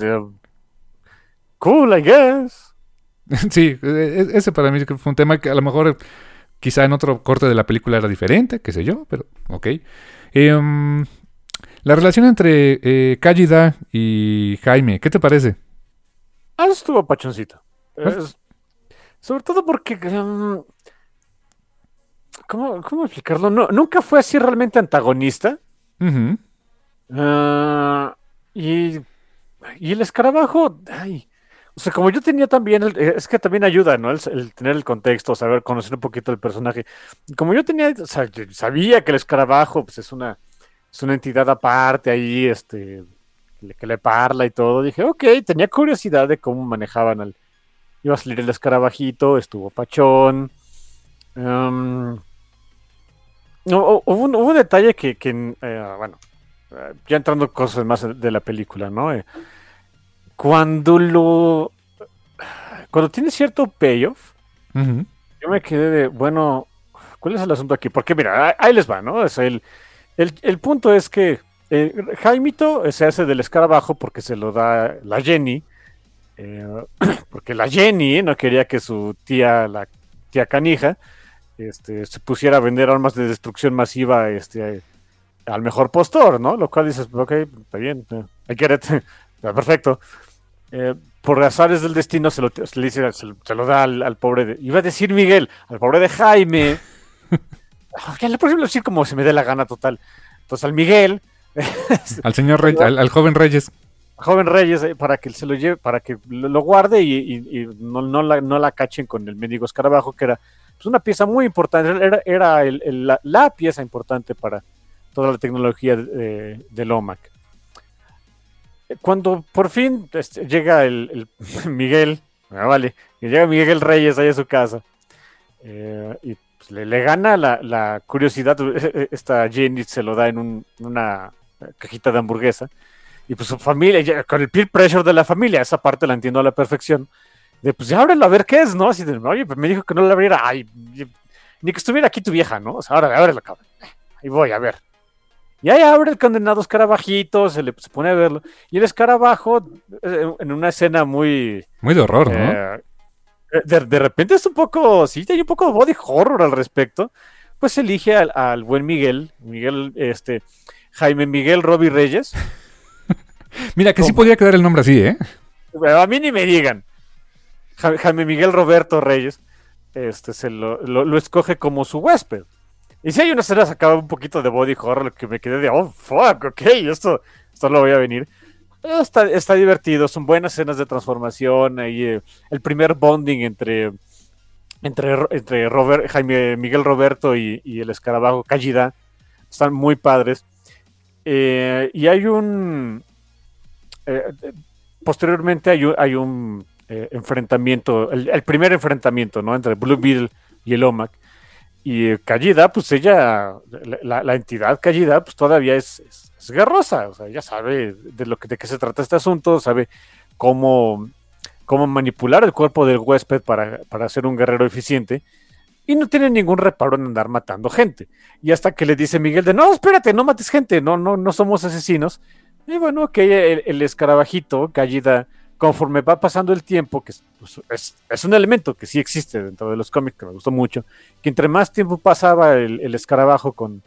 cool, I guess. [laughs] Sí, e- e- ese para mí fue un tema que a lo mejor quizá en otro corte de la película era diferente, qué sé yo, pero ok. Em, la relación entre eh, Cállida y Jaime, ¿qué te parece? Ah, estuvo pachoncito. Es- sobre todo porque. um, ¿cómo, ¿Cómo explicarlo? No, nunca fue así realmente antagonista. Ah, y, y el escarabajo, ay, o sea, como yo tenía también, el- eh, es que también ayuda, ¿no? El, el tener el contexto, saber, conocer un poquito el personaje. Como yo tenía, o sea, yo sabía que el escarabajo, pues es una, es una entidad aparte ahí, este, que le, que le parla y todo, dije, ok, tenía curiosidad de cómo manejaban al, iba a salir el escarabajito, estuvo pachón. Em, no, hu- hubo, un, hubo un detalle que, que, eh, bueno, eh, ya entrando en cosas más de la película, ¿no? Eh, cuando lo. Cuando tiene cierto payoff, yo me quedé de, bueno, ¿cuál es el asunto aquí? Porque mira, ahí- les va, ¿no? Sea, el, el, el punto es que eh, Jaimito se hace del escarabajo porque se lo da la Jenny, eh, [clears throat] porque la Jenny no quería que su tía, la tía canija, este, se pusiera a vender armas de destrucción masiva este, al mejor postor, ¿no? Lo cual dices, ok, está bien, eh, get it, [laughs] está perfecto. Eh, por azares del destino se lo, se dice- se lo da al, al pobre, de- iba a decir Miguel, al pobre de Jaime. Ah, ya, la próxima lo decir como se me dé la gana total. Entonces al Miguel, [laughs] Al señor Reyes, al, al joven Reyes. joven Reyes, eh, para que se lo lleve, para que lo, lo guarde y, y- y no, no la, no la cachen con el mendigo escarabajo, que era pues, una pieza muy importante, era, era el- el- la, la pieza importante para toda la tecnología de- del OMAC. Cuando por fin este, llega el, el [laughs] Miguel, ah, vale, que llega Miguel Reyes ahí a su casa, eh, y pues, le, le gana la, la curiosidad, [laughs] esta Jenny se lo da en un- una cajita de hamburguesa, y pues su familia, ya, con el peer pressure de la familia, esa parte la entiendo a la perfección. de pues ya ábrelo a ver qué es, ¿no? Así de, oye, pues me dijo que no lo abriera, ay, ni que estuviera aquí tu vieja, ¿no? O sea, ahora ábrelo, cabrón. Ahí voy, a ver. Y ahí abre el condenado escarabajito, se le se pone a verlo. Y el escarabajo, eh, en una escena muy. Muy de horror, ¿no? Eh, de, de repente es un poco. Sí, hay un poco de body horror al respecto. Pues elige al, al buen Miguel, Miguel, este. Jaime Miguel Robbie Reyes. [laughs] Mira, que sí podía quedar el nombre así, ¿eh? A mí ni me digan. Ja- Jaime Miguel Roberto Reyes este, se lo, lo- lo escoge como su huésped. Y si hay una escena sacaba un poquito de body horror, que me quedé de, oh, fuck, ok, esto, esto lo voy a venir. Pero Está, divertido, son buenas escenas de transformación, ahí, eh, el primer bonding entre, entre, Jaime Miguel Roberto y, el escarabajo Callida, están muy padres. Eh, y hay un... eh, eh, posteriormente hay un, hay un eh, enfrentamiento, el, primer enfrentamiento, ¿no? Entre Blue Beetle y el OMAC. Y eh, Callida, pues ella, la, entidad Callida, pues todavía es, es guerrosa, o sea, ella sabe de lo que de qué se trata este asunto, sabe cómo, cómo manipular el cuerpo del huésped para, para ser un guerrero eficiente. Y no tiene ningún reparo en andar matando gente. Y hasta que le dice Miguel de, no, espérate, no mates gente, no, no, no somos asesinos. Y bueno, que el, el escarabajito, Gallida, conforme va pasando el tiempo, que es, pues, es, es un elemento que sí existe dentro de los cómics, que me gustó mucho, que entre más tiempo pasaba el, el escarabajo con,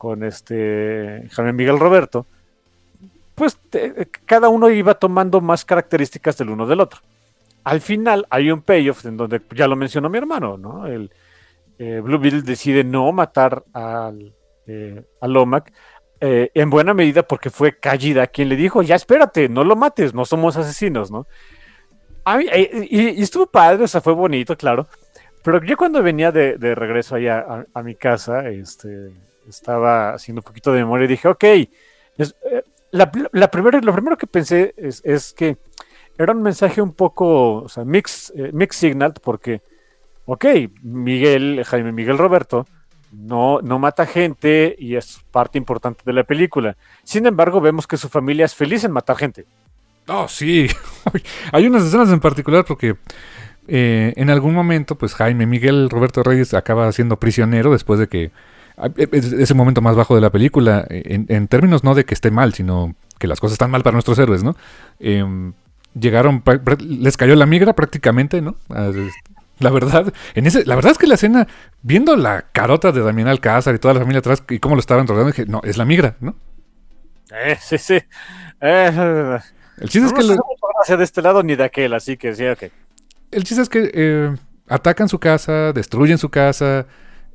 con este Jaime Miguel Roberto, pues cada uno iba tomando más características del uno del otro. Al final hay un payoff en donde ya lo mencionó mi hermano, ¿no? El, eh, Blue Beetle decide no matar al, eh, al Lomac, eh, en buena medida porque fue Callida quien le dijo, ya espérate, no lo mates, no somos asesinos, ¿no? A y, estuvo padre, o sea, fue bonito, claro, pero yo cuando venía de, de regreso allá a, a mi casa, este, estaba haciendo un poquito de memoria y dije, ok, eh, la, la primera- lo primero que pensé es, es que era un mensaje un poco, o sea, mix, eh, mix signal, porque, ok, Miguel, Jaime Miguel Roberto, no, no mata gente y es parte importante de la película. Sin embargo, vemos que su familia es feliz en matar gente. Oh, sí. [laughs] Hay unas escenas en particular porque eh, en algún momento, pues Jaime Miguel Roberto Reyes acaba siendo prisionero después de que. Ah, Es ese momento más bajo de la película, en, en términos no de que esté mal, sino que las cosas están mal para nuestros héroes, ¿no? Em, llegaron, les cayó la migra prácticamente, ¿no? Ah, La verdad, en ese, la verdad es que la escena, viendo la carota de Damián Alcázar y toda la familia atrás y cómo lo estaban rodeando, dije, no, es la migra, ¿no? Eh, sí, sí. Eh, El chiste es no que nos lo- de este lado ni de aquel, así que sí, ok. El chiste es que eh, atacan su casa, destruyen su casa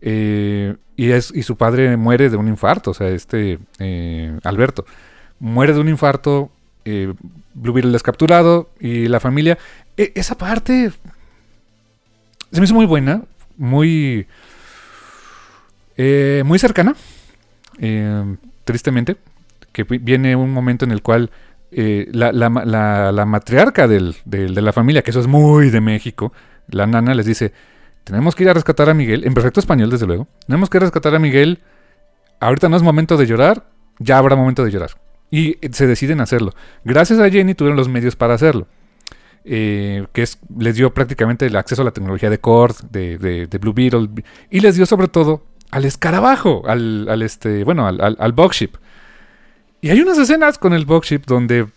eh, y, es, y su padre muere de un infarto. O sea, este eh, Alberto muere de un infarto. Eh, es capturado y la familia. e- esa parte se me hizo muy buena, muy, eh, muy cercana. tristemente, que vi- viene un momento en el cual la, la la- la matriarca del- del- de la familia, que eso es muy de México, la nana les dice, tenemos que ir a rescatar a Miguel, en perfecto español desde luego, tenemos que rescatar a Miguel, ahorita no es momento de llorar, ya habrá momento de llorar. Y eh, se deciden hacerlo. Gracias a Jenny tuvieron los medios para hacerlo. Eh, que es, les dio prácticamente el acceso a la tecnología de Cord, de, Blue Beetle, y les dio sobre todo al escarabajo, al, al este, bueno, al, al, al. Y hay unas escenas con el Bugship donde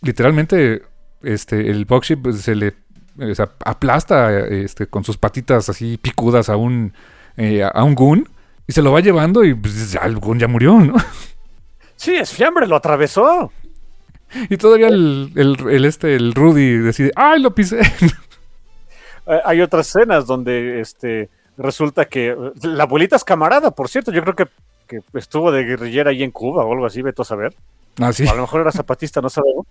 literalmente este, el Bugship pues, se le o sea, aplasta este, con sus patitas así picudas a un, eh, a un Goon y se lo va llevando y pues, ya el Goon ya murió, ¿no? [laughs] Sí, es fiambre, lo atravesó. Y todavía el, el, el, este, el Rudy decide, ¡ay, lo pisé! [laughs] Eh, hay otras escenas donde este resulta que eh, la abuelita es camarada, por cierto, yo creo que, que estuvo de guerrillera ahí en Cuba o algo así, veto a saber. Ah, sí. A lo mejor era zapatista, no sabemos.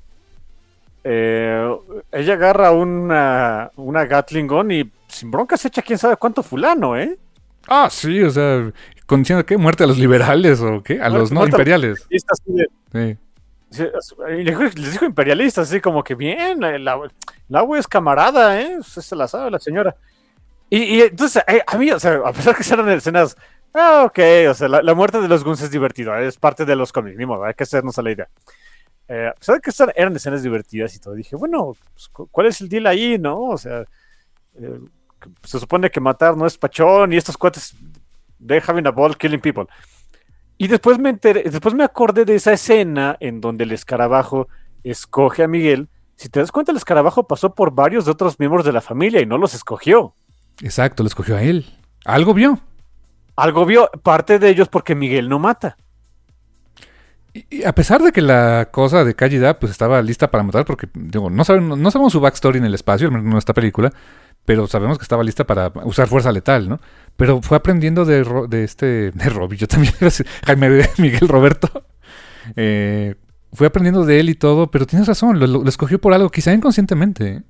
Eh, ella agarra una, una Gatling gun y sin bronca se echa quién sabe cuánto fulano, ¿eh? Ah, sí, o sea, diciendo que muerte a los liberales o qué, a Muerte- los no imperiales. Sí. Les dijo- imperialistas, así como que bien, la, la, la es camarada, ¿eh? Usted se la sabe la señora. Y, y entonces, eh, a mí, o sea, a pesar que eran escenas, ah, ok, o sea, la, la muerte de los Guns es divertido, es parte de los cómics, ni modo, hay que hacernos a la idea. Eh, ¿sabes que eran escenas divertidas y todo? Dije, bueno, pues, ¿cuál es el deal ahí, no? O sea, eh, se supone que matar no es pachón y estos cuates, they having a ball killing people. Y después me enteré, después me acordé de esa escena en donde el escarabajo escoge a Miguel. Si te das cuenta, el escarabajo pasó por varios de otros miembros de la familia y no los escogió. Exacto, lo escogió a él. Algo vio. Algo vio, parte de ellos porque Miguel no mata. Y a pesar de que la cosa de Kallida pues estaba lista para matar, porque digo, no, sabemos, su backstory en el espacio, en esta película, pero sabemos que estaba lista para usar fuerza letal, ¿no? Pero fue aprendiendo de, de este, de Robbie, yo también, [laughs] Jaime Miguel Roberto, [laughs] eh, fue aprendiendo de él y todo, pero tienes razón, lo, escogió por algo, quizá inconscientemente. ¿eh?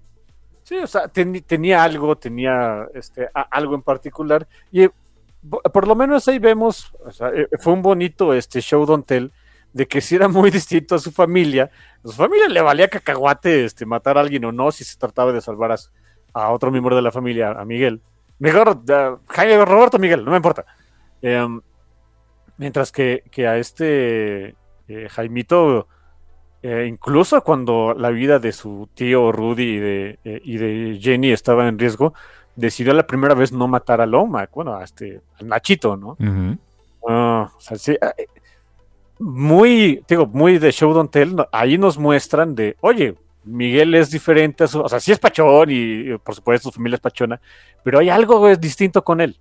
Sí, o sea, tenía algo, tenía este, algo en particular, y eh, por lo menos ahí vemos, sea, fue un bonito este show don't tell, de que si era muy [laughs] distinto a su familia, a su familia le valía cacahuate este, matar a alguien o no si se trataba de salvar a, a otro miembro de la familia, a Miguel. Mejor, Jaime Roberto Miguel, no me importa. Em, mientras que, a este eh, Jaimito, eh, incluso cuando la vida de su tío Rudy y de, eh, y de Jenny estaba en riesgo, decidió la primera vez no matar a Loma, bueno, a este, Nachito, ¿no? Ah, muy, digo, muy de show don't tell, ahí nos muestran de, oye, Miguel es diferente, o sea, sí es pachón y, por supuesto su familia es pachona, pero hay algo es distinto con él.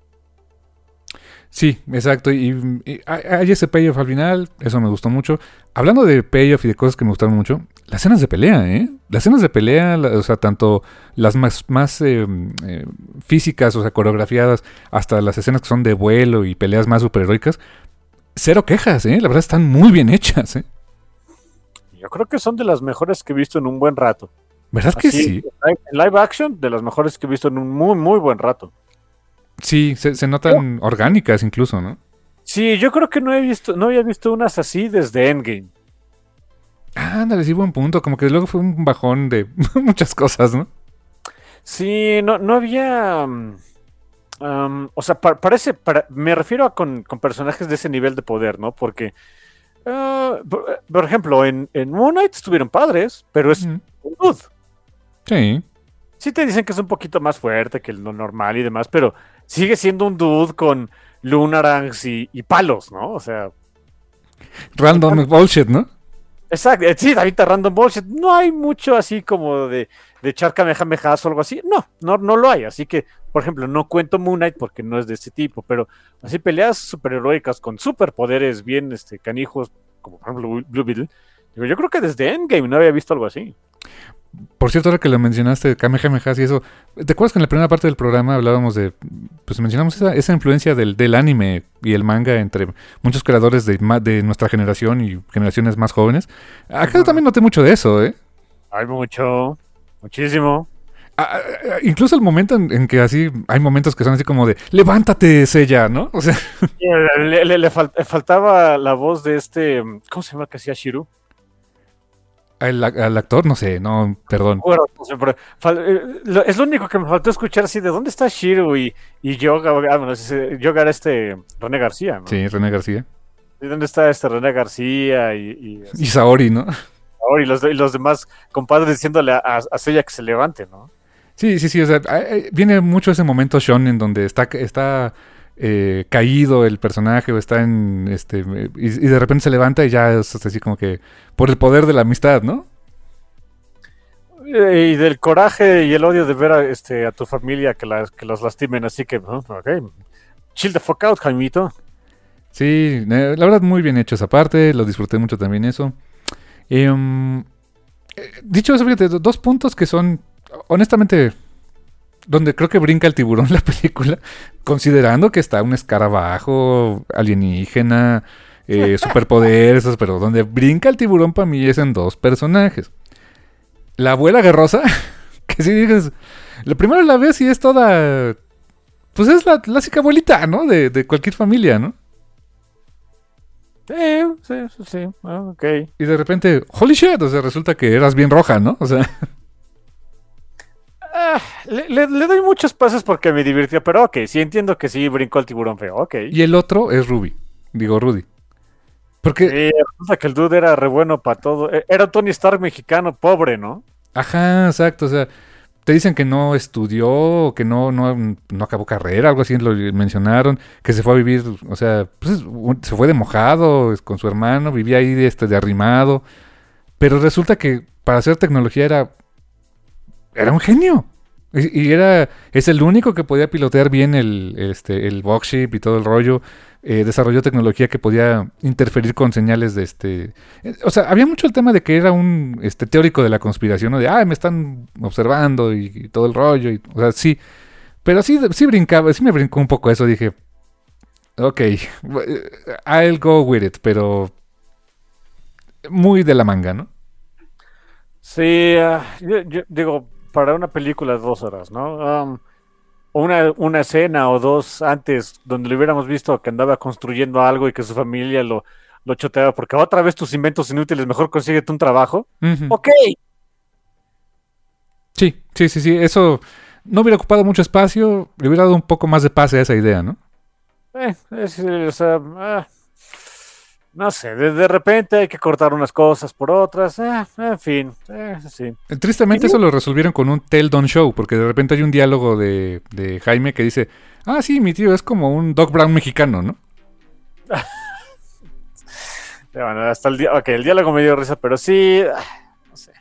Sí, exacto. Y, hay ese payoff al final, eso me gustó mucho. Hablando de payoff y de cosas que me gustaron mucho, las escenas de pelea, ¿eh? Las escenas de pelea, o sea, tanto las más, más eh, eh, físicas, o sea, coreografiadas, hasta las escenas que son de vuelo y peleas más superheroicas, cero quejas, ¿eh? La verdad están muy bien hechas, ¿eh? Yo creo que son de las mejores que he visto en un buen rato. ¿Verdad que sí? En live action, de las mejores que he visto en un muy, muy buen rato. Sí, se, notan orgánicas incluso, ¿no? Sí, yo creo que no he visto, no había visto unas así desde Endgame. Ah, ándale, sí, buen punto. Como que luego fue un bajón de [laughs] muchas cosas, ¿no? Sí, no, no había. Um, o sea, parece. me refiero a con, con personajes de ese nivel de poder, ¿no? Porque Ah, por, ejemplo, en, en Moon Knight estuvieron padres, pero es un dude. Sí. Sí te dicen que es un poquito más fuerte que lo normal y demás, pero sigue siendo un dude con lunarangs y, y palos, ¿no? O sea... Random bullshit, ¿no? Exacto, eh, sí, David random bullshit. No hay mucho así como de, de echar kamehamehas o algo así. No, no, no lo hay. Así que, por ejemplo, no cuento Moon Knight porque no es de ese tipo, pero así peleas superheroicas con superpoderes bien este, canijos, como por ejemplo Blue Beetle. Digo, yo creo que desde Endgame no había visto algo así. Por cierto, ahora que lo mencionaste, Kamehameha y eso, ¿te acuerdas que en la primera parte del programa hablábamos de, pues mencionamos esa, esa influencia del, del, anime y el manga entre muchos creadores de, de nuestra generación y generaciones más jóvenes? Acá también noté mucho de eso, ¿eh? Hay mucho, muchísimo. incluso el momento en, que así hay momentos que son así como de levántate Sella, ¿no? O sea, [laughs] le, faltaba la voz de este, ¿cómo se llama que hacía Shiru? Al, actor, no sé, no, perdón. Eh, es lo único que me faltó escuchar así de dónde está Shiro y, y Yoga. Ah, bueno, Yoga era este René García, ¿no? Sí, René García. ¿Y dónde está este René García? Y, y, Saori, ¿no? Y los, y los demás compadres diciéndole a, a Sella que se levante, ¿no? Sí, sí, sí. O sea, viene mucho ese momento Sean en donde está, está eh, caído el personaje o está en este y, de repente se levanta y ya es así como que por el poder de la amistad, ¿no? Y del coraje y el odio de ver a, este, a tu familia que, las, que los lastimen, así que, ok, chill the fuck out, Jaimito. Sí, eh, la verdad muy bien hecho esa parte, lo disfruté mucho también eso. Em, eh, dicho eso, fíjate, dos puntos que son honestamente donde creo que brinca el tiburón la [laughs] película, considerando que está un escarabajo alienígena, eh, [laughs] superpoderes, pero donde brinca el tiburón para mí es en dos personajes. La abuela guerrosa, [laughs] que si dices, lo primero la ves y es toda, pues es la clásica abuelita, ¿no? De, de cualquier familia, ¿no? Sí, sí, sí, ah, ok. Y de repente, holy shit, o sea, resulta que eras bien roja, ¿no? O sea... Ah, le, doy muchos pasos porque me divirtió, pero ok, sí entiendo que sí brincó el tiburón feo, ok. Y el otro es Ruby, digo Rudy. Porque, Sí, resulta que el dude era re bueno para todo. E- Era Tony Stark mexicano, pobre, ¿no? ajá, exacto, o sea, te dicen que no estudió, que no, no, no acabó carrera, algo así lo mencionaron, que se fue a vivir, o sea, pues, se fue de mojado con su hermano, vivía ahí de, este, de arrimado, pero resulta que para hacer tecnología era, era un genio. Y, era, es el único que podía pilotear bien el, este, el box ship y todo el rollo. Eh, desarrolló tecnología que podía interferir con señales de este. eh, O sea, había mucho el tema de que era un este, teórico de la conspiración, ¿no? De, ah, me están observando y, todo el rollo. Y, o sea, sí. Pero sí, sí brincaba, sí me brincó un poco eso. Dije, ok, [laughs] I'll go with it, pero muy de la manga, ¿no? Sí, ah, yo, yo digo, para una película de dos horas, ¿no? Um, una, una escena o dos antes donde le hubiéramos visto que andaba construyendo algo y que su familia lo, lo choteaba porque otra vez tus inventos inútiles, mejor consíguete un trabajo. Ujú. Ok, Sí, sí, sí, sí. Eso no hubiera ocupado mucho espacio, le hubiera dado un poco más de pase a esa idea, ¿no? Eh, es, eh, o sea, ah, no sé, de, de repente hay que cortar unas cosas por otras, eh, en fin, eh, sí. Eh, Tristemente eso lo resolvieron con un Tell Don't Show, porque de repente hay un diálogo de, de Jaime que dice, ah, sí, mi tío es como un Doc Brown mexicano, ¿no? [laughs] Bueno, hasta el día, ok, el diálogo me dio risa, pero sí, ah, no sé.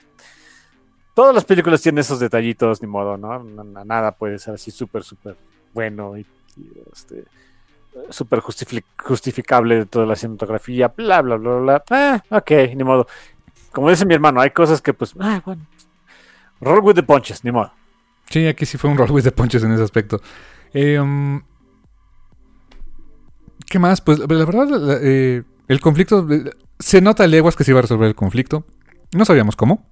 Todas las películas tienen esos detallitos, ni modo, ¿no? Na- na- Nada puede ser así súper, súper bueno y, y, este, súper justifi- justificable de toda la cinematografía, bla, bla, bla, bla. Ah, ok, ni modo. Como dice mi hermano, hay cosas que pues, ah, bueno, roll with the punches, ni modo. Sí, aquí sí fue un roll with the punches en ese aspecto. Um, ¿Qué más? Pues la verdad, eh, el conflicto, eh, se nota a leguas que se iba a resolver el conflicto. No sabíamos cómo.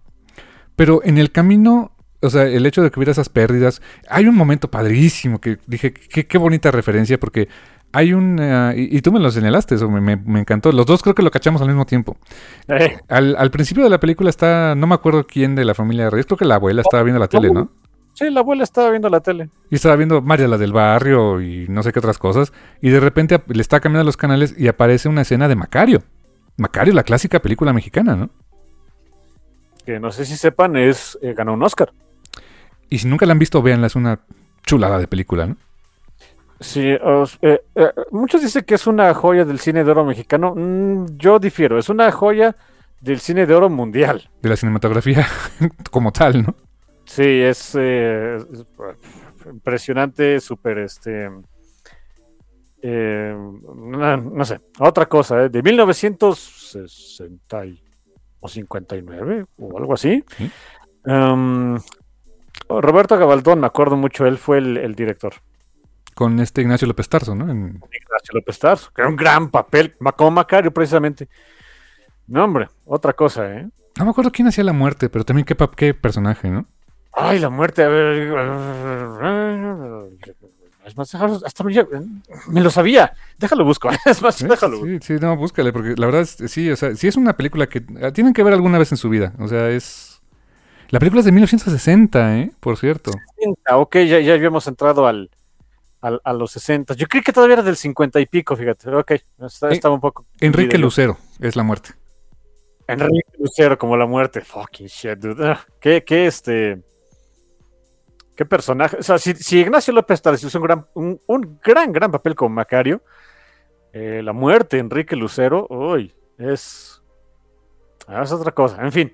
Pero en el camino, o sea, el hecho de que hubiera esas pérdidas, hay un momento padrísimo que dije, qué bonita referencia, porque hay un... eh, y, y tú me lo señalaste, eso me, me- me encantó. Los dos creo que lo cachamos al mismo tiempo. Eh, Al, al principio de la película está, no me acuerdo quién de la familia de Reyes, creo que la abuela estaba viendo la tele, ¿no? sí, la abuela estaba viendo la tele. Y estaba viendo María la del barrio y no sé qué otras cosas. Y de repente le está cambiando los canales y aparece una escena de Macario. Macario, la clásica película mexicana, ¿no? Que no sé si sepan, es eh, ganó un Oscar. Y si nunca la han visto, véanla, es una chulada de película, ¿no? Sí, os- eh, eh, muchos dicen que es una joya del cine de oro mexicano. Mm, yo difiero, es una joya del cine de oro mundial. De la cinematografía [laughs] como tal, ¿no? Sí, es, eh, es, impresionante, súper, este, eh, no, no sé, otra cosa, de 1960 y- o 59 o algo así. Sí. Um, Roberto Gabaldón, me acuerdo mucho, él fue el, el director. Con este Ignacio López Tarso, ¿no? En- Ignacio López Tarso, que era un gran papel, como Macario precisamente. No, hombre, otra cosa, ¿eh? no me acuerdo quién hacía la muerte, pero también qué, qué personaje, ¿no? Ay, la muerte, a ver. Es más, hasta me, me lo sabía. Déjalo busco. [laughs] Es más, déjalo. Sí, sí, no, búscale, porque la verdad es, sí, o sea, sí es una película que ah, tienen que ver alguna vez en su vida. O sea, es... La película es de 1960, ¿eh? Por cierto. Ah, ok, ya, ya habíamos entrado al, a los 60. Yo creí que todavía era del 50 y pico, fíjate. Ok, Eh, estaba un poco. Enrique. Lucero es la muerte. Enrique Lucero como la muerte. Fucking shit, dude. Ah, qué, qué este. Qué personaje. O sea, si, si Ignacio López Tarso hizo un gran, un, un gran, gran papel como Macario, eh, la muerte de Enrique Lucero, uy, es. ah, Es otra cosa. En fin.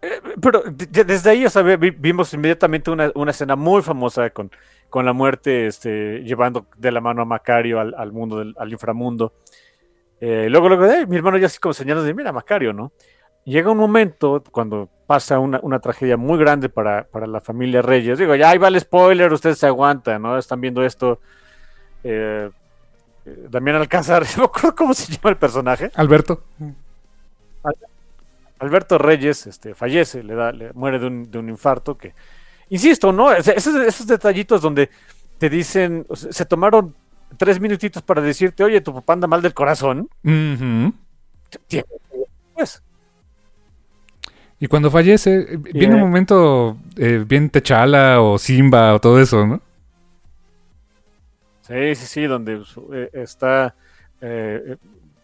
Eh, pero de- de- desde ahí, o sea, vi- vimos inmediatamente una, una escena muy famosa con, con la muerte, este, llevando de la mano a Macario al, al mundo, del, al inframundo. Eh, luego, luego, eh, mi hermano ya así como señalando de, mira, Macario, ¿no? Llega un momento cuando pasa una, una tragedia muy grande para, para la familia Reyes. Digo, ya ahí va el spoiler, ustedes se aguantan, ¿no? Están viendo esto. Eh, eh, Damián Alcázar, [laughs] no acuerdo cómo se llama el personaje. Alberto. Alberto Reyes este, fallece, le da, le muere de un, de un infarto que, insisto, ¿no? Es- Esos, esos detallitos donde te dicen, o sea, se tomaron tres minutitos para decirte, oye, tu papá anda mal del corazón. Pues, Y cuando fallece, eh, viene un momento eh, bien Techala o Simba o todo eso, ¿no? sí, sí, sí, donde eh, está eh,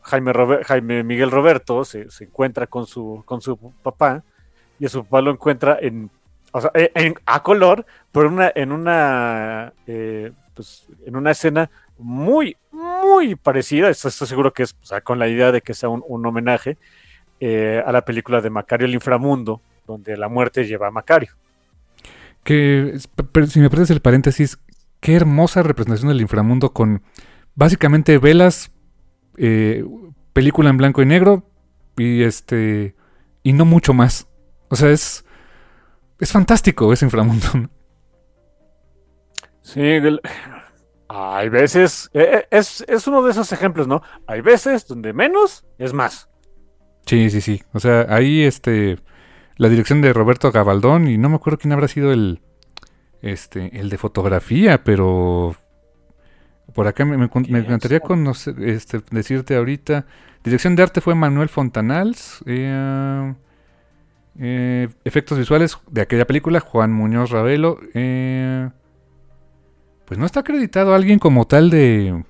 Jaime, Robe- Jaime Miguel Roberto se, se encuentra con su, con su papá y a su papá lo encuentra en, en- a color, pero en una, en una, eh, pues, en una escena muy, muy parecida. Esto- Estoy seguro que es con la idea de que sea un, un homenaje eh, a la película de Macario el Inframundo, donde la muerte lleva a Macario. Que, si me perdes el paréntesis, qué hermosa representación del inframundo con básicamente velas, eh, película en blanco y negro y este y no mucho más. O sea, es es fantástico ese inframundo. Sí, el- hay veces, eh, eh, es, es uno de esos ejemplos, ¿no? Hay veces donde menos es más. Sí, sí, sí. O sea, ahí este la dirección de Roberto Gabaldón y no me acuerdo quién habrá sido el este el de fotografía, pero por acá me, me, me ¿Quién encantaría conocer, este, decirte ahorita. Dirección de arte fue Manuel Fontanals. eh, eh, efectos visuales de aquella película, Juan Muñoz Ravelo. eh, pues no está acreditado alguien como tal de,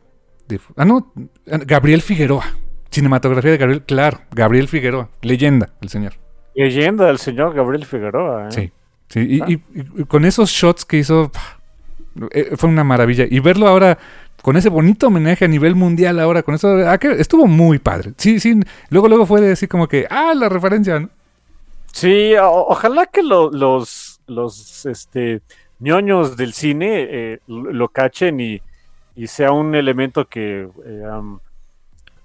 de- Ah, no, Gabriel Figueroa. Cinematografía de Gabriel, claro, Gabriel Figueroa, leyenda, el señor. Leyenda del señor Gabriel Figueroa. ¿eh? Sí, sí, y, Ah. y- y con esos shots que hizo, eh, fue una maravilla. Y verlo ahora con ese bonito homenaje a nivel mundial ahora, con eso, ah, que estuvo muy padre. Sí, sí, luego, luego fue así como que, ah, la referencia, ¿no? Sí, ojalá que lo- los, los este, ñoños del cine eh, lo, cachen y, y sea un elemento que eh, am,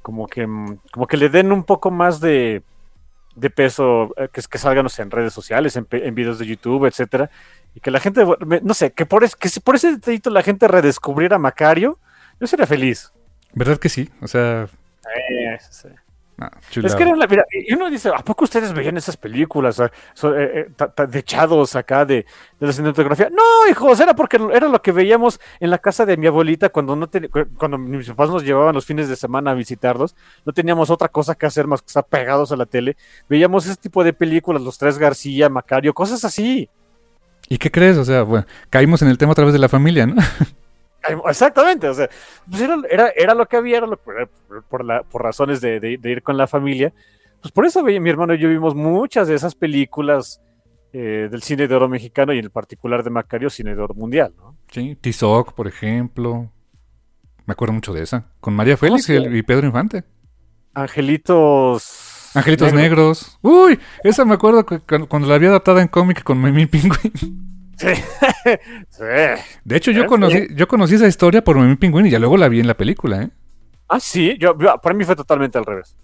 como que mm, como que le den un poco más de, de peso, eh, que, que salgan no sé, en redes sociales, en, en videos de YouTube, etcétera, y que la gente, no sé, que por, es, que si por ese detallito la gente redescubriera a Macario, yo sería feliz. ¿Verdad que sí? O sea, Eh, sí. Ah, Es que eran la, mira, y uno dice, ¿a poco ustedes veían esas películas ah, so- eh, eh, ta- ta- de echados acá de, de la cinematografía? No, hijos, era porque era lo que veíamos en la casa de mi abuelita cuando no ten- cuando mis papás nos llevaban los fines de semana a visitarlos, no teníamos otra cosa que hacer más que estar pegados a la tele. Veíamos ese tipo de películas, Los Tres García, Macario, cosas así. ¿Y qué crees? O sea, bueno, caímos en el tema a través de la familia, ¿no? [laughs] Exactamente, o sea, pues era, era, lo que había, era lo por, por la, por razones de, de- de ir con la familia. Pues por eso mi hermano y yo vimos muchas de esas películas eh, del cine de oro mexicano y en particular de Macario, cine de oro mundial, ¿no? Sí, Tizoc, por ejemplo. Me acuerdo mucho de esa. Con María Félix y, el- y Pedro Infante. Angelitos. Angelitos Negros. Negros. Uy, esa me acuerdo que cuando la había adaptada en cómic con Memín Pingüín. [laughs] Sí. [laughs] Sí. De hecho, yo ¿Eh? conocí, yo conocí esa historia por Memín Pingüín y ya luego la vi en la película, ¿eh? Ah, sí, yo, yo- para mí fue totalmente al revés.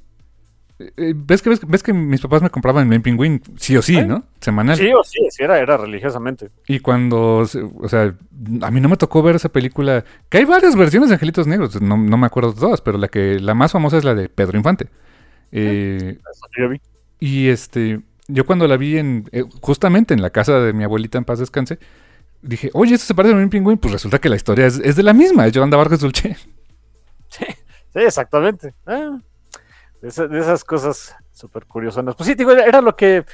Eh, ¿Ves que, ves, ves que mis papás me compraban Memín Pingüín sí o sí, ¿Eh? ¿no? Semanal. Sí o sí, sí, era, era religiosamente. Y cuando, o sea, a mí no me tocó ver esa película, que hay varias versiones de Angelitos Negros, no, no me acuerdo de todas, pero la que la más famosa es la de Pedro Infante. Eh, Eso yo vi. y este, yo cuando la vi en, eh, justamente en la casa de mi abuelita en paz descanse, dije, oye, esto se parece a Memín Pingüín, pues resulta que la historia es, de la misma, es Yolanda Vargas Dulce. [laughs] Sí, exactamente. Ah, de, esa- de esas cosas súper curiosas. Pues sí, digo, era lo que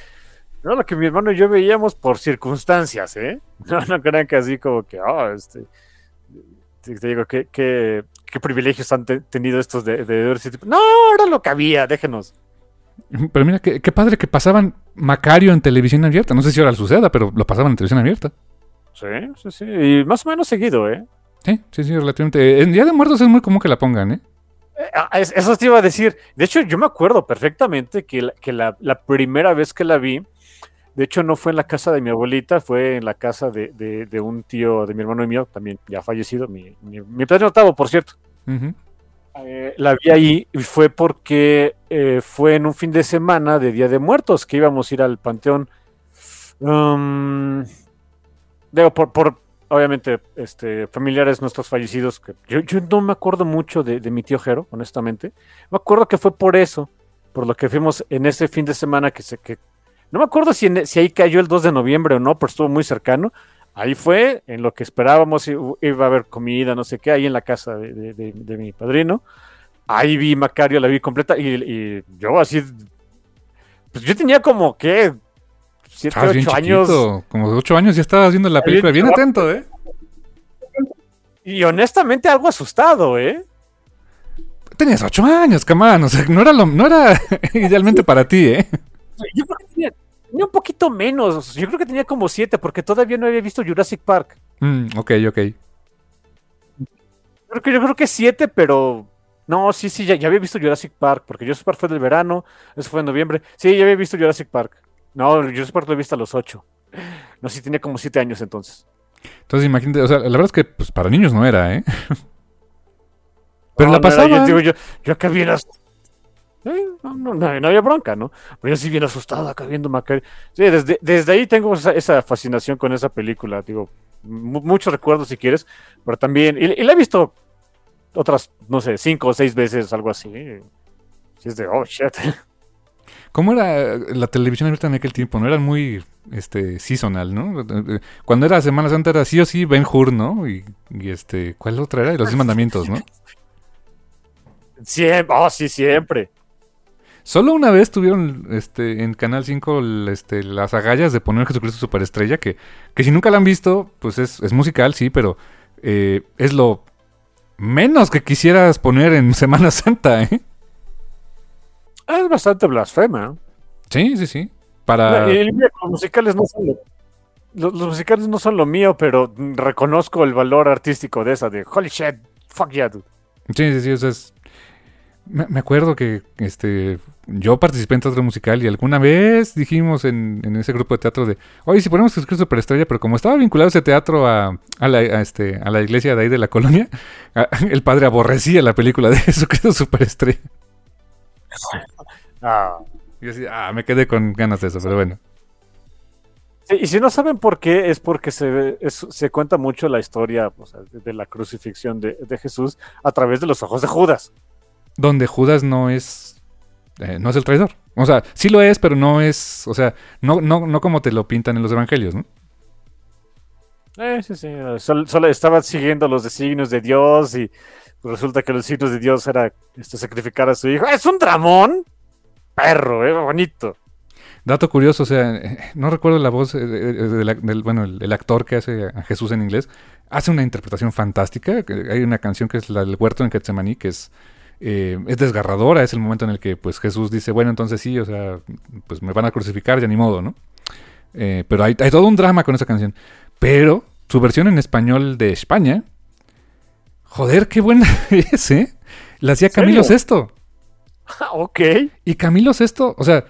era lo que mi hermano y yo veíamos por circunstancias, ¿eh? [laughs] No, no crean que así como que, oh, este, te, digo, ¿qué, qué, qué privilegios han te- tenido estos de, de tipo? No, era lo que había, déjenos. Pero mira, qué, qué padre que pasaban Macario en televisión abierta. No sé si ahora suceda, pero lo pasaban en televisión abierta. Sí, sí, sí. Y más o menos seguido, ¿eh? Sí, sí, sí, relativamente. En Día de Muertos es muy común que la pongan, ¿eh? Eh, ah, es- Eso te iba a decir. De hecho, yo me acuerdo perfectamente que, la, que la, la primera vez que la vi, de hecho, no fue en la casa de mi abuelita, fue en la casa de, de- de un tío de mi hermano y mío, también ya fallecido, mi, mi, mi padre octavo, por cierto. Ujú. Eh, la vi ahí y fue porque eh, fue en un fin de semana de Día de Muertos que íbamos a ir al panteón. Um, digo, por, por obviamente este, familiares nuestros fallecidos. Que yo, yo no me acuerdo mucho de, de mi tío Jero, honestamente. Me acuerdo que fue por eso, por lo que fuimos en ese fin de semana que se que no me acuerdo si, en- si ahí cayó el 2 de noviembre o no, pero estuvo muy cercano. Ahí fue en lo que esperábamos, iba a haber comida, no sé qué, ahí en la casa de, de- de- de mi padrino. Ahí vi Macario, la vi completa y, y yo así, pues yo tenía como que 7, Estabas bien 8 años. chiquito, Como de ocho años ya estabas viendo la película. Bien atento, ¿eh? Y honestamente algo asustado, ¿eh? Tenías ocho años, camán. O sea, no era, lo, no era [laughs] idealmente para ti, ¿eh? Yo tenía, un poquito menos. Yo creo que tenía como siete, porque todavía no había visto Jurassic Park. Mm, ok, ok. Creo que yo creo que siete, pero. No, sí, sí, ya, ya había visto Jurassic Park, porque Jurassic Park fue del verano, eso fue en noviembre. Sí, ya había visto Jurassic Park. No, Jurassic Park lo he visto a los ocho. No, sí, tenía como siete años entonces. Entonces imagínate, o sea, la verdad es que pues, para niños no era, ¿eh? [laughs] Pero No, la no era, pasaba. yo, digo, yo, bien Eh, no, no, no, no había bronca, ¿no? Pero yo sí bien asustado acá viendo Macario. Sí, desde, desde ahí tengo esa, esa fascinación con esa película, digo, mu- muchos recuerdos si quieres, pero también, y, y la he visto otras, no sé, cinco o seis veces, algo así. Sí, es de, oh, shit. ¿Cómo era la televisión abierta en aquel tiempo? No era muy este seasonal, ¿no? Cuando era Semana Santa era sí o sí Ben Hur, ¿no? Y, y, este, ¿cuál otra era? Los Diez mandamientos, ¿no? [laughs] Siempre, oh, sí, siempre. Solo una vez tuvieron este, en Canal 5 el, este, las agallas de poner Jesucristo Superestrella, que, que si nunca la han visto, pues es, es musical, sí, pero eh, es lo menos que quisieras poner en [laughs] Semana Santa, ¿eh? Es bastante blasfema. Sí, sí, sí. Para... Y- y mira, los musicales no son lo, los, los musicales no son lo mío, pero reconozco el valor artístico de esa, de holy shit, fuck yeah, dude. Sí, sí, sí, o sea, es- Me, acuerdo que este yo participé en teatro musical y alguna vez dijimos en, en ese grupo de teatro de, oye, si ponemos Jesucristo Superestrella, pero como estaba vinculado ese teatro a, a la, a este, a la iglesia de ahí de la colonia, [laughs] a- el padre aborrecía la película de [laughs] Jesucristo Superestrella. Ah. Y yo así, ah, me quedé con ganas de eso, pero bueno. Sí, y si no saben por qué, es porque se, es- se cuenta mucho la historia o sea, de, de la crucifixión de, de Jesús a través de los ojos de Judas. Donde Judas no es, eh, no es el traidor. O sea, sí lo es, pero no es, o sea, no, no, no como te lo pintan en los evangelios, ¿no? Eh, sí, sí, Solo, solo estaba siguiendo los designios de Dios y resulta que los signos de Dios era este, sacrificar a su hijo. ¡Es un dramón! Perro, eh, bonito. Dato curioso, o sea, eh, no recuerdo la voz eh, eh, del, del- bueno, el, el actor que hace a Jesús en inglés, hace una interpretación fantástica. Hay una canción que es la del huerto en Getsemaní, que es, eh, es desgarradora, es el momento en el que pues Jesús dice, bueno, entonces sí, o sea, pues me van a crucificar, ya ni modo, ¿no? Eh, pero hay, hay todo un drama con esa canción. Pero su versión en español de España, joder, qué buena [laughs] es, ¿eh? La hacía Camilo? Sesto. Ah, ok. Y Camilo Sesto, o sea,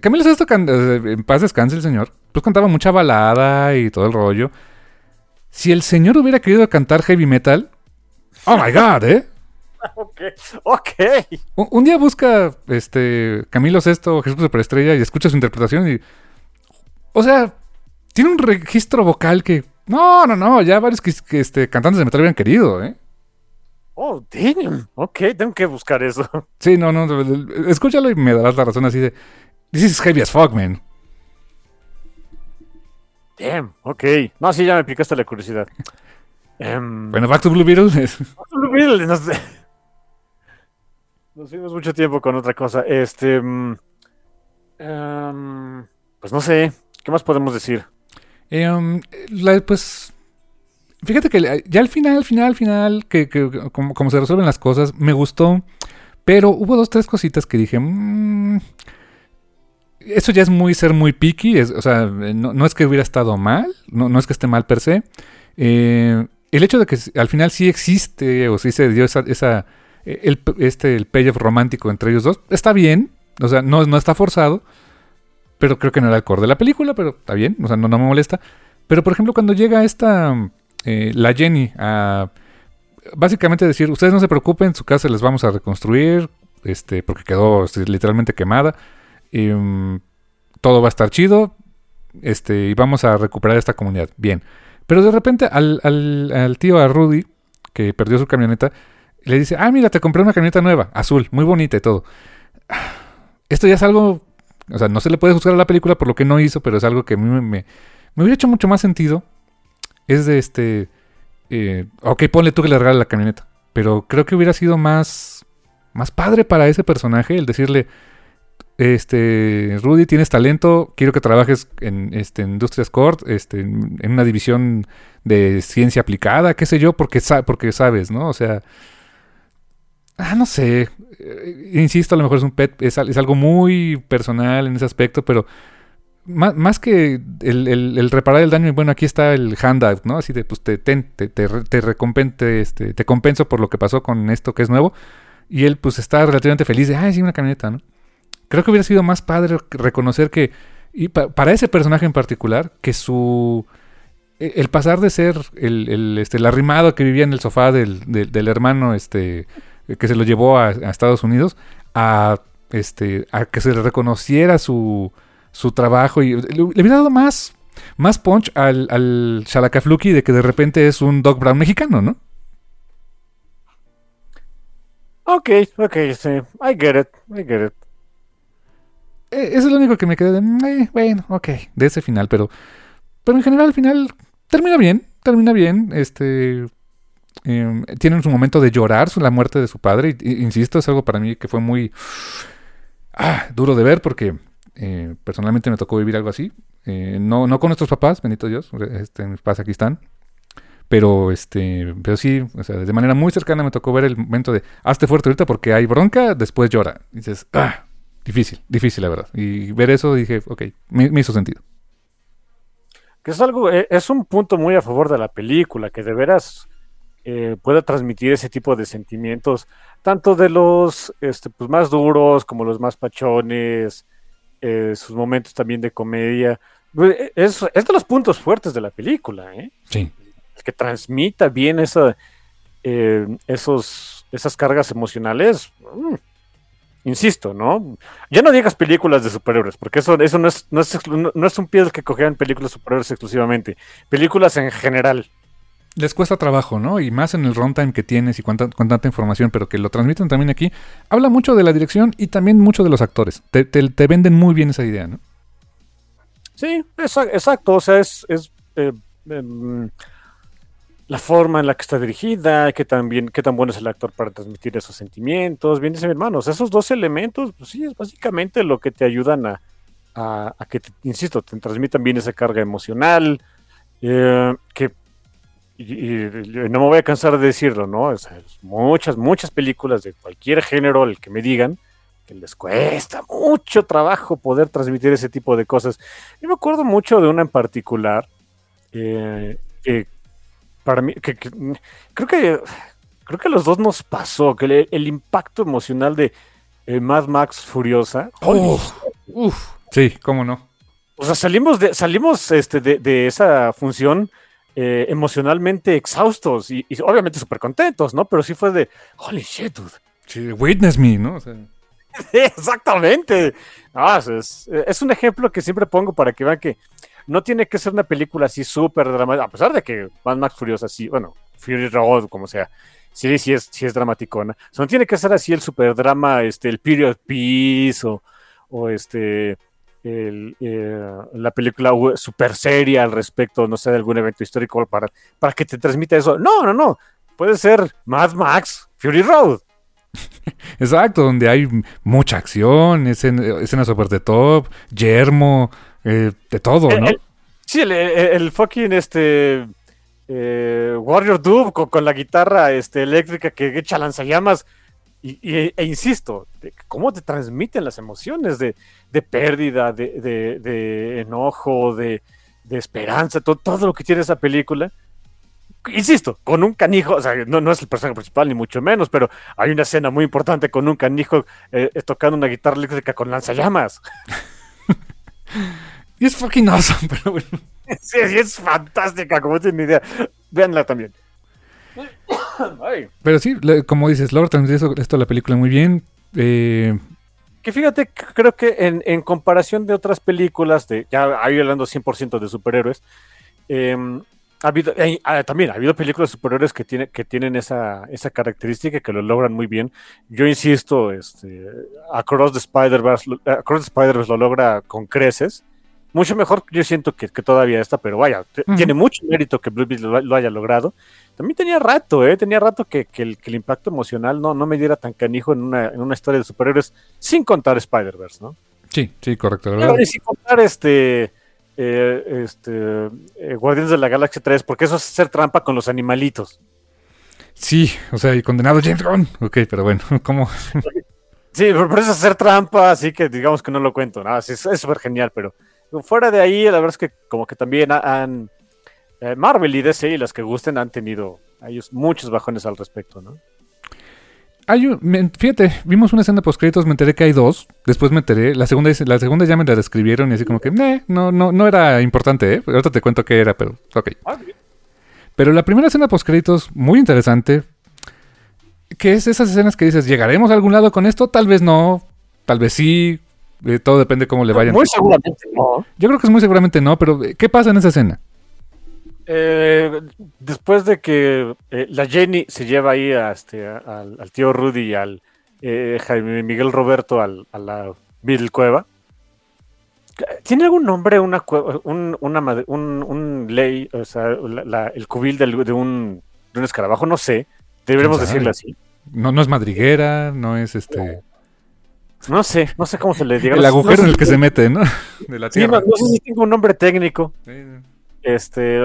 Camilo Sesto, can- eh, en paz descanse el señor, pues cantaba mucha balada y todo el rollo. Si el señor hubiera querido cantar heavy metal, oh my god, ¿eh? [laughs] Ok. Ok. Un, un día busca este Camilo Sesto, Jesús Superestrella y escucha su interpretación y. O sea, tiene un registro vocal que. No, no, no, ya varios que, que, este, cantantes de metal hubieran querido, ¿eh? Oh, damn. Ok, tengo que buscar eso. [laughs] Sí, no, no, escúchalo y me darás la razón así de. This is heavy as fuck, man. Damn. Ok. No, sí, ya me picaste la curiosidad. Em, Bueno, Back to Blue Beetle. [laughs] Blue Beetle, Nos, fuimos mucho tiempo con otra cosa. Este. mm, em, pues no sé. ¿Qué más podemos decir? Eh, la- pues fíjate que la- ya al final, al final, al final, que, que como, como se resuelven las cosas, me gustó, pero hubo dos, tres cositas que dije, "Mm, eso ya es muy ser muy picky, es- o sea, no, no es que hubiera estado mal, no, no es que esté mal per se. Eh, el hecho de que al final sí existe o sí se dio esa el, este, el payoff romántico entre ellos dos, está bien, o sea, no, no está forzado, pero creo que no era el core de la película, pero está bien, o sea, no, no me molesta. Pero por ejemplo, cuando llega esta, eh, la Jenny, a básicamente decir, ustedes no se preocupen, su casa les vamos a reconstruir, este, porque quedó este, literalmente quemada, y, mm, todo va a estar chido, este, y vamos a recuperar esta comunidad, bien. Pero de repente al, al, al tío, a Rudy, que perdió su camioneta, le dice, ah, mira, te compré una camioneta nueva, azul, muy bonita y todo. Esto ya es algo o sea, no se le puede juzgar a la película por lo que no hizo, pero es algo que a mí me, hubiera hecho mucho más sentido. Es de este. eh, ok, ponle tú que le regale la camioneta. Pero creo que hubiera sido más. Más padre para ese personaje el decirle. Este. Rudy, tienes talento. Quiero que trabajes en este, Industrias Court. Este, en, una división de ciencia aplicada, qué sé yo, porque, porque sabes, ¿no? O sea. Ah, no sé. Eh, insisto, a lo mejor es un pet, es, algo muy personal en ese aspecto, pero más, más que el, el- reparar el daño, bueno, aquí está el handout, ¿no? Así de, pues te, ten- te, te, te recompen- te, este, te compenso por lo que pasó con esto que es nuevo. Y él, pues, está relativamente feliz de, ay, sí, una camioneta, ¿no? Creo que hubiera sido más padre reconocer que, y pa- para ese personaje en particular, que su. e- El pasar de ser el, el, este, el arrimado que vivía en el sofá del, del, del hermano este, que se lo llevó a, a Estados Unidos, a, este, a que se le reconociera su, su trabajo y le, le hubiera dado más, más punch al, al Shalakafluki de que de repente es un Doc Brown mexicano, ¿no? Ok, ok, sí. I get it, I get it. Eh, eso es lo único que me quedé de, "Mm, eh, bueno, ok, de ese final, pero, pero en general al final termina bien, termina bien, este, eh, tienen su momento de llorar la muerte de su padre, insisto, es algo para mí que fue muy ah, duro de ver porque eh, personalmente me tocó vivir algo así, Eh, no, no con nuestros papás, bendito Dios, este, mis papás aquí están, pero este, pero sí, o sea, de manera muy cercana me tocó ver el momento de hazte fuerte ahorita porque hay bronca, después llora, y dices, ah, Difícil, difícil, la verdad. Y ver eso dije, ok, me, me hizo sentido. Que es algo, eh, es un punto muy a favor de la película, que de veras eh, pueda transmitir ese tipo de sentimientos, tanto de los este, pues, más duros como los más pachones, eh, sus momentos también de comedia. Eh, Es, es de los puntos fuertes de la película, ¿eh? Sí. Que transmita bien esa, eh, esos, esas cargas emocionales. mm, Insisto, ¿no? Ya no digas películas de superhéroes, porque eso, eso no, es, no, es, no- no es un pie que cogían películas de superhéroes exclusivamente. Películas en general. Les cuesta trabajo, ¿no? Y más en el runtime que tienes y con, tan- con tanta información, pero que lo transmiten también aquí. Habla mucho de la dirección y también mucho de los actores. Te, venden muy bien esa idea, ¿no? Sí, exa- exacto. O sea, es, eh, em, la forma en la que está dirigida, qué tan, bien, qué tan bueno es el actor para transmitir esos sentimientos. Bien dice mi hermano, o sea, esos dos elementos, pues sí, es básicamente lo que te ayudan a que, te- insisto, te transmitan bien esa carga emocional, eh, que y, no me voy a cansar de decirlo, ¿no? O sea, muchas, muchas películas de cualquier género, el que me digan, que les cuesta mucho trabajo poder transmitir ese tipo de cosas. Yo me acuerdo mucho de una en particular, eh, que para mí, que, que- creo que creo que a los dos nos pasó, que el, el impacto emocional de eh, Mad Max Furiosa, Uf, uf. Sí, cómo no. o sea, salimos de, salimos este, de, de esa función eh, emocionalmente exhaustos y, y obviamente súper contentos, ¿no? Pero sí fue de, holy shit, dude. Sí, witness me, ¿no? O sea, [laughs] Exactamente. Ah, es, un ejemplo que siempre pongo para que vean que no tiene que ser una película así súper dramática, a pesar de que Mad Max Furiosa sí, bueno, Fury Road, como sea, sí, sí es, sí es dramaticona. O sea, no tiene que ser así el super drama, este, el period piece o, o este, el, eh, la película super seria al respecto, no sé, de algún evento histórico para, para que te transmita eso. No, no, no. Puede ser Mad Max Fury Road. [laughs] exacto, donde hay mucha acción, escen- escenas super de top, yermo, eh, de todo, ¿no? el- sí, el, fucking este eh, Warrior Dove con, con la guitarra este, eléctrica que echa lanzallamas. Y, y- e insisto, de cómo te transmiten las emociones de, de pérdida, de, de- de enojo, de, de esperanza, to- todo lo que tiene esa película. Insisto, con un canijo, o sea, no, no es el personaje principal ni mucho menos, pero hay una escena muy importante con un canijo eh, tocando una guitarra eléctrica con lanzallamas. [laughs] Y es fucking awesome, pero bueno. [laughs] Sí, sí, es fantástica, como tienen idea. Véanla también. [laughs] Ay, Pero sí, como dices, logra transmitir eso- esto la película muy bien. Eh, que fíjate, creo que en, en comparación de otras películas, de ya ahí hablando 100% de superhéroes, eh, ha habido, eh, ah, también ha habido películas de superhéroes que, tiene, que tienen esa, esa característica que lo logran muy bien. Yo insisto, este, Across the Spider-Verse lo- Across the Spider-Verse lo logra con creces. Mucho mejor, yo siento que, que todavía esta, pero vaya, tiene mucho mérito que Blue Beetle lo, lo haya logrado. También tenía rato, ¿eh? Tenía rato que, que el, que el impacto emocional no, no me diera tan canijo en una, en una historia de superhéroes, sin contar Spider-Verse, ¿no? sí, sí, correcto. La Pero verdad. ni sin contar este, eh, este eh, Guardianes de la Galaxia 3, porque eso es hacer trampa con los animalitos. Sí, o sea, y condenado James Gunn. Ok, pero bueno, [laughs] ¿cómo? Sí, pero eso es hacer trampa, así que digamos que no lo cuento. nada es súper genial, pero fuera de ahí, la verdad es que como que también han... Eh, Marvel y DC y las que gusten han tenido ellos muchos bajones al respecto, ¿no? Hay un, fíjate, vimos una escena post créditos, me enteré que hay dos. Después me enteré, la segunda, la segunda ya me la describieron y así como que, no, no, no era importante, ¿eh? Ahorita te cuento qué era, pero ok. Ah, pero la primera escena post créditos, muy interesante, que es esas escenas que dices, ¿llegaremos a algún lado con esto? Tal vez no, tal vez sí, eh, todo depende cómo le vayan. Muy seguramente no. Yo creo que es muy seguramente no, pero ¿qué pasa en esa escena? Eh, después de que eh, la Jenny se lleva ahí a este, al, tío Rudy y al eh, Jaime Miguel Roberto al, a la Bill Cueva. ¿Tiene algún nombre una un, una, un, ley, o sea, el cubil de, un, de un escarabajo? No sé. Deberíamos decirle así. No, no es madriguera, no es este. No sé, no sé cómo se le diga. El agujero en el que se mete, ¿no? De la tierra. no, sé si tengo un nombre técnico. Este,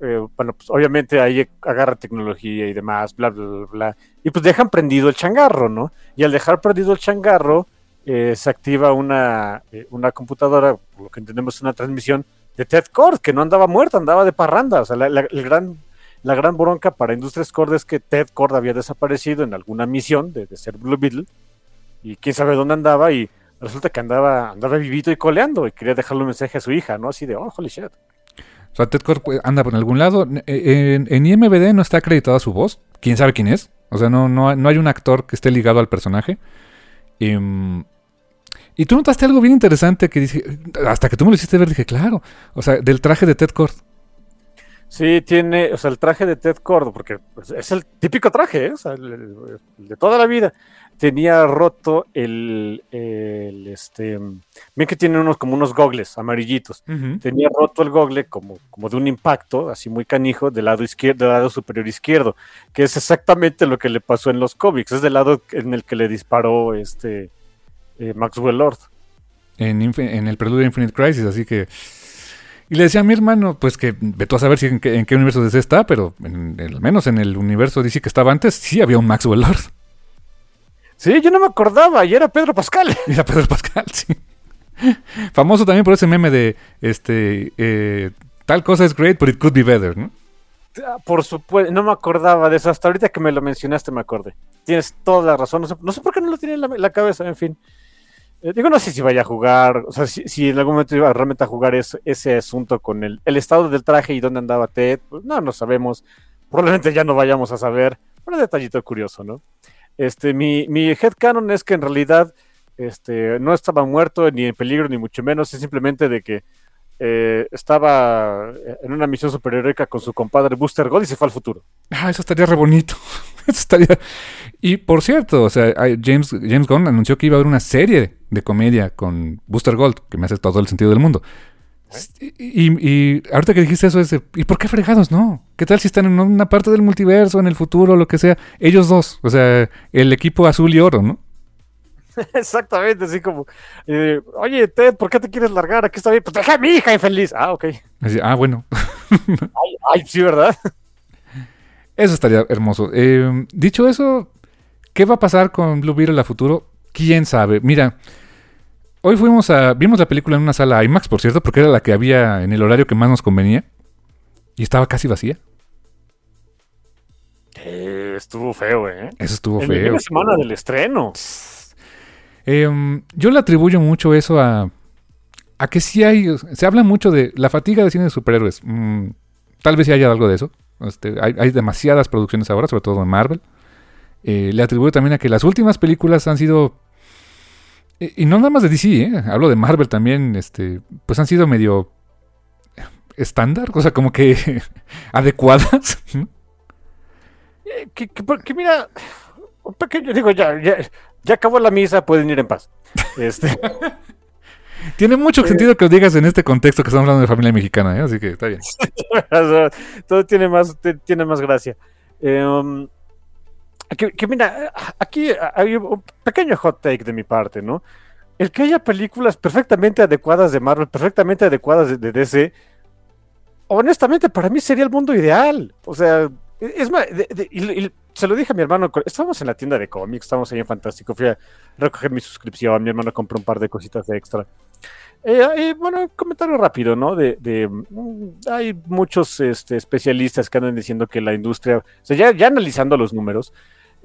eh, bueno, pues obviamente ahí agarra tecnología y demás, bla, bla, bla, Y pues dejan prendido el changarro, ¿no? Y al dejar prendido el changarro, eh, se activa una, eh, una computadora, por lo que entendemos una transmisión de Ted Cord, que no andaba muerto, andaba de parranda. O sea, la, el gran, la gran bronca para Industrias Cord es que Ted Cord había desaparecido en alguna misión de, de ser Blue Beetle. Y quién sabe dónde andaba y resulta que andaba, andaba vivito y coleando y quería dejarle un mensaje a su hija, ¿no? Así de, oh, holy shit. O sea, Ted Cord anda por algún lado. En, en, IMBD no está acreditada su voz. ¿Quién sabe quién es? O sea, no, no, no hay un actor que esté ligado al personaje. Y, mm, y tú notaste algo bien interesante que dije, hasta que tú me lo hiciste ver, dije, claro. O sea, del traje de Ted Cord. Sí, tiene, o sea, el traje de Ted Cord, porque pues, es el típico traje, ¿eh? o sea, de toda la vida tenía roto el, este, ven que tiene unos como unos gogles amarillitos, tenía roto el gogle como, como de un impacto, así muy canijo, del lado izquierdo, del lado superior izquierdo, que es exactamente lo que le pasó en los cómics, es del lado en el que le disparó este eh, Maxwell Lord. En, en el preludio de Infinite Crisis, así que... Y le decía a mi hermano, pues que vete a saber si en, qué, en qué universo DC está, pero al menos en el universo DC que estaba antes, sí había un Maxwell Lord. Sí, yo no me acordaba, y era Pedro Pascal. [laughs] Era Pedro Pascal, sí. Famoso también por ese meme de este eh, tal cosa es great, but it could be better, ¿no? Ah, por supuesto, no me acordaba de eso. Hasta ahorita que me lo mencionaste me acordé. Tienes toda la razón. No sé, por qué no lo tiene en la, cabeza, en fin. Eh, digo, no sé si vaya a jugar, o sea, si, en algún momento iba realmente a jugar ese asunto con el, el estado del traje y dónde andaba Ted. Pues no, no sabemos. Probablemente ya no vayamos a saber. Un detallito curioso, ¿no? Este, mi, mi headcanon es que en realidad este, no estaba muerto ni en peligro, ni mucho menos, es simplemente de que eh, estaba en una misión superheroica con su compadre Booster Gold y se fue al futuro. Ah, eso estaría re bonito. [laughs] eso estaría... Y por cierto, o sea, James, James Gunn anunció que iba a haber una serie de comedia con Booster Gold, que me hace todo el sentido del mundo. Y, ahorita que dijiste eso, es ¿y por qué fregados? No. ¿Qué tal si están en una parte del multiverso, en el futuro, lo que sea? Ellos dos, o sea, el equipo azul y oro, ¿no? [laughs] Exactamente, así como, eh, oye, Ted, ¿por qué te quieres largar? Aquí está bien. Pues deja a mi hija infeliz. Ah, ok. ah, bueno. [laughs] ay, sí, ¿verdad? Eso estaría hermoso. Eh, dicho eso, ¿qué va a pasar con Blue Beetle a futuro? ¿Quién sabe? Mira, Hoy fuimos a. Vimos la película en una sala IMAX, por cierto, porque era la que había en el horario que más nos convenía. Y estaba casi vacía. Eh, estuvo feo, ¿eh? Eso estuvo feo. La semana del estreno. Em, yo le atribuyo mucho eso a. A que sí hay. Se habla mucho de la fatiga de cine de superhéroes. Mm, tal vez sí haya algo de eso. Este, hay, demasiadas producciones ahora, sobre todo en Marvel. Eh, le atribuyo también a que las últimas películas han sido y, no nada más de DC, ¿eh? hablo de Marvel también, este, pues han sido medio estándar, o sea, como que [laughs] adecuadas. Eh, que, mira, un pequeño, digo, ya, ya, acabó la misa, pueden ir en paz. Este. [laughs] Tiene mucho sentido que os digas en este contexto que estamos hablando de familia mexicana, ¿eh? así que está bien. [laughs] Todo tiene más, tiene más gracia. Eh, que, mira, aquí hay un pequeño hot take de mi parte, ¿no? El que haya películas perfectamente adecuadas de Marvel, perfectamente adecuadas de, DC, honestamente para mí sería el mundo ideal. O sea, es más, se lo dije a mi hermano, estábamos en la tienda de cómics, estábamos ahí en Fantástico, fui a recoger mi suscripción, mi hermano compró un par de cositas de extra. Eh, bueno, comentario rápido, ¿no? De, mm, hay muchos este, especialistas que andan diciendo que la industria, o sea, ya, ya analizando los números,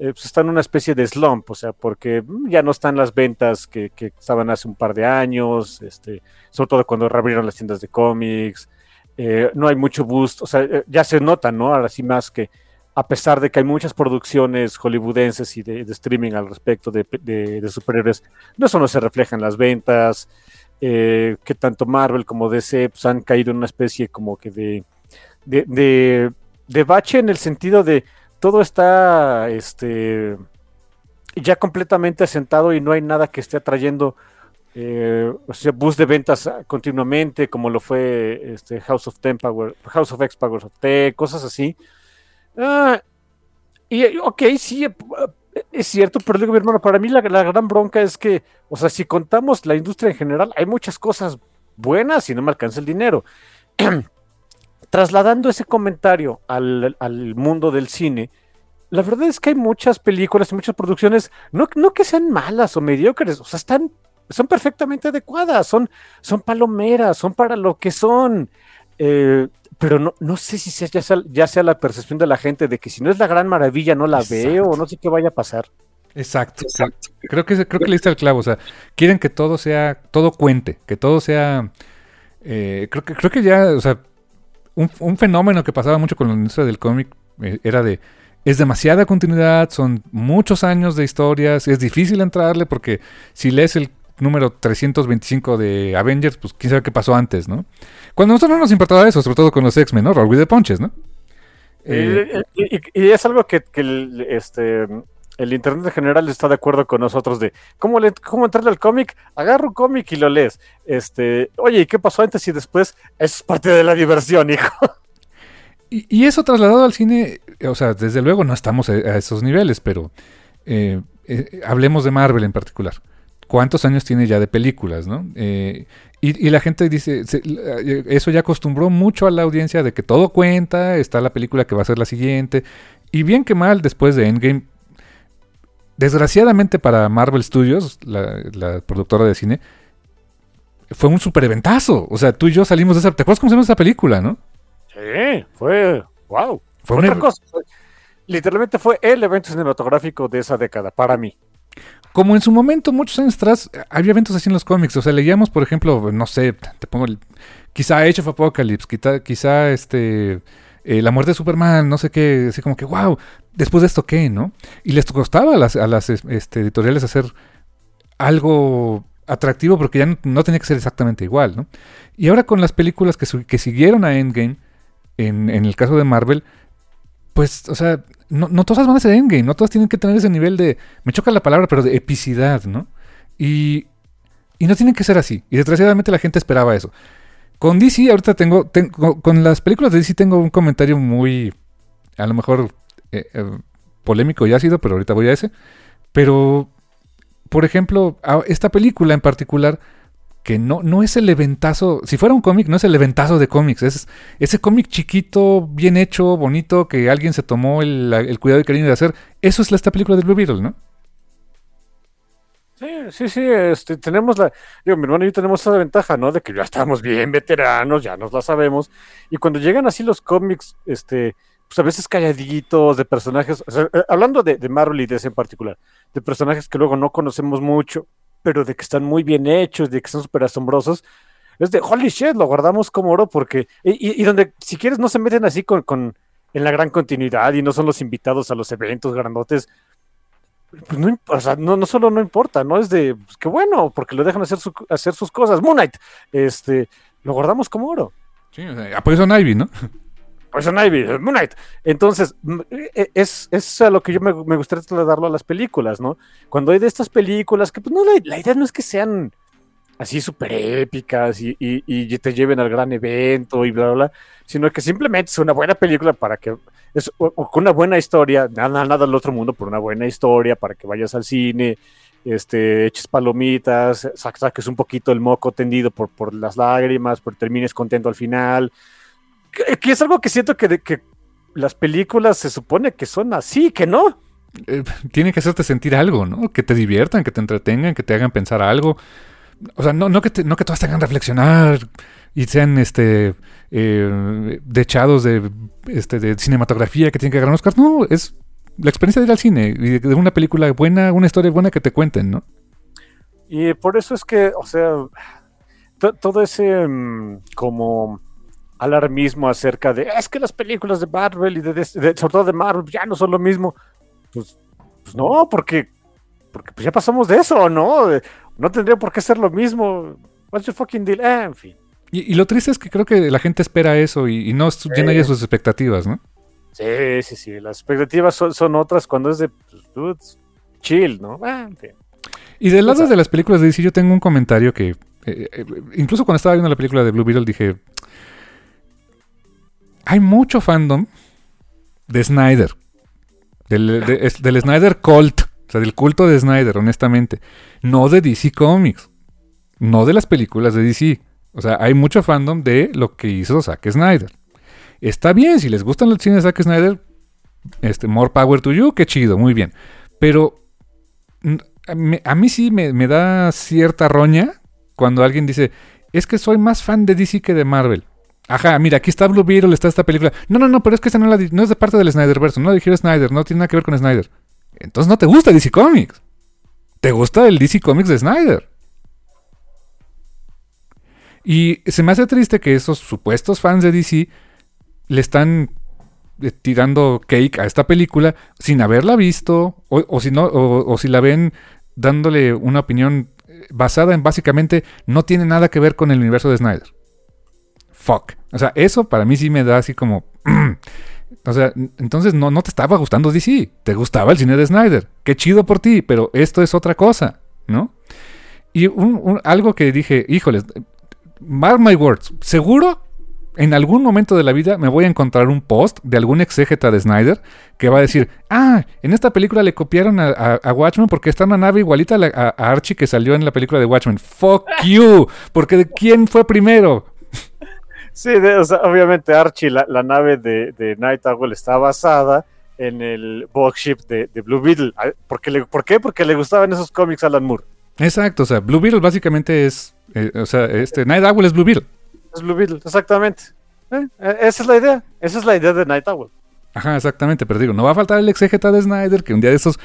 eh, pues está en una especie de slump, o sea, porque mm, ya no están las ventas que, que, estaban hace un par de años, este, sobre todo cuando reabrieron las tiendas de cómics, eh, no hay mucho boost, o sea, eh, ya se nota, ¿no? Ahora sí más que a pesar de que hay muchas producciones hollywoodenses y de, streaming al respecto de, de, superhéroes, no eso no se refleja en las ventas, que tanto Marvel como DC pues, han caído en una especie como que de, de, de bache en el sentido de todo está este, ya completamente asentado y no hay nada que esté atrayendo eh, o sea, bus de ventas continuamente, como lo fue este House of Ten Power, House of X Powers of T, cosas así. Ah, y ok, sí, eh, es cierto, pero digo, mi hermano, para mí la, la, gran bronca es que, o sea, si contamos la industria en general, hay muchas cosas buenas y no me alcanza el dinero. [clears throat] trasladando ese comentario al, mundo del cine, la verdad es que hay muchas películas y muchas producciones, no, no que sean malas o mediocres, o sea, están, son perfectamente adecuadas, son, son palomeras, son para lo que son. Eh, pero no, no sé si sea, ya, sea, ya, sea, la percepción de la gente de que si no es la gran maravilla no la veo o no sé qué vaya a pasar. Exacto, exacto. Creo que, creo que le diste el clavo, o sea, quieren que todo sea, todo cuente, que todo sea... Eh, creo, que, creo que ya, o sea, un, fenómeno que pasaba mucho con la industria del cómic eh, era de es demasiada continuidad, son muchos años de historias, es difícil entrarle porque si lees el número 325 de Avengers, pues quién sabe qué pasó antes, ¿no? Cuando a nosotros no nos importaba eso, sobre todo con los X-Men, ¿no? Roll with the punches, ¿no? Eh, y, es algo que, que este, el Internet en general está de acuerdo con nosotros de cómo, le, cómo entrarle al cómic, agarra un cómic y lo lees. Este, oye, ¿y qué pasó antes y después? es parte de la diversión, hijo. Y, eso trasladado al cine, o sea, desde luego no estamos a, esos niveles, pero eh, eh, hablemos de Marvel en particular. ¿Cuántos años tiene ya de películas, no? Eh, y, y, la gente dice, eso ya acostumbró mucho a la audiencia de que todo cuenta, está la película que va a ser la siguiente. Y bien que mal, después de Endgame, Desgraciadamente para Marvel Studios, la, productora de cine, fue un super eventazo. O sea, tú y yo salimos de esa. ¿Te acuerdas cómo se llama esa película, no? Sí, fue. ¡Wow! Fue, otra cosa. Literalmente fue el evento cinematográfico de esa década, para mí. Como en su momento, muchos años atrás, había eventos así en los cómics. O sea, leíamos, por ejemplo, no sé, te pongo el, quizá Age of Apocalypse, quizá, quizá este. Eh, la muerte de Superman, no sé qué, así como que, wow, después de esto qué, ¿no? Y les costaba a las, este, editoriales hacer algo atractivo porque ya no, tenía que ser exactamente igual, ¿no? Y ahora con las películas que, que siguieron a Endgame, en, en, el caso de Marvel, pues, o sea, no, no, todas van a ser Endgame, no todas tienen que tener ese nivel de, me choca la palabra, pero de epicidad, ¿no? Y, y no tienen que ser así. Y desgraciadamente la gente esperaba eso. Con DC, ahorita tengo, tengo, con las películas de DC tengo un comentario muy, a lo mejor eh, eh, polémico y ácido, pero ahorita voy a ese. Pero, por ejemplo, esta película en particular, que no, no es el eventazo, si fuera un cómic, no es el eventazo de cómics, es ese cómic chiquito, bien hecho, bonito, que alguien se tomó el, cuidado y cariño de hacer. Eso es esta película de Blue Beetle, ¿no? Sí, sí, sí, este, tenemos la, digo, mi hermano y yo tenemos esa ventaja, ¿no? De que ya estamos bien veteranos, ya nos la sabemos, y cuando llegan así los cómics, este, pues a veces calladitos, de personajes, eh, hablando de, Marvel y de ese en particular, de personajes que luego no conocemos mucho, pero de que están muy bien hechos, de que son súper asombrosos, es de holy shit, lo guardamos como oro porque, y, donde si quieres no se meten así con, con, en la gran continuidad y no son los invitados a los eventos grandotes, pues no, o sea, no, no, solo no importa, no es de, pues qué bueno, porque lo dejan hacer, hacer sus cosas, Moon Knight, este, lo guardamos como oro. Sí, o sea, por eso ¿no? [laughs] Poison Ivy, Moon Knight. Entonces, e, es, es a lo que yo me, me, gustaría trasladarlo a las películas, ¿no? Cuando hay de estas películas que, pues no, la, idea no es que sean así súper épicas y, y, y, te lleven al gran evento y bla, bla, bla, sino que simplemente es una buena película para que, es con una buena historia, nada, nada del otro mundo, por una buena historia, para que vayas al cine, este, eches palomitas, saques un poquito el moco tendido por, por las lágrimas, por termines contento al final, que, es algo que siento que, que las películas se supone que son así, que no. Eh, tiene que hacerte sentir algo, ¿no? Que te diviertan, que te entretengan, que te hagan pensar algo. O sea, no, no, que, no que todas te hagan reflexionar y sean este eh, dechados de, este, de cinematografía que tienen que ganar Oscar. No, es la experiencia de ir al cine y de una película buena, una historia buena que te cuenten, ¿no? Y por eso es que, o sea, todo ese mm, como alarmismo acerca de es que las películas de Marvel y de, sobre todo de Marvel ya no son lo mismo. Pues, pues, no, porque, porque pues ya pasamos de eso, ¿no? No tendría por qué ser lo mismo. What's your fucking deal? Eh, en fin. Y, lo triste es que creo que la gente espera eso y, no llena ya sus expectativas, ¿no? Sí, sí, sí. Las expectativas son, otras cuando es de pues, chill, ¿no? Eh, en fin. Y del lado de las películas de DC, yo tengo un comentario que. Eh, eh, incluso cuando estaba viendo la película de Blue Beetle dije. Hay mucho fandom de Snyder. Del, Snyder cult. O sea, del culto de Snyder, honestamente. No de DC Comics. No de las películas de DC. O sea, hay mucho fandom de lo que hizo Zack Snyder. Está bien, si les gustan los cines de Zack Snyder, este, more power to you, qué chido, muy bien. Pero a mí, sí me, da cierta roña cuando alguien dice, es que soy más fan de DC que de Marvel. Ajá, mira, aquí está Blue Beetle, está esta película. No, no, no, pero es que esa no, no es de parte del Snyderverse, no la dijeron Snyder, no tiene nada que ver con Snyder. Entonces no te gusta DC Comics. Te gusta el DC Comics de Snyder. Y se me hace triste que esos supuestos fans de DC le están eh, tirando cake a esta película sin haberla visto o, si no o, si la ven dándole una opinión eh, basada en básicamente no tiene nada que ver con el universo de Snyder. Fuck. O sea, eso para mí sí me da así como... [clears throat] o sea, entonces no, no te estaba gustando DC, te gustaba el cine de Snyder. Qué chido por ti, pero esto es otra cosa, ¿no? Y algo que dije, híjoles, mark my words, seguro en algún momento de la vida me voy a encontrar un post de algún exégeta de Snyder que va a decir, [laughs] ah, en esta película le copiaron a, Watchmen porque está una nave igualita a, Archie que salió en la película de Watchmen. Fuck [laughs] you, porque ¿de quién fue primero? Sí, obviamente Archie, la, nave de, Night Owl está basada en el box de, de Blue Beetle. Ah, ¿Por qué? Porque le gustaban esos cómics a Alan Moore. Exacto, o sea, Blue Beetle básicamente es, eh, o sea, este Night Owl es Blue Beetle. Es Blue Beetle, exactamente. Eh, eh, esa es la idea. Esa es la idea de Night Owl. Ajá, exactamente. Pero digo, no va a faltar el exégeta de Snyder que un día de esos.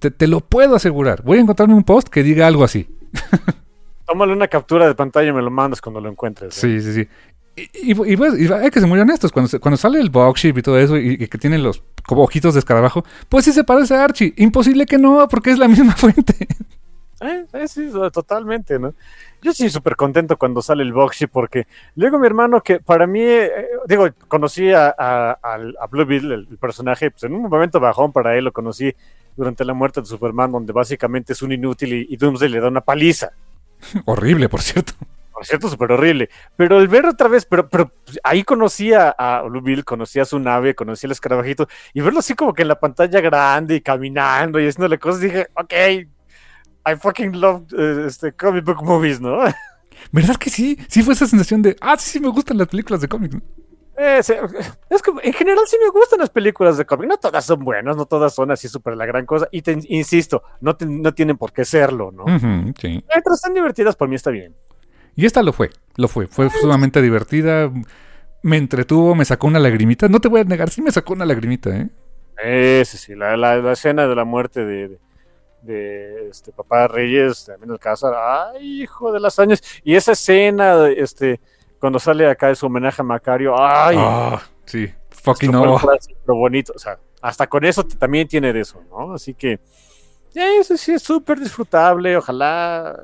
te, lo puedo asegurar. Voy a encontrarme un post que diga algo así. [laughs] Tómale una captura de pantalla y me lo mandas cuando lo encuentres. Sí, sí, sí. Y, pues, hay que ser muy honestos. Cuando, cuando sale el box y todo eso y, que tienen los como ojitos de escarabajo, pues sí se parece a Archie. Imposible que no, porque es la [laughs] misma fuente. Eh, eh, sí, totalmente, ¿no? Yo sí súper contento cuando sale el Boxy porque luego mi hermano que para mí, eh, digo, conocí a, a, Blue Beetle, el, personaje, pues en un momento bajón para él, lo conocí durante la muerte de Superman, donde básicamente es un inútil y, Doomsday le da una paliza. [laughs] Horrible, por cierto. Por cierto, súper horrible. Pero el ver otra vez, pero, pero pues, ahí conocí a, Blue Beetle, conocí a su nave, conocí al escarabajito, y verlo así como que en la pantalla grande y caminando y haciéndole cosas, dije, ok, I fucking love uh, este, comic book movies, ¿no? [laughs] ¿Verdad que sí? Sí fue esa sensación de, ah, sí, sí me gustan las películas de cómics. Eh, es que en general sí me gustan las películas de cómics. No todas son buenas, no todas son así súper la gran cosa. Y te insisto, no, no tienen por qué serlo, ¿no? sí. Mientras están divertidas, por mí está bien. Y esta lo fue, lo fue. Fue sumamente divertida. Me entretuvo, me sacó una lagrimita. No te voy a negar, sí me sacó una lagrimita, ¿eh? Eh, sí, sí, la, la escena de la muerte de, de este papá Reyes también Alcázar, ay hijo de las años, y esa escena este cuando sale acá de su homenaje a Macario, ay ah, sí, fucking no. Lo bonito, o sea, hasta con eso también tiene de eso, ¿no? Así que eso sí es súper disfrutable, ojalá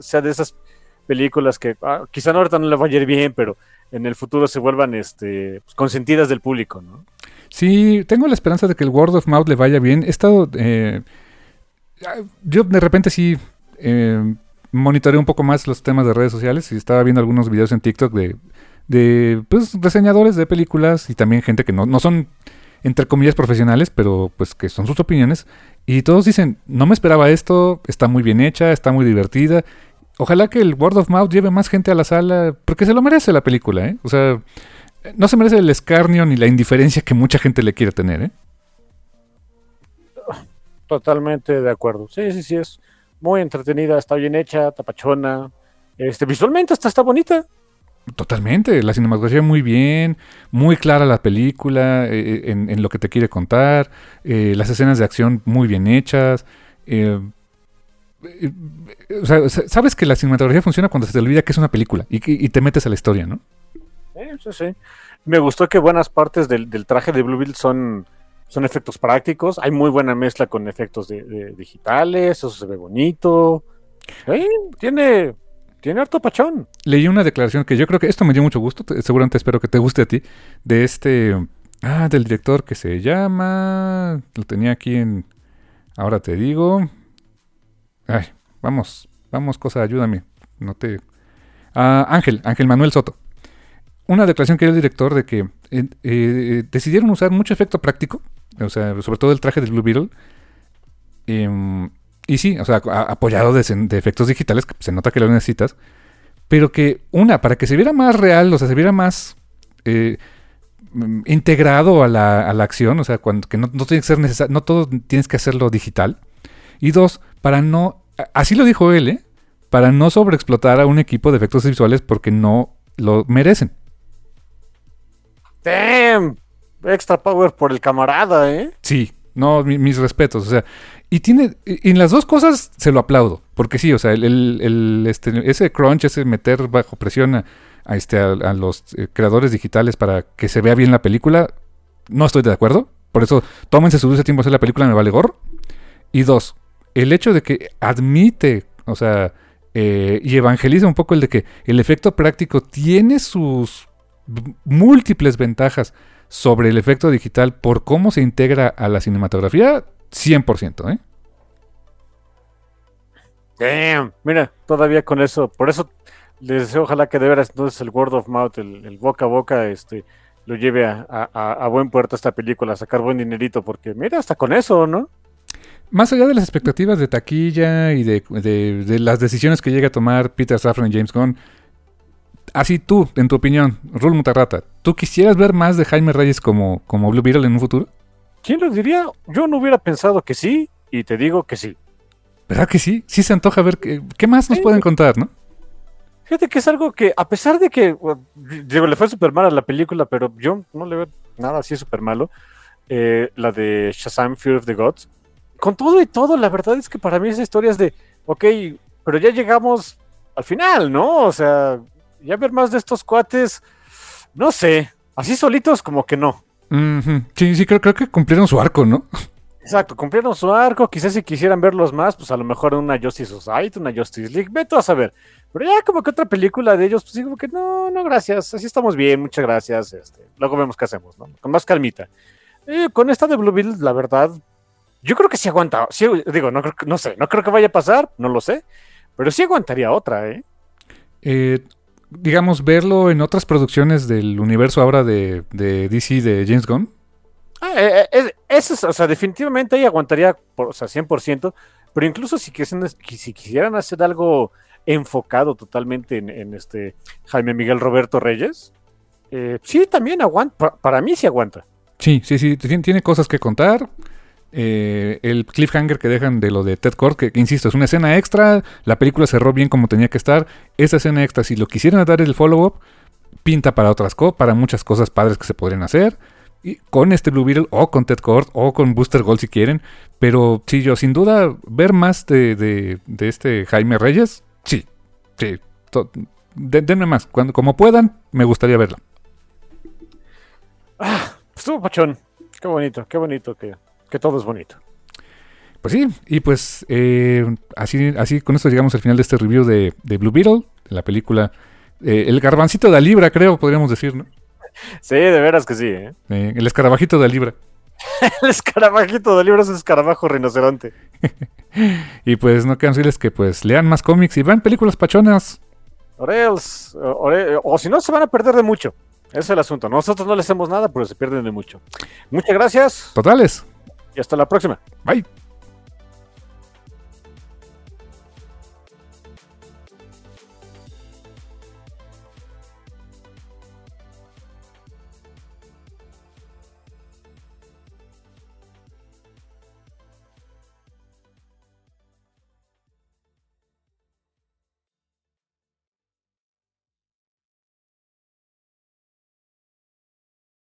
sea de esas películas que ah, quizá ahorita no le vaya a ir bien, pero en el futuro se vuelvan este, pues, consentidas del público, ¿no? Sí, tengo la esperanza de que el word of mouth le vaya bien. He estado eh, yo de repente sí eh, monitoreé un poco más los temas de redes sociales y estaba viendo algunos videos en TikTok de, de pues, reseñadores de películas y también gente que no, no son, entre comillas, profesionales, pero pues que son sus opiniones. Y todos dicen, no me esperaba esto, está muy bien hecha, está muy divertida. Ojalá que el word of mouth lleve más gente a la sala, porque se lo merece la película, ¿eh? O sea, no se merece el escarnio ni la indiferencia que mucha gente le quiere tener, ¿eh? Totalmente de acuerdo. Sí, sí, sí, es muy entretenida, está bien hecha, tapachona. Este, visualmente hasta está bonita. Totalmente, la cinematografía muy bien, muy clara la película eh, en, en, lo que te quiere contar, eh, las escenas de acción muy bien hechas. Eh, eh o sea, sabes que la cinematografía funciona cuando se te olvida que es una película y, y te metes a la historia, ¿no? Sí, sí. Me gustó que buenas partes del, del traje de Blue Bill son, son efectos prácticos. Hay muy buena mezcla con efectos de, digitales, eso se ve bonito. ¿Eh? Tiene, tiene harto pachón. Leí una declaración que yo creo que esto me dio mucho gusto, seguramente espero que te guste a ti, de este, ah, del director que se llama, lo tenía aquí en, ahora te digo, ay, vamos, vamos, cosa, ayúdame, no te, ah, Ángel, Ángel Manuel Soto una declaración que dio el director de que eh, eh, decidieron usar mucho efecto práctico, o sea, sobre todo el traje del Blue Beetle. Eh, y sí, o sea, apoyado de, efectos digitales, que se nota que lo necesitas. Pero que, una, para que se viera más real, o sea, se viera más eh, integrado a la, a la, acción, o sea, cuando, que no, no tiene que ser necesario, no todo tienes que hacerlo digital. Y dos, para no, así lo dijo él, ¿eh? Para no sobreexplotar a un equipo de efectos visuales porque no lo merecen. Damn, extra power por el camarada, ¿eh? Sí, no, mi, mis respetos, o sea, y tiene, en las dos cosas se lo aplaudo, porque sí, o sea, el, este, ese crunch, ese meter bajo presión a, a este, a los eh, creadores digitales para que se vea bien la película, no estoy de acuerdo, por eso tómense su dulce tiempo a hacer la película, me vale gorro. Y dos, el hecho de que admite, o sea, eh, y evangeliza un poco el de que el efecto práctico tiene sus múltiples ventajas sobre el efecto digital por cómo se integra a la cinematografía, 100%, ¿eh? Damn, mira, todavía con eso, por eso les deseo ojalá que de veras entonces el word of mouth, el, el boca a boca, este, lo lleve a, a, a, buen puerto esta película, a sacar buen dinerito, porque mira, hasta con eso, ¿no? Más allá de las expectativas de taquilla y de, de, de las decisiones que llega a tomar Peter Safran y James Gunn, así tú, en tu opinión, Rul Mutarrata, ¿tú quisieras ver más de Jaime Reyes como, como Blue Beetle en un futuro? ¿Quién lo diría? Yo no hubiera pensado que sí, y te digo que sí. ¿Verdad que sí? Sí se antoja ver qué, qué más nos sí. pueden contar, ¿no? Fíjate que es algo que, a pesar de que, digo, le fue súper mal a la película, pero yo no le veo nada así súper malo, eh, la de Shazam Fear of the Gods, con todo y todo, la verdad es que para mí esa historia es de, ok, pero ya llegamos al final, ¿no? O sea, ya ver más de estos cuates, no sé, así solitos como que no. Mm -hmm. Sí, sí, creo, creo, que cumplieron su arco, ¿no? Exacto, cumplieron su arco, quizás si quisieran verlos más, pues a lo mejor una Justice Society, una Justice League, vete a saber. Pero ya como que otra película de ellos, pues digo que no, no, gracias, así estamos bien, muchas gracias, este, luego vemos qué hacemos, ¿no? Con más calmita. Y con esta de Blue Bill, la verdad, yo creo que sí aguanta, sí, digo, no, no sé, no creo que vaya a pasar, no lo sé, pero sí aguantaría otra, ¿eh? Eh, digamos, verlo en otras producciones del universo ahora de, de DC de James Gunn? Ah, eh, eh, eso, o sea, definitivamente ahí aguantaría, por, o sea, 100%, pero incluso si quisieran, si quisieran hacer algo enfocado totalmente en, en este Jaime Miguel Roberto Reyes, eh, sí, también aguanta, para, para, mí sí aguanta. Sí, sí, sí, tiene, tiene cosas que contar. Eh, el cliffhanger que dejan de lo de Ted Kord, que, insisto, es una escena extra, la película cerró bien como tenía que estar, esa escena extra, si lo quisieran dar el follow-up, pinta para otras cosas, para muchas cosas padres que se podrían hacer, y con este Blue Beetle, o con Ted Kord, o con Booster Gold si quieren, pero sí, yo sin duda, ver más de, este Jaime Reyes, sí, sí, de, denme más, cuando, como puedan, me gustaría verla. Ah, estuvo pachón, qué bonito, qué bonito que que todo es bonito. Pues sí, y pues eh, así, así con esto llegamos al final de este review de, de Blue Beetle, de la película eh, El garbancito de la libra, creo, podríamos decir, ¿no? Sí, de veras que sí, ¿eh? eh el escarabajito de la libra. [laughs] el escarabajito de libra es un escarabajo rinoceronte. [laughs] y pues no quedan decirles que pues lean más cómics y vean películas pachonas. Orels, ore, o si no se van a perder de mucho. Ese es el asunto. Nosotros no les hacemos nada, pero se pierden de mucho. Muchas gracias. Totales. Y hasta la próxima. Bye.